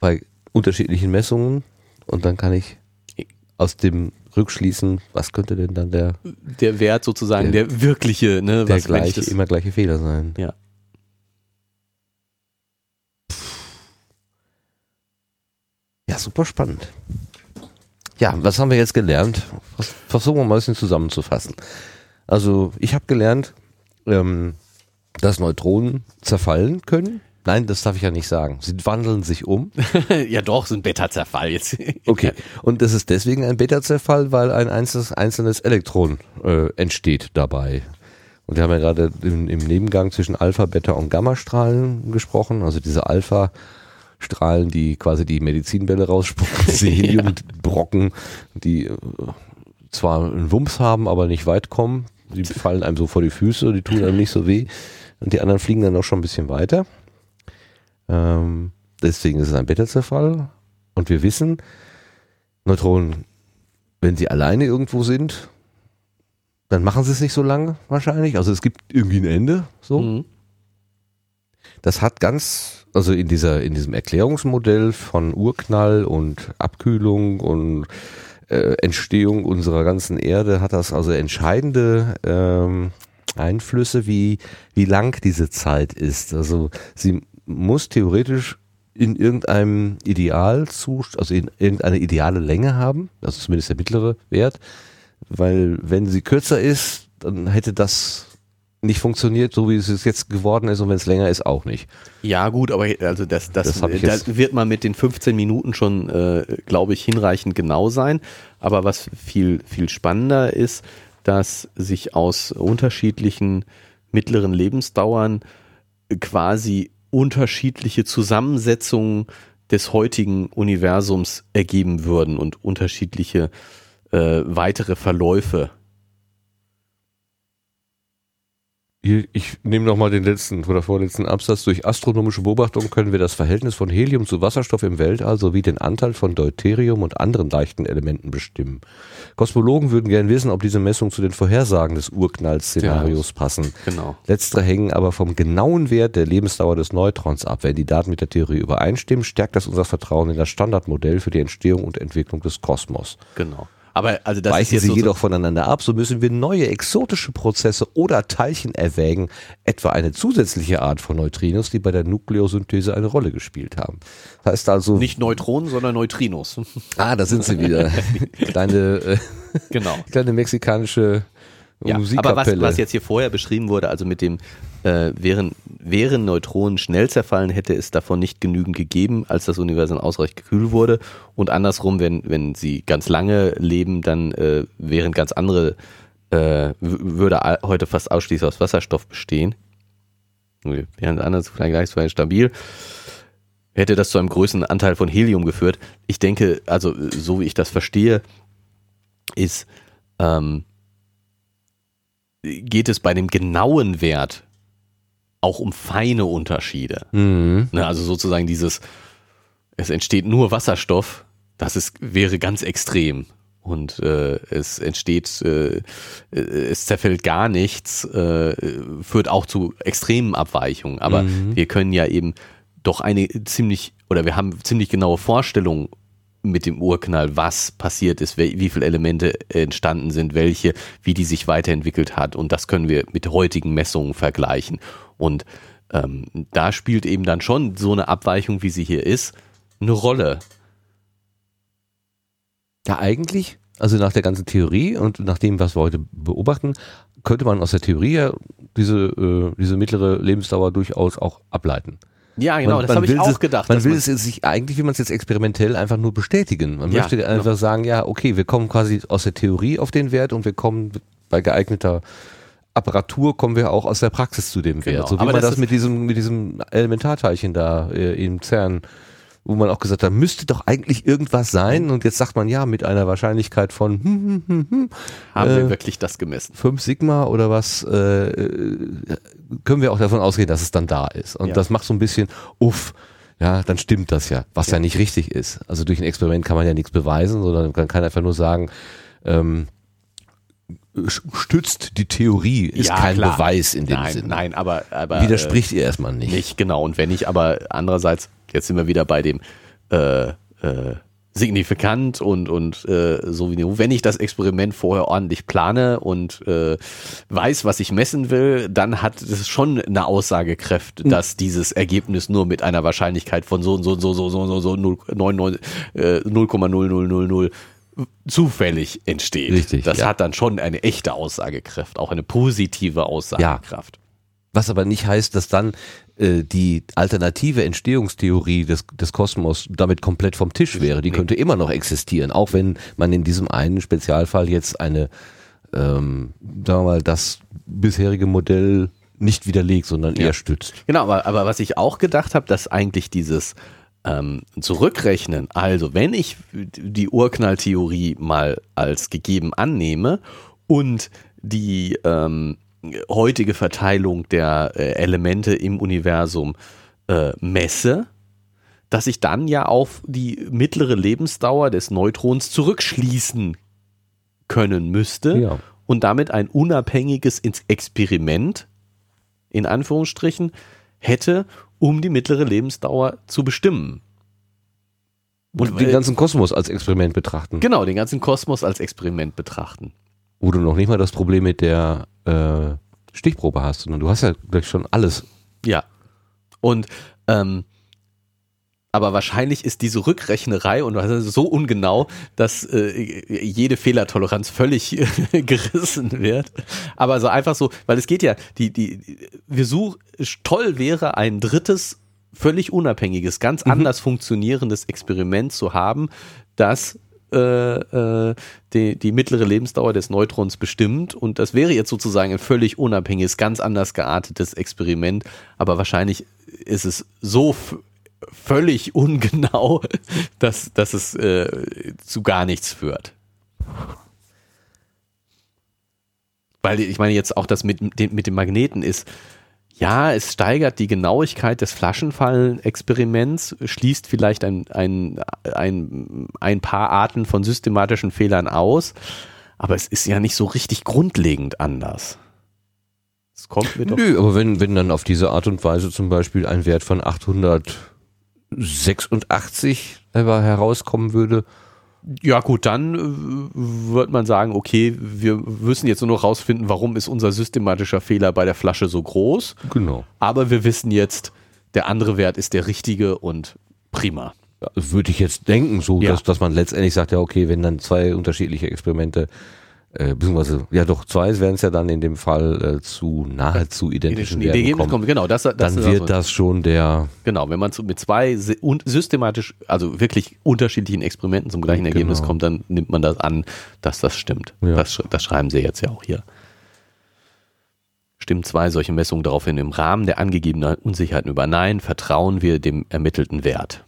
bei unterschiedlichen Messungen und dann kann ich aus dem rückschließen, was könnte denn dann der, der Wert sozusagen der, Der- wirkliche, ne, der was gleiche, das, immer gleiche Fehler sein. Ja. Ja, super spannend. Ja, was haben wir jetzt gelernt? Vers- Versuchen wir mal ein bisschen zusammenzufassen. Also, ich habe gelernt, ähm, dass Neutronen zerfallen können. Nein, das darf ich ja nicht sagen. Sie wandeln sich um. [laughs] ja doch, so ein Beta-Zerfall jetzt. [laughs] Okay. Und das ist deswegen ein Beta-Zerfall, weil ein einzelnes, einzelnes Elektron äh, entsteht dabei. Und wir haben ja gerade im, im Nebengang zwischen Alpha, Beta und Gammastrahlen gesprochen. Also diese Alpha-Strahlen, die quasi die Medizinbälle rausspucken, [laughs] diese Heliumbrocken, die äh, zwar einen Wumms haben, aber nicht weit kommen. Die fallen einem so vor die Füße, die tun einem nicht so weh. Und die anderen fliegen dann auch schon ein bisschen weiter. Ähm, deswegen ist es ein Beta-Zerfall. Und wir wissen, Neutronen, wenn sie alleine irgendwo sind, dann machen sie es nicht so lange wahrscheinlich. Also es gibt irgendwie ein Ende. So. Mhm. Das hat ganz, also in dieser, in diesem Erklärungsmodell von Urknall und Abkühlung und äh, Entstehung unserer ganzen Erde hat das also entscheidende ähm, Einflüsse, wie, wie lang diese Zeit ist. Also sie muss theoretisch in irgendeinem Idealzustand, also in irgendeine ideale Länge haben, also zumindest der mittlere Wert, weil wenn sie kürzer ist, dann hätte das nicht funktioniert, so wie es jetzt geworden ist und wenn es länger ist, auch nicht. Ja, gut, aber also das, das, Das das wird mal mit den 15 Minuten schon, äh, glaube ich, hinreichend genau sein. Aber was viel, viel spannender ist, dass sich aus unterschiedlichen mittleren Lebensdauern quasi unterschiedliche Zusammensetzungen des heutigen Universums ergeben würden und unterschiedliche äh, weitere Verläufe. Hier, ich nehme nochmal den letzten oder vorletzten Absatz. Durch astronomische Beobachtungen können wir das Verhältnis von Helium zu Wasserstoff im Weltall sowie den Anteil von Deuterium und anderen leichten Elementen bestimmen. Kosmologen würden gern wissen, ob diese Messungen zu den Vorhersagen des Urknallszenarios passen. Genau. Letztere hängen aber vom genauen Wert der Lebensdauer des Neutrons ab. Wenn die Daten mit der Theorie übereinstimmen, stärkt das unser Vertrauen in das Standardmodell für die Entstehung und Entwicklung des Kosmos. Genau. Aber also das Weichen sie so- jedoch voneinander ab, so müssen wir neue exotische Prozesse oder Teilchen erwägen, etwa eine zusätzliche Art von Neutrinos, die bei der Nukleosynthese eine Rolle gespielt haben. Das heißt also, nicht Neutronen, sondern Neutrinos. ah, da sind sie wieder. [laughs] kleine, äh, genau. kleine mexikanische Ja, aber was, was jetzt hier vorher beschrieben wurde, also mit dem, äh, wären, wären Neutronen schnell zerfallen, hätte es davon nicht genügend gegeben, als das Universum ausreichend gekühlt wurde. Und andersrum, wenn, wenn sie ganz lange leben, dann äh, wären ganz andere, äh, würde heute fast ausschließlich aus Wasserstoff bestehen. Während anders vergleichsweise stabil. Hätte das zu einem größeren Anteil von Helium geführt. Ich denke, also so wie ich das verstehe, ist, ähm, geht es bei dem genauen Wert auch um feine Unterschiede. Mhm. Ne, also sozusagen dieses, es entsteht nur Wasserstoff, das ist, wäre ganz extrem. Und äh, es entsteht, äh, äh, es zerfällt gar nichts, äh, führt auch zu extremen Abweichungen. Aber Mhm. wir können ja eben doch eine ziemlich, oder wir haben ziemlich genaue Vorstellungen mit dem Urknall, was passiert ist, wie viele Elemente entstanden sind, welche, wie die sich weiterentwickelt hat. Und das können wir mit heutigen Messungen vergleichen. Und ähm, da spielt eben dann schon so eine Abweichung, wie sie hier ist, eine Rolle. Ja, eigentlich, also nach der ganzen Theorie und nach dem, was wir heute beobachten, könnte man aus der Theorie ja diese, äh, diese mittlere Lebensdauer durchaus auch ableiten. Ja, genau, Man- das habe ich auch gedacht. Man will es sich, eigentlich will man es jetzt experimentell einfach nur bestätigen. Man Ja, möchte genau. einfach sagen, ja, okay, wir kommen quasi aus der Theorie auf den Wert und wir kommen bei geeigneter Apparatur kommen wir auch aus der Praxis zu dem Genau, Wert. So wie aber man das das mit diesem, mit diesem Elementarteilchen da äh, im CERN, wo man auch gesagt hat, müsste doch eigentlich irgendwas sein und jetzt sagt man ja mit einer Wahrscheinlichkeit von hm, hm, hm, hm, haben äh, wir wirklich das gemessen. 5 Sigma oder was, äh, äh, können wir auch davon ausgehen, dass es dann da ist. Und Ja. das macht so ein bisschen, uff, ja, dann stimmt das ja, was ja. nicht richtig ist. Also durch ein Experiment kann man ja nichts beweisen, sondern man kann einfach nur sagen, ähm, stützt die Theorie, ist Ja, kein klar. Beweis in dem nein, Sinne. Nein, aber, aber Widerspricht ihr erstmal äh, nicht. nicht genau. Und wenn ich aber andererseits, jetzt sind wir wieder bei dem äh, äh, signifikant und und äh, so wie wenn ich das Experiment vorher ordentlich plane und äh, weiß, was ich messen will, dann hat es schon eine Aussagekräfte, dass dieses Ergebnis nur mit einer Wahrscheinlichkeit von so und so und so so so so so 0,99, äh, 0,0000 zufällig entsteht. Richtig, Das ja. hat dann schon eine echte Aussagekraft, auch eine positive Aussagekraft. Was aber nicht heißt, dass dann die alternative Entstehungstheorie des, des Kosmos damit komplett vom Tisch wäre. Die könnte immer noch existieren, auch wenn man in diesem einen Spezialfall jetzt eine, ähm, sagen wir mal, das bisherige Modell nicht widerlegt, sondern eher Ja. stützt. Genau, aber, aber was ich auch gedacht habe, dass eigentlich dieses ähm, Zurückrechnen, also wenn ich die Urknalltheorie mal als gegeben annehme und die ähm, heutige Verteilung der äh, Elemente im Universum äh, messe, dass ich dann ja auf die mittlere Lebensdauer des Neutrons zurückschließen können müsste Ja. und damit ein unabhängiges Ins- Experiment in Anführungsstrichen hätte, um die mittlere Lebensdauer zu bestimmen. Und den ganzen Kosmos als Experiment betrachten. genau, den ganzen Kosmos als Experiment betrachten. Wo du noch nicht mal das Problem mit der äh, Stichprobe hast, sondern du hast ja gleich schon alles. Ja. Und ähm, aber wahrscheinlich ist diese Rückrechnerei und ist so ungenau, dass äh, jede Fehlertoleranz völlig [laughs] gerissen wird. Aber so einfach so, weil es geht ja, die, die, wir suchen, toll wäre ein drittes, völlig unabhängiges, ganz anders funktionierendes Experiment zu haben, das äh, äh, die, die mittlere Lebensdauer des Neutrons bestimmt. Und das wäre jetzt sozusagen ein völlig unabhängiges, ganz anders geartetes Experiment. Aber wahrscheinlich ist es so völlig [laughs] ungenau, dass, dass es äh, zu gar nichts führt. Weil ich meine jetzt auch das mit, mit dem Magneten ist, ja, es steigert die Genauigkeit des Flaschenfallen-Experiments, schließt vielleicht ein, ein, ein, ein paar Arten von systematischen Fehlern aus, aber es ist ja nicht so richtig grundlegend anders. Es kommt mir doch. Nö, aber wenn, wenn dann auf diese Art und Weise zum Beispiel ein Wert von 886 einfach herauskommen würde, Ja gut, dann äh, wird man sagen, okay, wir müssen jetzt nur noch rausfinden, warum ist unser systematischer Fehler bei der Flasche so groß, genau. aber wir wissen jetzt, der andere Wert ist der richtige und prima. Ja, würde ich jetzt denken, so Ja. dass, dass man letztendlich sagt, ja, okay, wenn dann zwei unterschiedliche Experimente, äh, beziehungsweise, ja doch, zwei wären es ja dann in dem Fall äh, zu nahezu identischen Die Werten Ergebnisse kommen, kommen, genau, das, das dann wird also- das schon der, Genau, wenn man zu, mit zwei und systematisch, also wirklich unterschiedlichen Experimenten zum gleichen Ergebnis Genau. kommt, dann nimmt man das an, dass das stimmt. Ja. Das, das schreiben sie jetzt ja auch hier. Stimmen zwei solche Messungen daraufhin im Rahmen der angegebenen Unsicherheiten über Nein, vertrauen wir dem ermittelten Wert.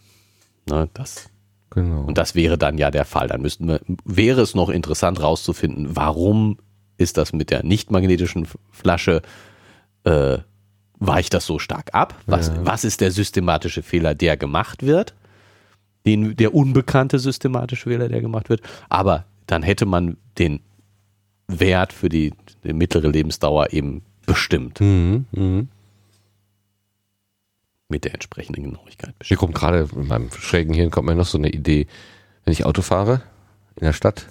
Ne, das, genau. und das wäre dann ja der Fall. Dann müssten wir, wäre es noch interessant rauszufinden, warum ist das mit der nicht magnetischen Flasche, äh, weicht das so stark ab? Was, Ja. was ist der systematische Fehler, der gemacht wird? Den, der unbekannte systematische Fehler, der gemacht wird. Aber dann hätte man den Wert für die, die mittlere Lebensdauer eben bestimmt. Mhm, mhm. Mit der entsprechenden Genauigkeit Hier bestimmt. kommt gerade in meinem schrägen Hirn kommt mir noch so eine Idee, wenn ich Auto fahre in der Stadt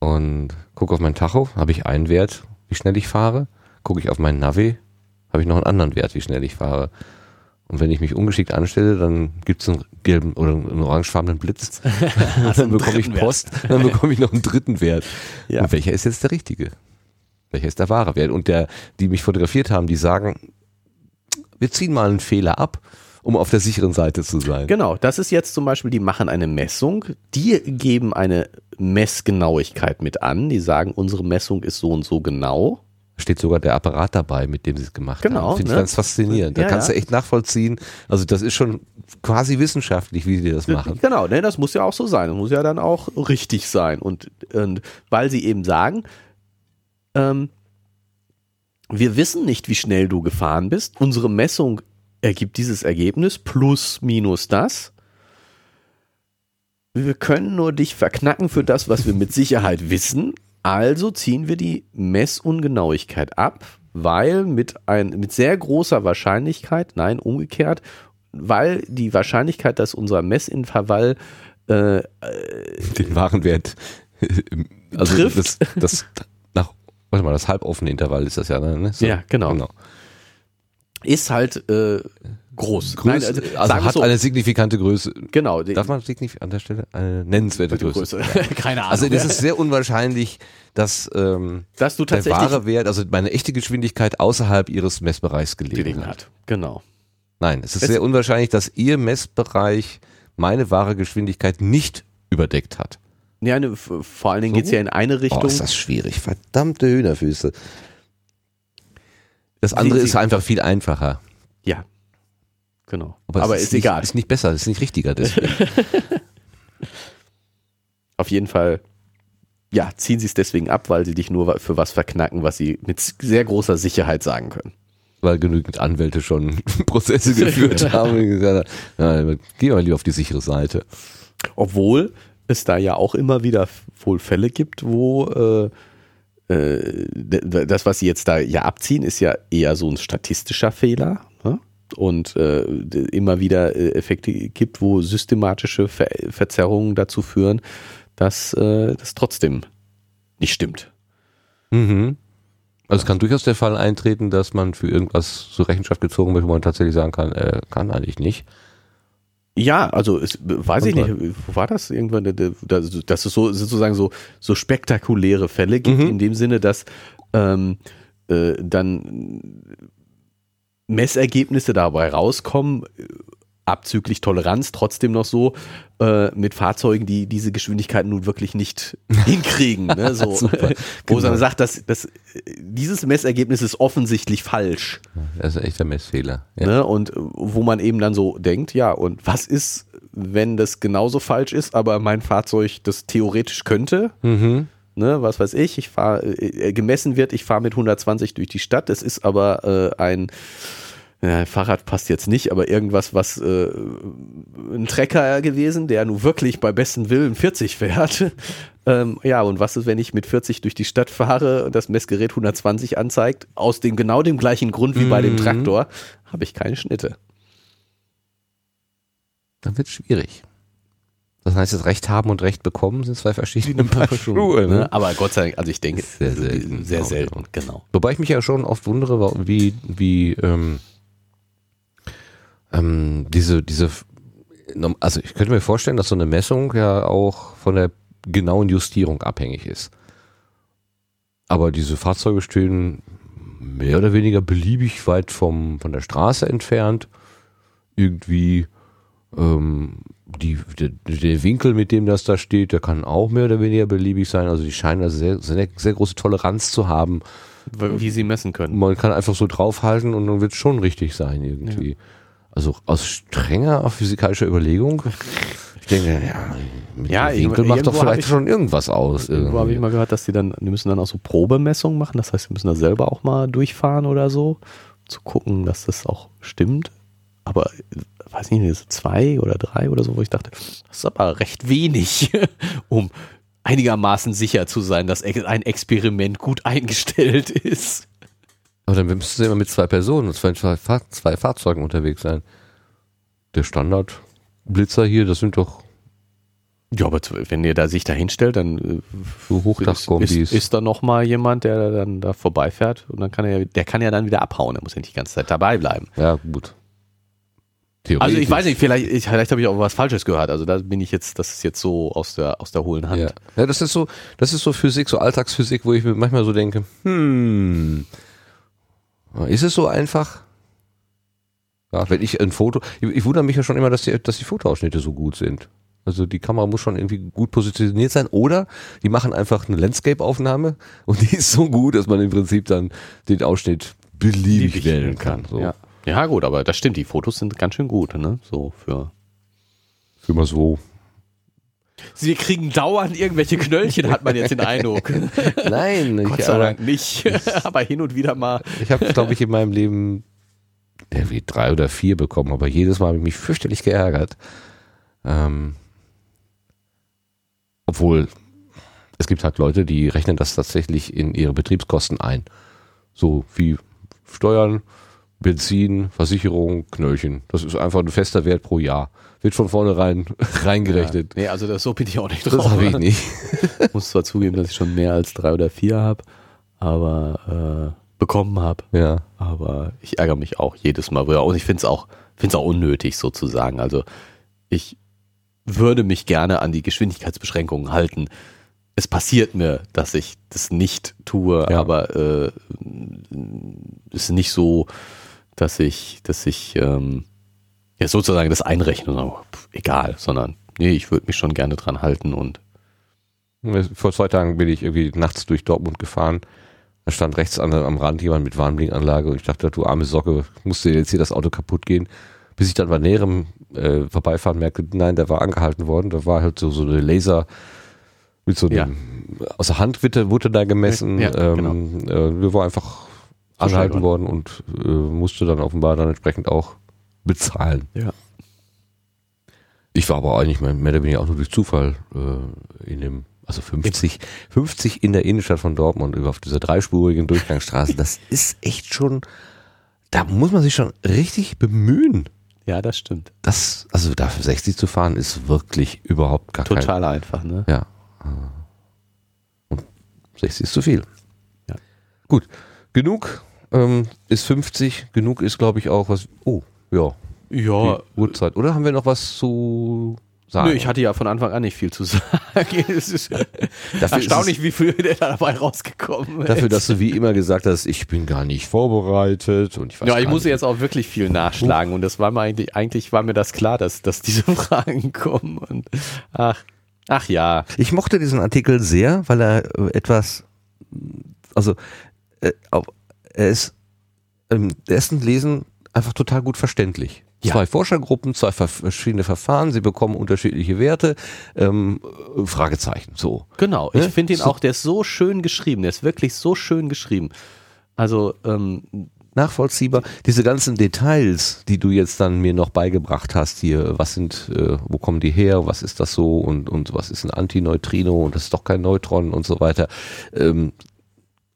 und gucke auf mein Tacho, habe ich einen Wert, wie schnell ich fahre, gucke ich auf meinen Navi, habe ich noch einen anderen Wert, wie schnell ich fahre. Und wenn ich mich ungeschickt anstelle, dann gibt es einen gelben oder einen orangefarbenen Blitz. [laughs] dann bekomme ich Post, dann bekomme ich noch einen dritten Wert. Ja. Und welcher ist jetzt der richtige? Welcher ist der wahre Wert? Und der, die mich fotografiert haben, die sagen, wir ziehen mal einen Fehler ab, um auf der sicheren Seite zu sein. Genau, das ist jetzt zum Beispiel, die machen eine Messung, die geben eine Messgenauigkeit mit an, die sagen, unsere Messung ist so und so genau. Steht sogar der Apparat dabei, mit dem sie es gemacht Genau, haben. Finde ich ne? ganz faszinierend. Da Ja, kannst ja. du echt nachvollziehen. Also das ist schon quasi wissenschaftlich, wie die das machen. Genau, ne, das muss ja auch so sein. Das muss ja dann auch richtig sein. Und, und weil sie eben sagen, ähm, wir wissen nicht, wie schnell du gefahren bist. Unsere Messung ergibt dieses Ergebnis plus minus das. Wir können nur dich verknacken für das, was wir mit Sicherheit wissen. Also ziehen wir die Messungenauigkeit ab, weil mit, ein, mit sehr großer Wahrscheinlichkeit, nein, umgekehrt, weil die Wahrscheinlichkeit, dass unser Messintervall äh, Den wahren Wert. Also Trifft. das, das warte mal, das halboffene Intervall ist das ja, ne? So, Ja, genau. ist halt äh, groß. Nein, Größe, also, sagen wir hat so, eine signifikante Größe. genau, Darf man signifikant an der Stelle eine nennenswerte Größe? Größe. [laughs] Keine Ahnung. Also das ist sehr unwahrscheinlich, dass ähm, dass du der tatsächlich wahre Wert, also meine echte Geschwindigkeit außerhalb ihres Messbereichs gelegen, gelegen hat. hat. Genau. Nein, es ist Es- sehr unwahrscheinlich, dass ihr Messbereich meine wahre Geschwindigkeit nicht überdeckt hat. Ja, ne, vor allen Dingen geht's ja in eine Richtung. Oh, ist das schwierig. Verdammte Hühnerfüße. Das andere Sie- ist einfach viel einfacher. ja. Genau. Aber, Aber, es ist, nicht, egal. Ist nicht besser, ist nicht richtiger. Deswegen. [laughs] Auf jeden Fall, ja, ziehen sie es deswegen ab, weil sie dich nur für was verknacken, was sie mit sehr großer Sicherheit sagen können. Weil genügend Anwälte schon [laughs] Prozesse geführt [laughs] haben. und gesagt ja, gehen wir lieber auf die sichere Seite. Obwohl es da ja auch immer wieder wohl Fälle gibt, wo äh, äh, das, was sie jetzt da ja abziehen, ist ja eher so ein statistischer Fehler. Ne? Und äh, immer wieder äh, Effekte gibt, wo systematische Ver Verzerrungen dazu führen, dass äh, das trotzdem nicht stimmt. Mhm. Also es kann durchaus der Fall eintreten, dass man für irgendwas zur Rechenschaft gezogen wird, wo man tatsächlich sagen kann, äh, kann eigentlich nicht. Ja, also es, weiß ich nicht, wo war das irgendwann, da- da- dass dass es so sozusagen so, so spektakuläre Fälle gibt, Mhm. in dem Sinne, dass ähm, äh, dann Messergebnisse dabei rauskommen, äh, abzüglich Toleranz trotzdem noch so äh, mit Fahrzeugen, die diese Geschwindigkeiten nun wirklich nicht [laughs] hinkriegen. Ne? So, [laughs] Super, äh, wo genau. man sagt, dass, dass äh, dieses Messergebnis ist offensichtlich falsch. Das ist ein echter Messfehler. Ja. Ne? Und äh, wo man eben dann so denkt, ja, und was ist, wenn das genauso falsch ist, aber mein Fahrzeug das theoretisch könnte? Mhm. Ne, was weiß ich, ich fahre, äh, gemessen wird, ich fahre mit 120 durch die Stadt, es ist aber äh, ein ja, Fahrrad passt jetzt nicht, aber irgendwas, was äh, ein Trecker gewesen, der nun wirklich bei besten Willen 40 fährt. [laughs] ähm, ja, und was ist, wenn ich mit 40 durch die Stadt fahre und das Messgerät 120 anzeigt? Aus dem genau dem gleichen Grund wie bei dem Mhm. Traktor habe ich keine Schnitte. Dann wird schwierig. Das heißt, das Recht haben und Recht bekommen sind zwei verschiedene Paar Schuhe. Ne? Ne? Aber Gott sei Dank, also ich denke, Sehr selten. sehr Auch, selten, genau. Wobei ich mich ja schon oft wundere, wie, wie ähm, ähm, diese, diese, also ich könnte mir vorstellen, dass so eine Messung ja auch von der genauen Justierung abhängig ist. Aber diese Fahrzeuge stehen mehr oder weniger beliebig weit vom, von der Straße entfernt. Irgendwie ähm, die, der, der Winkel, mit dem das da steht, der kann auch mehr oder weniger beliebig sein. Also die scheinen da sehr, sehr, sehr große Toleranz zu haben. Wie sie messen können. Man kann einfach so draufhalten und dann wird es schon richtig sein irgendwie. Also aus strenger physikalischer Überlegung. Ich denke, ja, mit Ja, dem Winkel macht doch vielleicht ich- schon irgendwas aus. Irgendwo habe ich mal gehört, dass die dann, die müssen dann auch so Probemessungen machen. Das heißt, sie müssen da selber auch mal durchfahren oder so, um zu gucken, dass das auch stimmt. Aber äh, weiß nicht, so zwei oder drei oder so, wo ich dachte, das ist aber recht wenig, [laughs] um einigermaßen sicher zu sein, dass ein Experiment gut eingestellt [laughs] ist. Aber dann müssten sie immer mit zwei Personen und zwei, zwei, Fahr zwei Fahrzeugen unterwegs sein. Der Standardblitzer hier, das sind doch Ja, aber wenn ihr da sich da hinstellt, dann äh, so ist, Hochdachkombis. ist, ist da noch mal jemand, der dann da vorbeifährt und dann kann er, der kann ja dann wieder abhauen. Er muss ja nicht die ganze Zeit dabei bleiben. ja, gut. Also ich weiß nicht, vielleicht, ich, vielleicht habe ich auch was Falsches gehört. Also da bin ich jetzt, das ist jetzt so aus der aus der hohlen Hand. Ja. ja, das ist so, das ist so Physik, so Alltagsphysik, wo ich mir manchmal so denke, hm, ist es so einfach? Ja, wenn ich ein Foto, ich, ich wundere mich ja schon immer, dass die, dass die Fotoausschnitte so gut sind. Also die Kamera muss schon irgendwie gut positioniert sein oder die machen einfach eine Landscape-Aufnahme und [laughs] die ist so gut, dass man im Prinzip dann den Ausschnitt beliebig Beliebig wählen kann. So. Ja. ja, gut, aber das stimmt. Die Fotos sind ganz schön gut, ne? So für. Für mal so. Sie kriegen dauernd irgendwelche Knöllchen, hat man jetzt den Eindruck. [laughs] Nein, Gott ich, sei aber, Dank nicht. [laughs] aber hin und wieder mal. ich habe, glaube ich, in meinem Leben irgendwie drei oder vier bekommen, aber jedes Mal habe ich mich fürchterlich geärgert. Ähm, obwohl es gibt halt Leute, die rechnen das tatsächlich in ihre Betriebskosten ein. So wie Steuern, Benzin, Versicherung, Knöllchen. Das ist einfach ein fester Wert pro Jahr. Wird von vornherein [laughs] reingerechnet. Nee, also das, so bin ich auch nicht Das drauf. habe ich nicht. Ich [laughs] muss zwar zugeben, dass ich schon mehr als drei oder vier habe, aber äh, bekommen habe. Ja. Aber ich ärgere mich auch jedes Mal wieder. Und ich finde es auch, find's auch unnötig sozusagen. Also ich würde mich gerne an die Geschwindigkeitsbeschränkungen halten. Es passiert mir, dass ich das nicht tue, Ja. aber äh, es ist nicht so, dass ich, dass ich ähm, ja sozusagen das einrechne und sage, pff, egal, sondern nee, ich würde mich schon gerne dran halten und Vor zwei Tagen bin ich irgendwie nachts durch Dortmund gefahren. Da stand rechts an, am Rand jemand mit Warnblinkanlage und ich dachte, du arme Socke, musste jetzt hier das Auto kaputt gehen. Bis ich dann bei näherem äh, Vorbeifahren merkte, nein, der war angehalten worden. Da war halt so, so eine Laser mit so einem, Ja. aus der Hand wurde, wurde da gemessen. Ja, ähm, äh, wir war einfach angehalten worden und äh, musste dann offenbar dann entsprechend auch bezahlen. Ja. Ich war aber eigentlich mehr, oder weniger auch nur durch Zufall äh, in dem, also 50, 50 in der Innenstadt von Dortmund über auf dieser dreispurigen Durchgangsstraße. Das ist echt schon, da muss man sich schon richtig bemühen. ja, das stimmt. Das, also dafür 60 zu fahren, ist wirklich überhaupt gar kein. Total einfach, ne? Ja. Und 60 ist zu viel. Ja. Gut. Genug ähm, ist 50. Genug ist, glaube ich, auch was. Oh, ja. Ja, Uhrzeit. Oder haben wir noch was zu sagen? Nö, ich hatte ja von Anfang an nicht viel zu sagen. [laughs] es ist Dafür ist erstaunlich, wie viel der dabei rausgekommen ist. Dafür, dass du wie immer gesagt hast, ich bin gar nicht vorbereitet und ich weiß ja, ich muss jetzt auch wirklich viel nachschlagen und das war mir eigentlich, eigentlich war mir das klar, dass, dass diese [laughs] Fragen kommen und ach, ach ja. Ich mochte diesen Artikel sehr, weil er äh, etwas, also äh, er ist im ersten Lesen einfach total gut verständlich. Ja. Zwei Forschergruppen, zwei ver- verschiedene Verfahren, sie bekommen unterschiedliche Werte, ähm, äh, Fragezeichen, so. Genau, ich Ne? finde ihn So- auch, der ist so schön geschrieben, der ist wirklich so schön geschrieben. Also, ähm, nachvollziehbar. Diese ganzen Details, die du jetzt dann mir noch beigebracht hast hier, was sind, äh, wo kommen die her, was ist das so und, und was ist ein Antineutrino und das ist doch kein Neutron und so weiter. Ähm,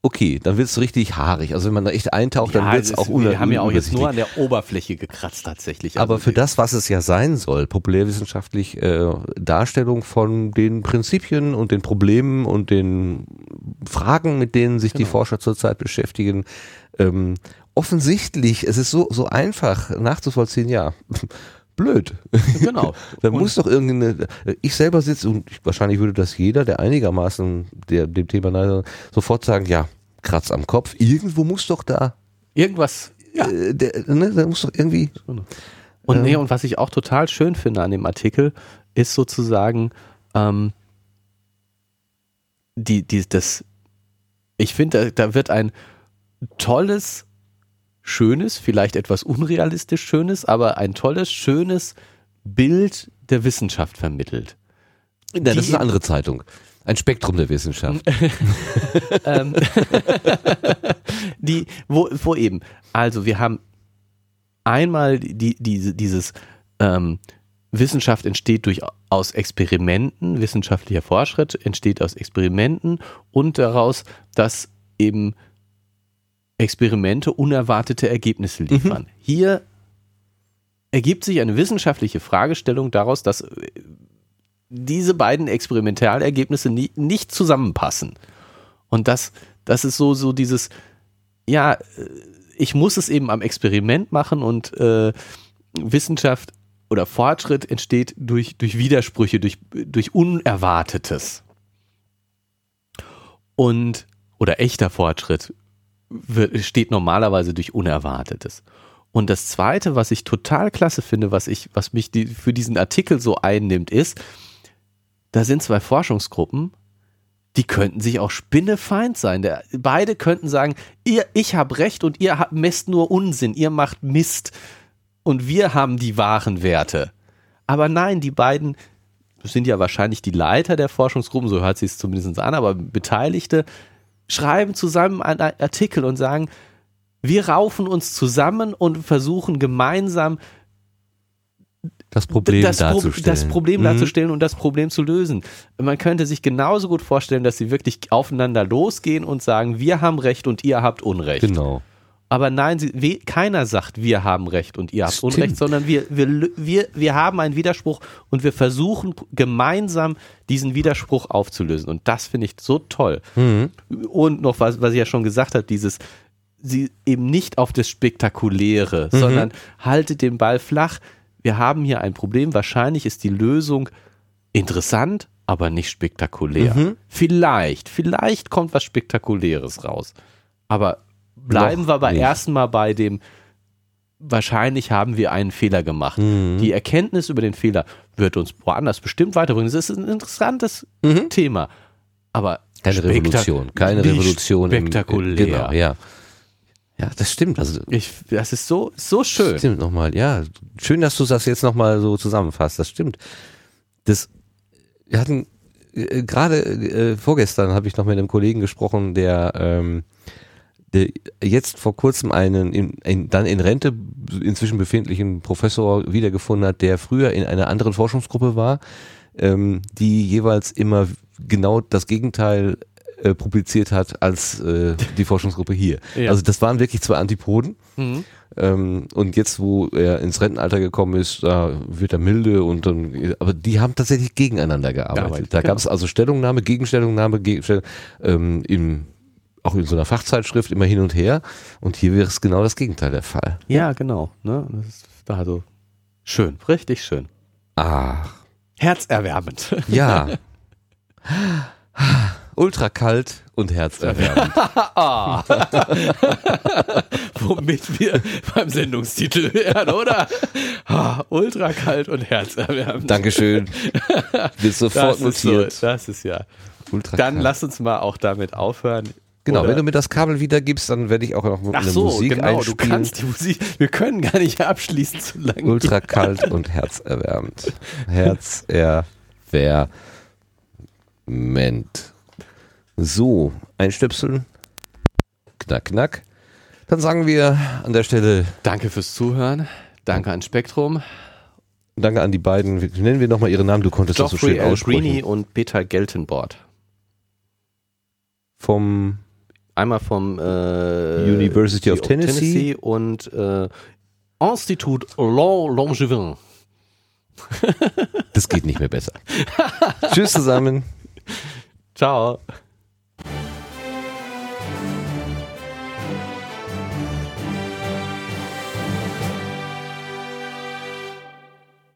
okay, dann wird's richtig haarig. Also wenn man da echt eintaucht, dann ja, wird's es auch ist- wir haben ja auch jetzt nur an der Oberfläche gekratzt tatsächlich. Aber Also für das, was es ja sein soll, populärwissenschaftlich äh, Darstellung von den Prinzipien und den Problemen und den Fragen, mit denen sich die Genau. Forscher zurzeit beschäftigen, ähm, offensichtlich, es ist so, so einfach nachzuvollziehen, ja, blöd. Genau. [laughs] Da Und- muss doch irgendeine, ich selber sitze und ich, wahrscheinlich würde das jeder, der einigermaßen der, dem Thema nahe, sofort sagen, ja, Kratz am Kopf, irgendwo muss doch da, Irgendwas, ja. äh, der, ne, da muss doch irgendwie, Und, Ähm. nee, und was ich auch total schön finde an dem Artikel, ist sozusagen ähm, die, die, das, ich finde, da, da wird ein tolles, schönes, vielleicht etwas unrealistisch schönes, aber ein tolles, schönes Bild der Wissenschaft vermittelt. Ja, das Die- ist eine andere Zeitung. Ein Spektrum der Wissenschaft. [laughs] ähm, die, wo, wo eben, also wir haben einmal die, diese, dieses ähm, Wissenschaft entsteht durch aus Experimenten, wissenschaftlicher Fortschritt entsteht aus Experimenten und daraus, dass eben Experimente unerwartete Ergebnisse liefern. Hier ergibt sich eine wissenschaftliche Fragestellung daraus, dass äh, diese beiden Experimentalergebnisse nie, nicht zusammenpassen. Und das, das ist so, so dieses, ja, äh, ich muss es eben am Experiment machen und äh, Wissenschaft oder Fortschritt entsteht durch, durch Widersprüche, durch, durch Unerwartetes. Und, oder echter Fortschritt steht normalerweise durch Unerwartetes. Und das zweite, was ich total klasse finde, was ich, was mich die, für diesen Artikel so einnimmt, ist, da sind zwei Forschungsgruppen, die könnten sich auch spinnefeind sein. Der, beide könnten sagen, ihr, ich habe recht und ihr habt, messt nur Unsinn, ihr macht Mist und wir haben die wahren Werte. Aber nein, die beiden sind ja wahrscheinlich die Leiter der Forschungsgruppen, so hört sich es zumindest an, aber Beteiligte schreiben zusammen einen Artikel und sagen, wir raufen uns zusammen und versuchen gemeinsam das Problem das, darzustellen. das Problem Mhm. darzustellen und das Problem zu lösen. Man könnte sich genauso gut vorstellen, dass sie wirklich aufeinander losgehen und sagen, wir haben Recht und ihr habt Unrecht. Genau. Aber nein, sie, we, keiner sagt, wir haben Recht und ihr habt Stimmt. Unrecht, sondern wir, wir, wir, wir haben einen Widerspruch und wir versuchen gemeinsam diesen Widerspruch aufzulösen. Und das finde ich so toll. Mhm. Und noch was, was ich ja schon gesagt habe, dieses, sie eben nicht auf das Spektakuläre, Mhm. sondern haltet den Ball flach. Wir haben hier ein Problem. Wahrscheinlich ist die Lösung interessant, aber nicht spektakulär. Mhm. Vielleicht, vielleicht kommt was Spektakuläres raus. Aber bleiben Noch wir aber nicht. erstmal bei dem, wahrscheinlich haben wir einen Fehler gemacht. Mhm. Die Erkenntnis über den Fehler wird uns woanders bestimmt weiterbringen. Das ist ein interessantes Mhm. Thema. Aber Keine spektak- Revolution. Keine Revolution. im- Spektakulär. Genau, ja. Ja, das stimmt. Also, Ich, das ist so, so schön. Stimmt nochmal, ja. Schön, dass du das jetzt nochmal so zusammenfasst. Das stimmt. Das, wir hatten äh, gerade äh, vorgestern habe ich noch mit einem Kollegen gesprochen, der, ähm, der jetzt vor kurzem einen in, in, dann in Rente inzwischen befindlichen Professor wiedergefunden hat, der früher in einer anderen Forschungsgruppe war, ähm, die jeweils immer genau das Gegenteil äh, publiziert hat als äh, die Forschungsgruppe hier. Ja. Also das waren wirklich zwei Antipoden. Mhm. Ähm, und jetzt, wo er ins Rentenalter gekommen ist, da wird er milde und dann, aber die haben tatsächlich gegeneinander gearbeitet. Gearbeitet, da genau. gab es also Stellungnahme, Gegenstellungnahme, Gegenstell, ähm, im, auch in so einer Fachzeitschrift immer hin und her. Und hier wäre es genau das Gegenteil der Fall. Ja, genau. Ne? Das ist also schön, richtig schön. Ach, Herzerwärmend. [laughs] ja. Ultra kalt und herzerwärmend. Ah. [laughs] Womit wir beim Sendungstitel wären, oder? [laughs] Ultra kalt und herzerwärmend. Dankeschön. Wird sofort das ist, so, notiert. das ist ja. Ultra Dann kalt. lass uns mal auch damit aufhören. Genau, Oder- wenn du mir das Kabel wiedergibst, dann werde ich auch noch Ach eine so, Musik genau, du einspielen. kannst die Musik. Wir können gar nicht abschließen zu lange. Ultra kalt und herzerwärmend. Herzerwärmend. So, einstöpseln. Knack, knack. Dann sagen wir an der Stelle Danke fürs Zuhören. Danke an Spektrum. Danke an die beiden. Nennen wir nochmal ihre Namen. Du konntest das so schön aussprechen. Greeny und Peter Geltenbord. Vom Einmal vom äh, University of Tennessee. und äh, Institut Law Langevin. Das geht nicht mehr besser. Tschüss zusammen. [laughs] Ciao.